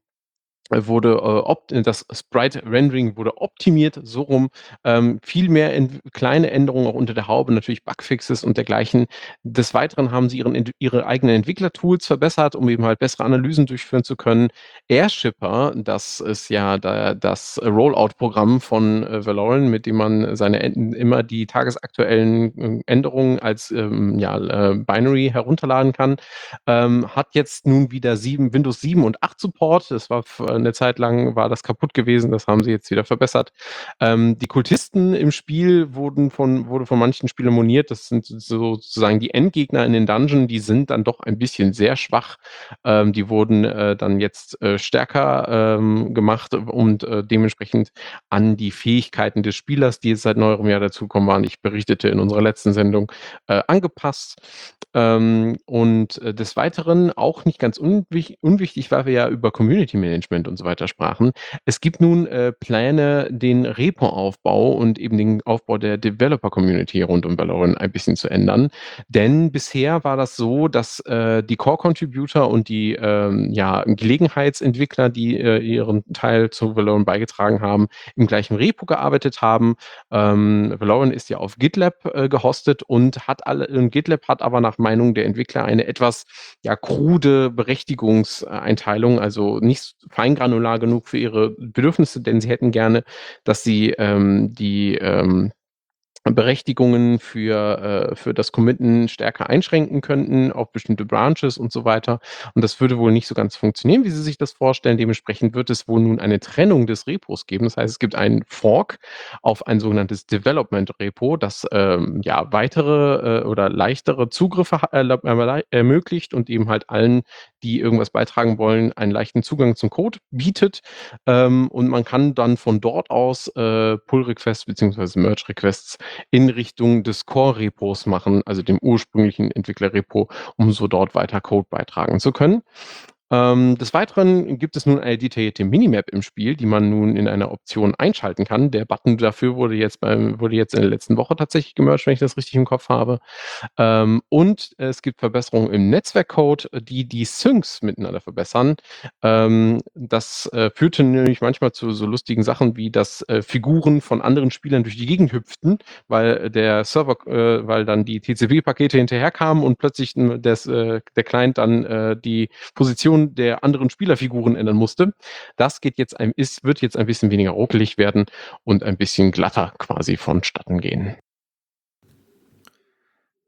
wurde äh, das Sprite Rendering wurde optimiert, so rum. Ähm, viel mehr in, kleine Änderungen auch unter der Haube, natürlich Bugfixes und dergleichen. Des Weiteren haben sie ihren, ihre eigenen Entwicklertools verbessert, um eben halt bessere Analysen durchführen zu können. Airshipper, das ist ja da, das Rollout-Programm von äh, Valorant, mit dem man seine immer die tagesaktuellen äh, Änderungen als ähm, ja, äh, Binary herunterladen kann, ähm, hat jetzt nun wieder sieben, Windows 7 und 8 Support. Das war 'ne Zeit lang war das kaputt gewesen, das haben sie jetzt wieder verbessert. Ähm, die Kultisten im Spiel wurden von wurde von manchen Spielern moniert. Das sind sozusagen die Endgegner in den Dungeon, die sind dann doch ein bisschen sehr schwach. Ähm, die wurden, äh, dann jetzt, äh, stärker, ähm, gemacht und, äh, dementsprechend an die Fähigkeiten des Spielers, die jetzt seit neuerem Jahr dazugekommen waren, ich berichtete in unserer letzten Sendung, äh, angepasst. Ähm, und, äh, des Weiteren auch nicht ganz unwich unwichtig, weil wir ja über Community Management und so weiter sprachen. Es gibt nun, äh, Pläne, den Repo-Aufbau und eben den Aufbau der Developer-Community rund um Valorant ein bisschen zu ändern. Denn bisher war das so, dass, äh, die Core-Contributor und die, ähm, ja, Gelegenheitsentwickler, die, äh, ihren Teil zu Valorant beigetragen haben, im gleichen Repo gearbeitet haben. Ähm, Valorant ist ja auf GitLab, äh, gehostet und hat alle GitLab hat aber nach Meinung der Entwickler eine etwas, ja, krude Berechtigungseinteilung, also nicht feingranular genug für ihre Bedürfnisse, denn sie hätten gerne, dass sie, ähm, die, ähm, Berechtigungen für, äh, für das Committen stärker einschränken könnten auf bestimmte Branches und so weiter. Und das würde wohl nicht so ganz funktionieren, wie sie sich das vorstellen. Dementsprechend wird es wohl nun eine Trennung des Repos geben. Das heißt, es gibt einen Fork auf ein sogenanntes Development Repo, das ähm, ja weitere äh, oder leichtere Zugriffe ermöglicht und eben halt allen, die irgendwas beitragen wollen, einen leichten Zugang zum Code bietet. Ähm, und man kann dann von dort aus äh, Pull Requests bzw. Merge Requests in Richtung des Core-Repos machen, also dem ursprünglichen Entwickler-Repo, um so dort weiter Code beitragen zu können. Ähm, des Weiteren gibt es nun eine detaillierte Minimap im Spiel, die man nun in einer Option einschalten kann. Der Button dafür wurde jetzt beim wurde jetzt in der letzten Woche tatsächlich gemerged, wenn ich das richtig im Kopf habe. Ähm, und es gibt Verbesserungen im Netzwerkcode, die die Syncs miteinander verbessern. Ähm, das, äh, führte nämlich manchmal zu so lustigen Sachen wie, dass, äh, Figuren von anderen Spielern durch die Gegend hüpften, weil der Server äh, weil dann die TCP-Pakete hinterherkamen und plötzlich des, äh, der Client dann, äh, die Position Position der anderen Spielerfiguren ändern musste. Das geht jetzt ein, ist, wird jetzt ein bisschen weniger ruckelig werden und ein bisschen glatter quasi vonstatten gehen.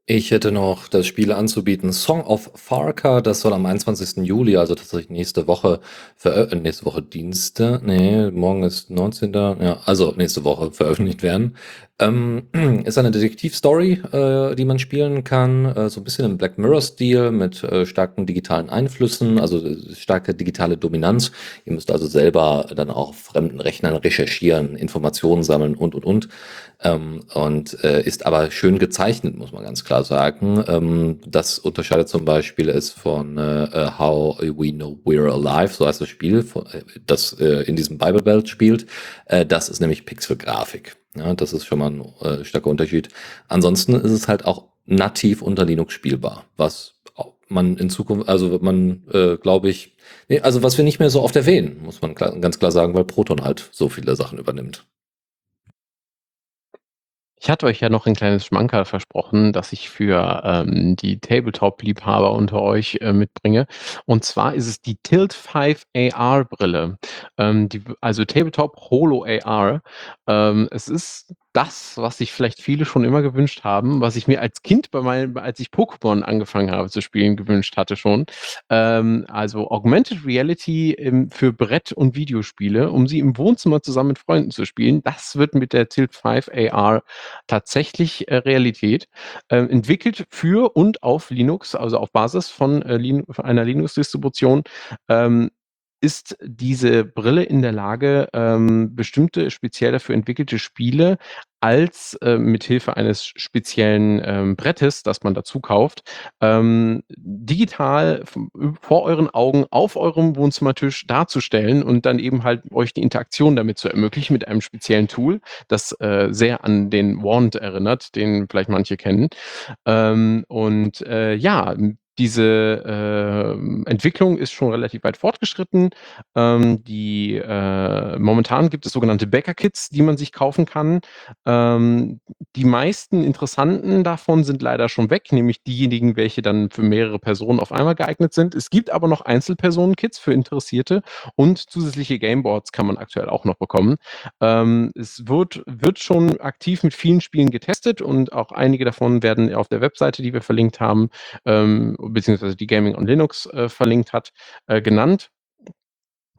Ich hätte noch das Spiel anzubieten, Song of Farka, das soll am 21. Juli, also tatsächlich nächste Woche, äh, nächste Woche Dienstag, nee, morgen ist 19. Ja, also nächste Woche veröffentlicht werden. Ähm, (clears throat) ist eine Detektivstory, äh, die man spielen kann, äh, so ein bisschen im Black Mirror-Stil mit äh, starken digitalen Einflüssen, also äh, starke digitale Dominanz. Ihr müsst also selber dann auch auf fremden Rechnern recherchieren, Informationen sammeln und und und. Ähm, und äh, ist aber schön gezeichnet, muss man ganz klar sagen. Ähm, das unterscheidet zum Beispiel es von äh, How We Know We're Alive, so heißt das Spiel, das in diesem Bible Belt spielt. Das ist nämlich Pixelgrafik. Ja, das ist schon mal ein äh, starker Unterschied. Ansonsten ist es halt auch nativ unter Linux spielbar, was man in Zukunft, also man, äh, glaube ich, nee, also was wir nicht mehr so oft erwähnen, muss man klar, ganz klar sagen, weil Proton halt so viele Sachen übernimmt. Ich hatte euch ja noch ein kleines Schmankerl versprochen, dass ich für ähm, die Tabletop-Liebhaber unter euch äh, mitbringe. Und zwar ist es die Tilt 5 AR-Brille. Ähm, die, also Tabletop Holo AR. Ähm, es ist das, was sich vielleicht viele schon immer gewünscht haben, was ich mir als Kind bei meinem, als ich Pokémon angefangen habe zu spielen, gewünscht hatte schon. Ähm, also Augmented Reality im, für Brett- und Videospiele, um sie im Wohnzimmer zusammen mit Freunden zu spielen. Das wird mit der Tilt 5 AR tatsächlich äh, Realität. Äh, entwickelt für und auf Linux, also auf Basis von, äh, Lin einer Linux-Distribution. Ähm, ist diese Brille in der Lage, ähm, bestimmte speziell dafür entwickelte Spiele als äh, mithilfe eines speziellen ähm, Brettes, das man dazu kauft, ähm, digital vor euren Augen auf eurem Wohnzimmertisch darzustellen und dann eben halt euch die Interaktion damit zu ermöglichen mit einem speziellen Tool, das äh, sehr an den Wand erinnert, den vielleicht manche kennen. Ähm, und äh, ja, diese äh, Entwicklung ist schon relativ weit fortgeschritten. Ähm, die, äh, momentan gibt es sogenannte Bäcker-Kits, die man sich kaufen kann. Ähm, die meisten interessanten davon sind leider schon weg, nämlich diejenigen, welche dann für mehrere Personen auf einmal geeignet sind. Es gibt aber noch Einzelpersonen-Kits für Interessierte und zusätzliche Gameboards kann man aktuell auch noch bekommen. Ähm, es wird, wird schon aktiv mit vielen Spielen getestet und auch einige davon werden auf der Webseite, die wir verlinkt haben, ähm, beziehungsweise die Gaming on Linux äh, verlinkt hat, äh, genannt.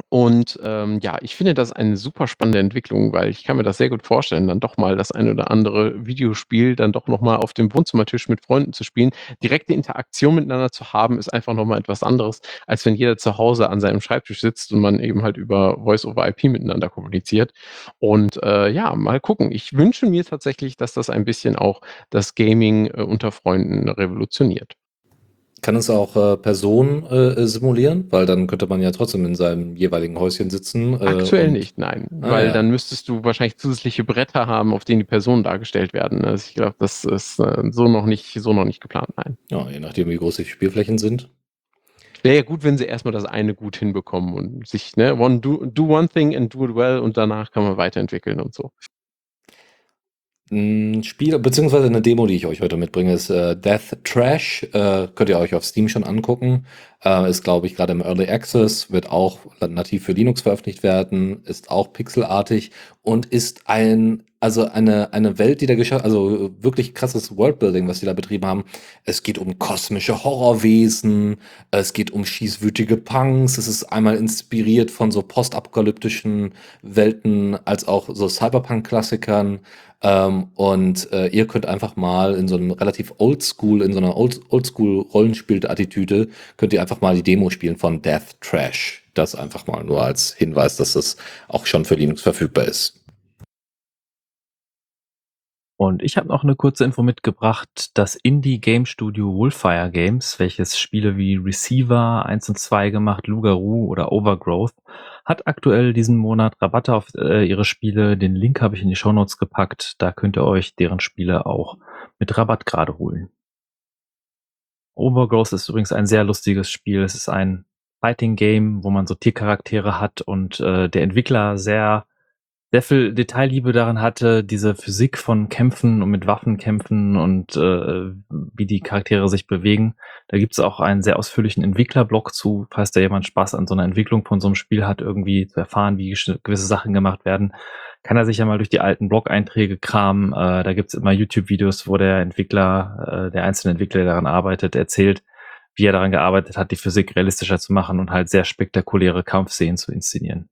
Und ähm, ja, ich finde das eine super spannende Entwicklung, weil ich kann mir das sehr gut vorstellen, dann doch mal das ein oder andere Videospiel dann doch noch mal auf dem Wohnzimmertisch mit Freunden zu spielen. Direkte Interaktion miteinander zu haben, ist einfach noch mal etwas anderes, als wenn jeder zu Hause an seinem Schreibtisch sitzt und man eben halt über Voice-over-IP miteinander kommuniziert. Und äh, ja, mal gucken. Ich wünsche mir tatsächlich, dass das ein bisschen auch das Gaming äh, unter Freunden revolutioniert. Kann es auch äh, Personen äh, simulieren? Weil dann könnte man ja trotzdem in seinem jeweiligen Häuschen sitzen. Äh, Aktuell nicht, nein. Ah, weil ja. dann müsstest du wahrscheinlich zusätzliche Bretter haben, auf denen die Personen dargestellt werden. Also ich glaube, das ist äh, so noch nicht, so noch nicht geplant, nein. Ja, je nachdem, wie groß die Spielflächen sind. Wäre ja gut, wenn sie erstmal das eine gut hinbekommen und sich, ne, one, do, do one thing and do it well und danach kann man weiterentwickeln und so. Ein Spiel, beziehungsweise eine Demo, die ich euch heute mitbringe, ist äh, Death Trash. Äh, könnt ihr euch auf Steam schon angucken. Äh, ist, glaube ich, gerade im Early Access, wird auch nativ für Linux veröffentlicht werden, ist auch pixelartig und ist ein, also eine, eine Welt, die da geschafft, also wirklich krasses Worldbuilding, was die da betrieben haben. Es geht um kosmische Horrorwesen, es geht um schießwütige Punks, es ist einmal inspiriert von so postapokalyptischen Welten als auch so Cyberpunk-Klassikern. Ähm, und äh, ihr könnt einfach mal in so einem relativ Oldschool, in so einer Old, Oldschool-Rollenspiel-Attitüde, könnt ihr einfach mal die Demo spielen von Death Trash. Das einfach mal nur als Hinweis, dass das auch schon für Linux verfügbar ist. Und ich habe noch eine kurze Info mitgebracht. Das Indie-Game Studio Wolfire Games, welches Spiele wie Receiver 1 und 2 gemacht, Lugaru oder Overgrowth, hat aktuell diesen Monat Rabatte auf äh, ihre Spiele. Den Link habe ich in die Shownotes gepackt. Da könnt ihr euch deren Spiele auch mit Rabatt gerade holen. Overgrowth ist übrigens ein sehr lustiges Spiel. Es ist ein Fighting Game, wo man so Tiercharaktere hat und äh, der Entwickler sehr sehr viel Detailliebe daran hatte, diese Physik von Kämpfen und mit Waffen kämpfen und äh, wie die Charaktere sich bewegen. Da gibt es auch einen sehr ausführlichen Entwicklerblog zu, falls da jemand Spaß an so einer Entwicklung von so einem Spiel hat, irgendwie zu erfahren, wie gewisse Sachen gemacht werden, kann er sich ja mal durch die alten Blog-Einträge kramen. Äh, da gibt's immer YouTube-Videos, wo der Entwickler, äh, der einzelne Entwickler, der daran arbeitet, erzählt, wie er daran gearbeitet hat, die Physik realistischer zu machen und halt sehr spektakuläre Kampfszenen zu inszenieren.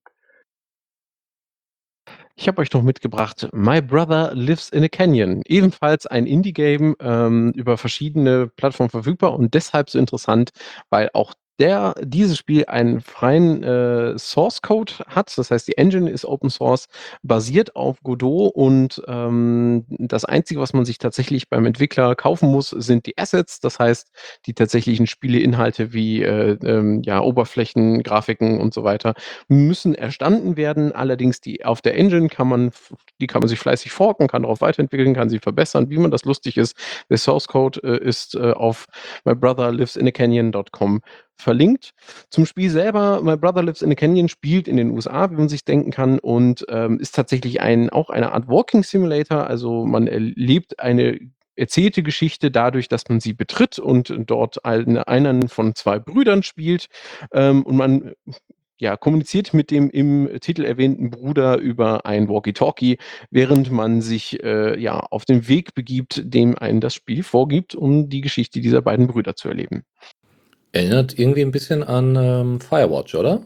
Ich habe euch noch mitgebracht My Brother Lives in a Canyon. Ebenfalls ein Indie-Game ähm, über verschiedene Plattformen verfügbar und deshalb so interessant, weil auch der dieses Spiel einen freien äh, Source Code hat. Das heißt, die Engine ist Open Source, basiert auf Godot und ähm, das Einzige, was man sich tatsächlich beim Entwickler kaufen muss, sind die Assets. Das heißt, die tatsächlichen Spieleinhalte wie äh, ähm, ja, Oberflächen, Grafiken und so weiter müssen erstanden werden. Allerdings die auf der Engine kann man, die kann man sich fleißig forken, kann darauf weiterentwickeln, kann sie verbessern, wie man das lustig ist. Der Source Code äh, ist äh, auf mybrotherlivesinacanion.com verlinkt. Zum Spiel selber, My Brother Lives in a Canyon spielt in den USA, wie man sich denken kann, und ähm, ist tatsächlich ein, auch eine Art Walking Simulator. Also man erlebt eine erzählte Geschichte dadurch, dass man sie betritt und dort eine, einen von zwei Brüdern spielt. Ähm, und man ja, kommuniziert mit dem im Titel erwähnten Bruder über ein Walkie-Talkie, während man sich äh, ja auf den Weg begibt, dem einen das Spiel vorgibt, um die Geschichte dieser beiden Brüder zu erleben. Erinnert irgendwie ein bisschen an ähm, Firewatch, oder?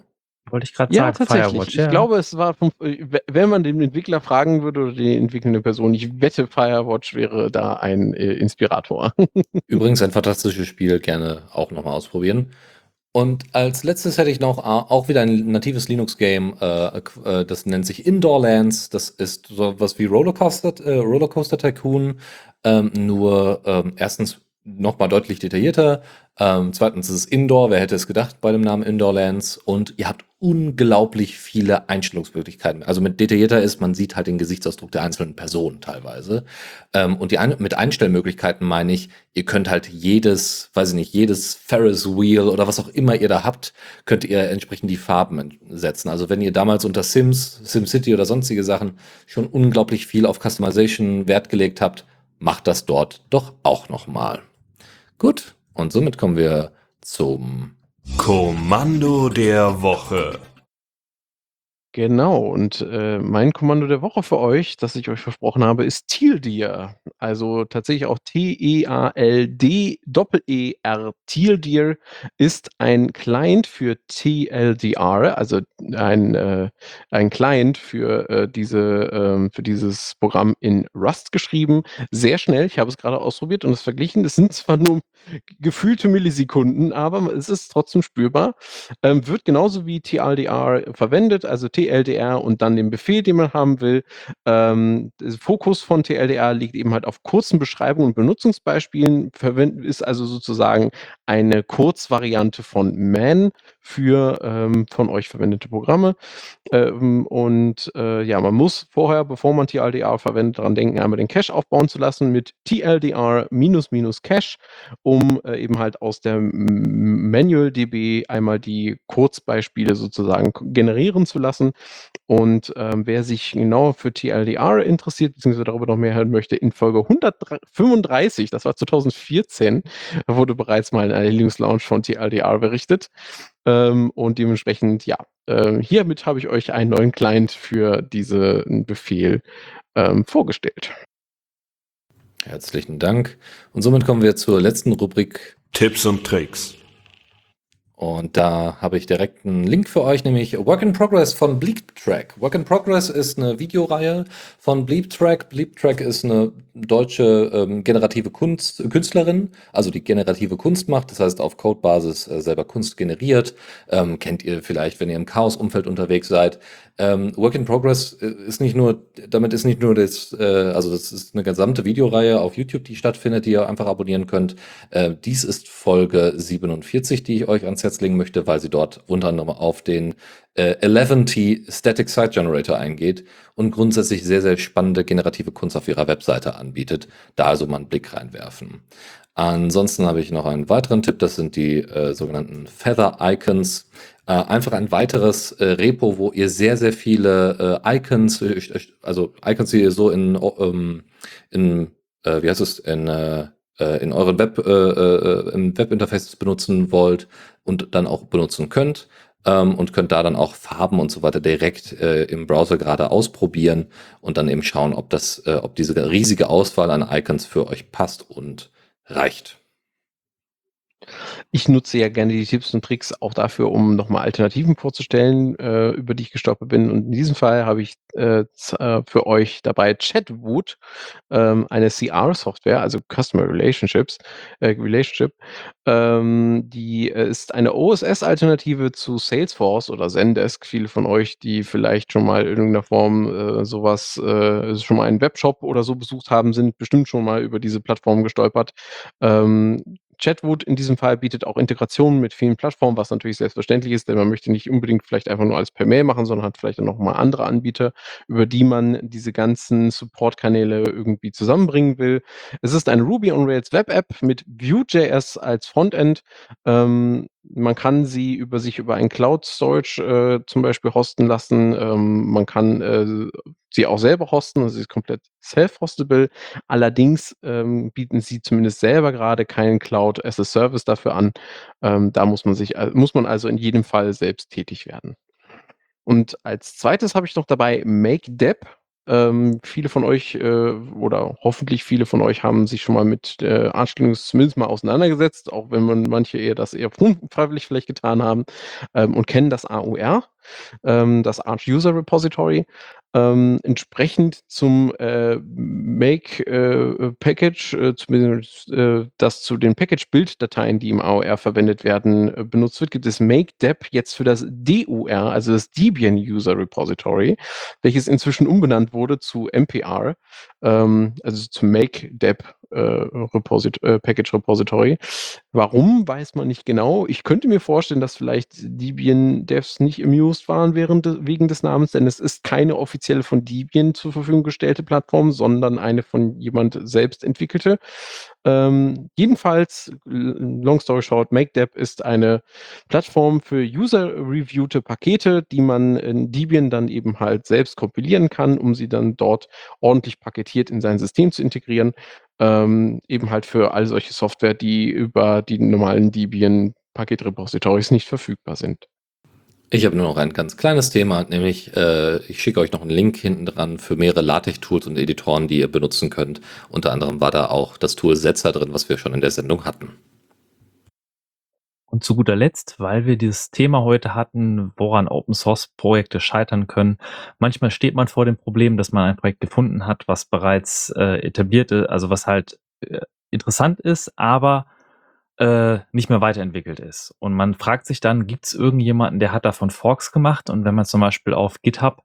Wollte ich gerade Ja, sagen, tatsächlich. Firewatch. Ich glaube, es war, vom, äh, wenn man den Entwickler fragen würde oder die entwickelnde Person, ich wette, Firewatch wäre da ein äh, Inspirator. (laughs) Übrigens ein fantastisches Spiel, gerne auch nochmal ausprobieren. Und als letztes hätte ich noch äh, auch wieder ein natives Linux-Game, äh, äh, das nennt sich Indoorlands. Das ist so was wie Rollercoaster, äh, Rollercoaster Tycoon, ähm, nur ähm, erstens nochmal deutlich detaillierter. Ähm, zweitens ist es Indoor, wer hätte es gedacht bei dem Namen Indoorlands. Und ihr habt unglaublich viele Einstellungsmöglichkeiten. Also mit detaillierter ist, man sieht halt den Gesichtsausdruck der einzelnen Personen teilweise. Ähm, und die ein mit Einstellmöglichkeiten meine ich, ihr könnt halt jedes, weiß ich nicht, jedes Ferris Wheel oder was auch immer ihr da habt, könnt ihr entsprechend die Farben setzen. Also wenn ihr damals unter Sims, SimCity oder sonstige Sachen schon unglaublich viel auf Customization Wert gelegt habt, macht das dort doch auch nochmal. Gut, und somit kommen wir zum Kommando der Woche. Genau, und äh, mein Kommando der Woche für euch, das ich euch versprochen habe, ist Tealdeer. Also tatsächlich auch T-E-A-L-D Doppel-E-R. Tealdeer ist ein Client für TLDR, also ein, äh, ein Client für, äh, diese, ähm, für dieses Programm in Rust geschrieben. Sehr schnell, ich habe es gerade ausprobiert und es verglichen. Es sind zwar nur gefühlte Millisekunden, aber es ist trotzdem spürbar. Ähm, wird genauso wie TLDR verwendet, also TLDR und dann den Befehl, den man haben will. Ähm, der Fokus von TLDR liegt eben halt auf kurzen Beschreibungen und Benutzungsbeispielen, verwendet ist also sozusagen eine Kurzvariante von man für ähm, von euch verwendete Programme. Ähm, und äh, ja, man muss vorher, bevor man TLDR verwendet, daran denken, einmal den Cache aufbauen zu lassen mit TLDR minus minus Cache, um äh, eben halt aus der Manual DB einmal die Kurzbeispiele sozusagen generieren zu lassen. Und ähm, wer sich genauer für TLDR interessiert, beziehungsweise darüber noch mehr hören möchte, in Folge 135, das war 2014, wurde bereits mal in einer Linux Lounge von TLDR berichtet. Ähm, und dementsprechend, ja, äh, hiermit habe ich euch einen neuen Client für diesen Befehl ähm, vorgestellt. Herzlichen Dank. Und somit kommen wir zur letzten Rubrik. Tipps und Tricks. Und da habe ich direkt einen Link für euch, nämlich Work in Progress von Bleep Track. Work in Progress ist eine Videoreihe von Bleep Track. Bleep Track ist eine deutsche ähm, generative Kunst, Künstlerin, also die generative Kunst macht, das heißt auf Codebasis äh, selber Kunst generiert. Ähm, kennt ihr vielleicht, wenn ihr im Chaos-Umfeld unterwegs seid. Ähm, Work in Progress äh, ist nicht nur, damit ist nicht nur das, äh, also das ist eine gesamte Videoreihe auf YouTube, die stattfindet, die ihr einfach abonnieren könnt. Äh, dies ist Folge 47, die ich euch ans Herz legen möchte, weil sie dort unter anderem auf den äh, 11T Static Site Generator eingeht und grundsätzlich sehr, sehr spannende generative Kunst auf ihrer Webseite anbietet. Da also mal einen Blick reinwerfen. Ansonsten habe ich noch einen weiteren Tipp, das sind die äh, sogenannten Feather Icons. Äh, einfach ein weiteres äh, Repo, wo ihr sehr, sehr viele äh, Icons, äh, also Icons, die ihr so in, ähm, in äh, wie heißt es, in, in euren Web, im Webinterface benutzen wollt und dann auch benutzen könnt ähm, und könnt da dann auch Farben und so weiter direkt im Browser gerade ausprobieren und dann eben schauen, ob das, ob diese riesige Auswahl an Icons für euch passt und reicht. Ich nutze ja gerne die Tipps und Tricks auch dafür, um nochmal Alternativen vorzustellen, äh, über die ich gestolpert bin. Und in diesem Fall habe ich äh, äh für euch dabei Chatwood, ähm, eine CR-Software, also Customer Relationships, äh, Relationship. Ähm, die äh, ist eine OSS-Alternative zu Salesforce oder Zendesk. Viele von euch, die vielleicht schon mal in irgendeiner Form äh, sowas, schon mal einen Webshop oder so besucht haben, sind bestimmt schon mal über diese Plattform gestolpert. Ähm, Chatwood in diesem Fall bietet auch Integrationen mit vielen Plattformen, was natürlich selbstverständlich ist, denn man möchte nicht unbedingt vielleicht einfach nur alles per Mail machen, sondern hat vielleicht auch noch mal andere Anbieter, über die man diese ganzen Support-Kanäle irgendwie zusammenbringen will. Es ist eine Ruby on Rails Web-App mit Vue.js als Frontend. Ähm, man kann sie über sich über ein Cloud Storage äh, zum Beispiel hosten lassen. Ähm, man kann äh, sie auch selber hosten, also sie ist komplett self-hostable. Allerdings ähm, bieten sie zumindest selber gerade keinen Cloud as a Service dafür an. Ähm, da muss man sich, äh, muss man also in jedem Fall selbst tätig werden. Und als zweites habe ich noch dabei MakeDepp. Ähm, viele von euch äh, oder hoffentlich viele von euch haben sich schon mal mit äh, Linux zumindest mal auseinandergesetzt, auch wenn man manche eher das eher freiwillig vielleicht getan haben ähm, und kennen das AUR, ähm, das Arch User Repository ähm, entsprechend zum äh, Make-Package, äh, äh, zumindest äh, das zu den Package-Build-Dateien, die im AOR verwendet werden, äh, benutzt wird, gibt es MakeDep jetzt für das DUR, also das Debian User Repository, welches inzwischen umbenannt wurde zu MPR, ähm, also zu MakeDep äh, Reposit Package Repository. Warum, weiß man nicht genau. Ich könnte mir vorstellen, dass vielleicht Debian-Devs nicht amused waren während wegen des Namens, denn es ist keine offizielle von Debian zur Verfügung gestellte Plattform, sondern eine von jemand selbst entwickelte. Ähm, jedenfalls, long story short, MakeDepp ist eine Plattform für user-reviewte Pakete, die man in Debian dann eben halt selbst kompilieren kann, um sie dann dort ordentlich paketiert in sein System zu integrieren. Ähm, eben halt für all solche Software, die über die normalen Debian Paketrepositories nicht verfügbar sind. Ich habe nur noch ein ganz kleines Thema, nämlich äh, ich schicke euch noch einen Link hinten dran für mehrere LaTeX-Tools und Editoren, die ihr benutzen könnt. Unter anderem war da auch das Tool Setzer drin, was wir schon in der Sendung hatten. Und zu guter Letzt, weil wir dieses Thema heute hatten, woran Open Source Projekte scheitern können. Manchmal steht man vor dem Problem, dass man ein Projekt gefunden hat, was bereits äh, etabliert ist, also was halt äh, interessant ist, aber äh, nicht mehr weiterentwickelt ist. Und man fragt sich dann, gibt es irgendjemanden, der hat davon Forks gemacht? Und wenn man zum Beispiel auf GitHub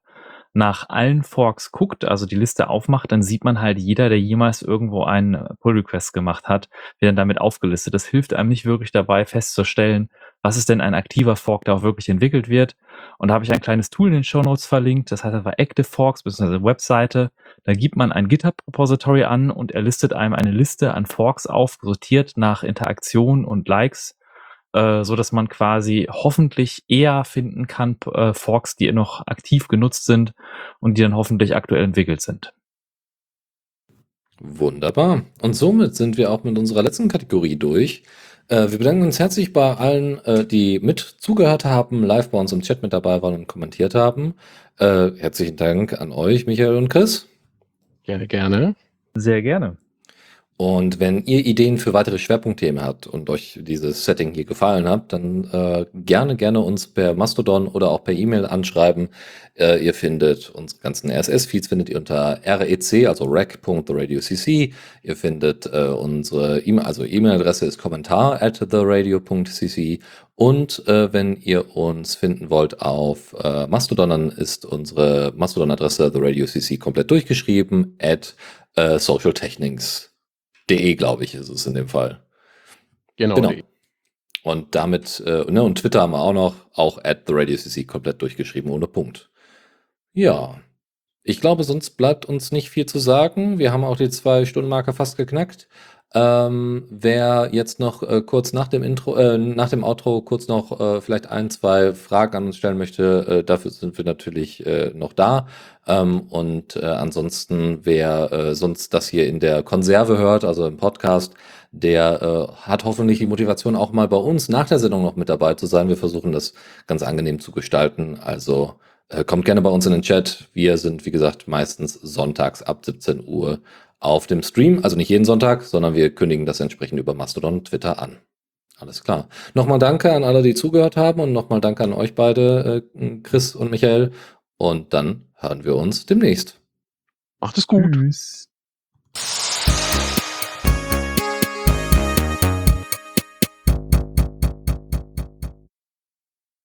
nach allen Forks guckt, also die Liste aufmacht, dann sieht man halt jeder, der jemals irgendwo einen Pull Request gemacht hat, wird dann damit aufgelistet. Das hilft einem nicht wirklich dabei festzustellen, was ist denn ein aktiver Fork, der auch wirklich entwickelt wird. Und da habe ich ein kleines Tool in den Show Notes verlinkt, das heißt einfach Active Forks bzw. Webseite. Da gibt man ein GitHub-Repository an und er listet einem eine Liste an Forks auf, sortiert nach Interaktion und Likes äh, so dass man quasi hoffentlich eher finden kann äh, Forks, die noch aktiv genutzt sind und die dann hoffentlich aktuell entwickelt sind. Wunderbar. Und somit sind wir auch mit unserer letzten Kategorie durch. Äh, wir bedanken uns herzlich bei allen, äh, die mit zugehört haben, live bei uns im Chat mit dabei waren und kommentiert haben. Äh, herzlichen Dank an euch, Michael und Chris. Gerne, gerne. Sehr gerne. Und wenn ihr Ideen für weitere Schwerpunktthemen habt und euch dieses Setting hier gefallen hat, dann äh, gerne, gerne uns per Mastodon oder auch per E-Mail anschreiben. Äh, ihr findet unsere ganzen RSS-Feeds findet ihr unter rec, also rec.theradiocc. Ihr findet äh, unsere E-Mail, also E-Mail-Adresse ist kommentar at theradio.cc. Und äh, wenn ihr uns finden wollt auf äh, Mastodon, dann ist unsere Mastodon-Adresse theradiocc komplett durchgeschrieben at äh, socialtechnics De, glaube ich, ist es in dem Fall. Genau. Genau. Und damit, äh, ne, und Twitter haben wir auch noch, auch at the Radio CC komplett durchgeschrieben, ohne Punkt. Ja. Ich glaube, sonst bleibt uns nicht viel zu sagen. Wir haben auch die Zwei-Stunden-Marke fast geknackt. Ähm, wer jetzt noch äh, kurz nach dem Intro, äh, nach dem Outro kurz noch äh, vielleicht ein, zwei Fragen an uns stellen möchte, äh, dafür sind wir natürlich äh, noch da. Ähm, und äh, ansonsten, wer äh, sonst das hier in der Konserve hört, also im Podcast, der äh, hat hoffentlich die Motivation auch mal bei uns nach der Sendung noch mit dabei zu sein. Wir versuchen das ganz angenehm zu gestalten. Also äh, kommt gerne bei uns in den Chat. Wir sind, wie gesagt, meistens sonntags ab 17 Uhr auf dem Stream, also nicht jeden Sonntag, sondern wir kündigen das entsprechend über Mastodon und Twitter an. Alles klar. Nochmal danke an alle, die zugehört haben und nochmal danke an euch beide, äh, Chris und Michael. Und dann hören wir uns demnächst. Macht es gut. Tschüss.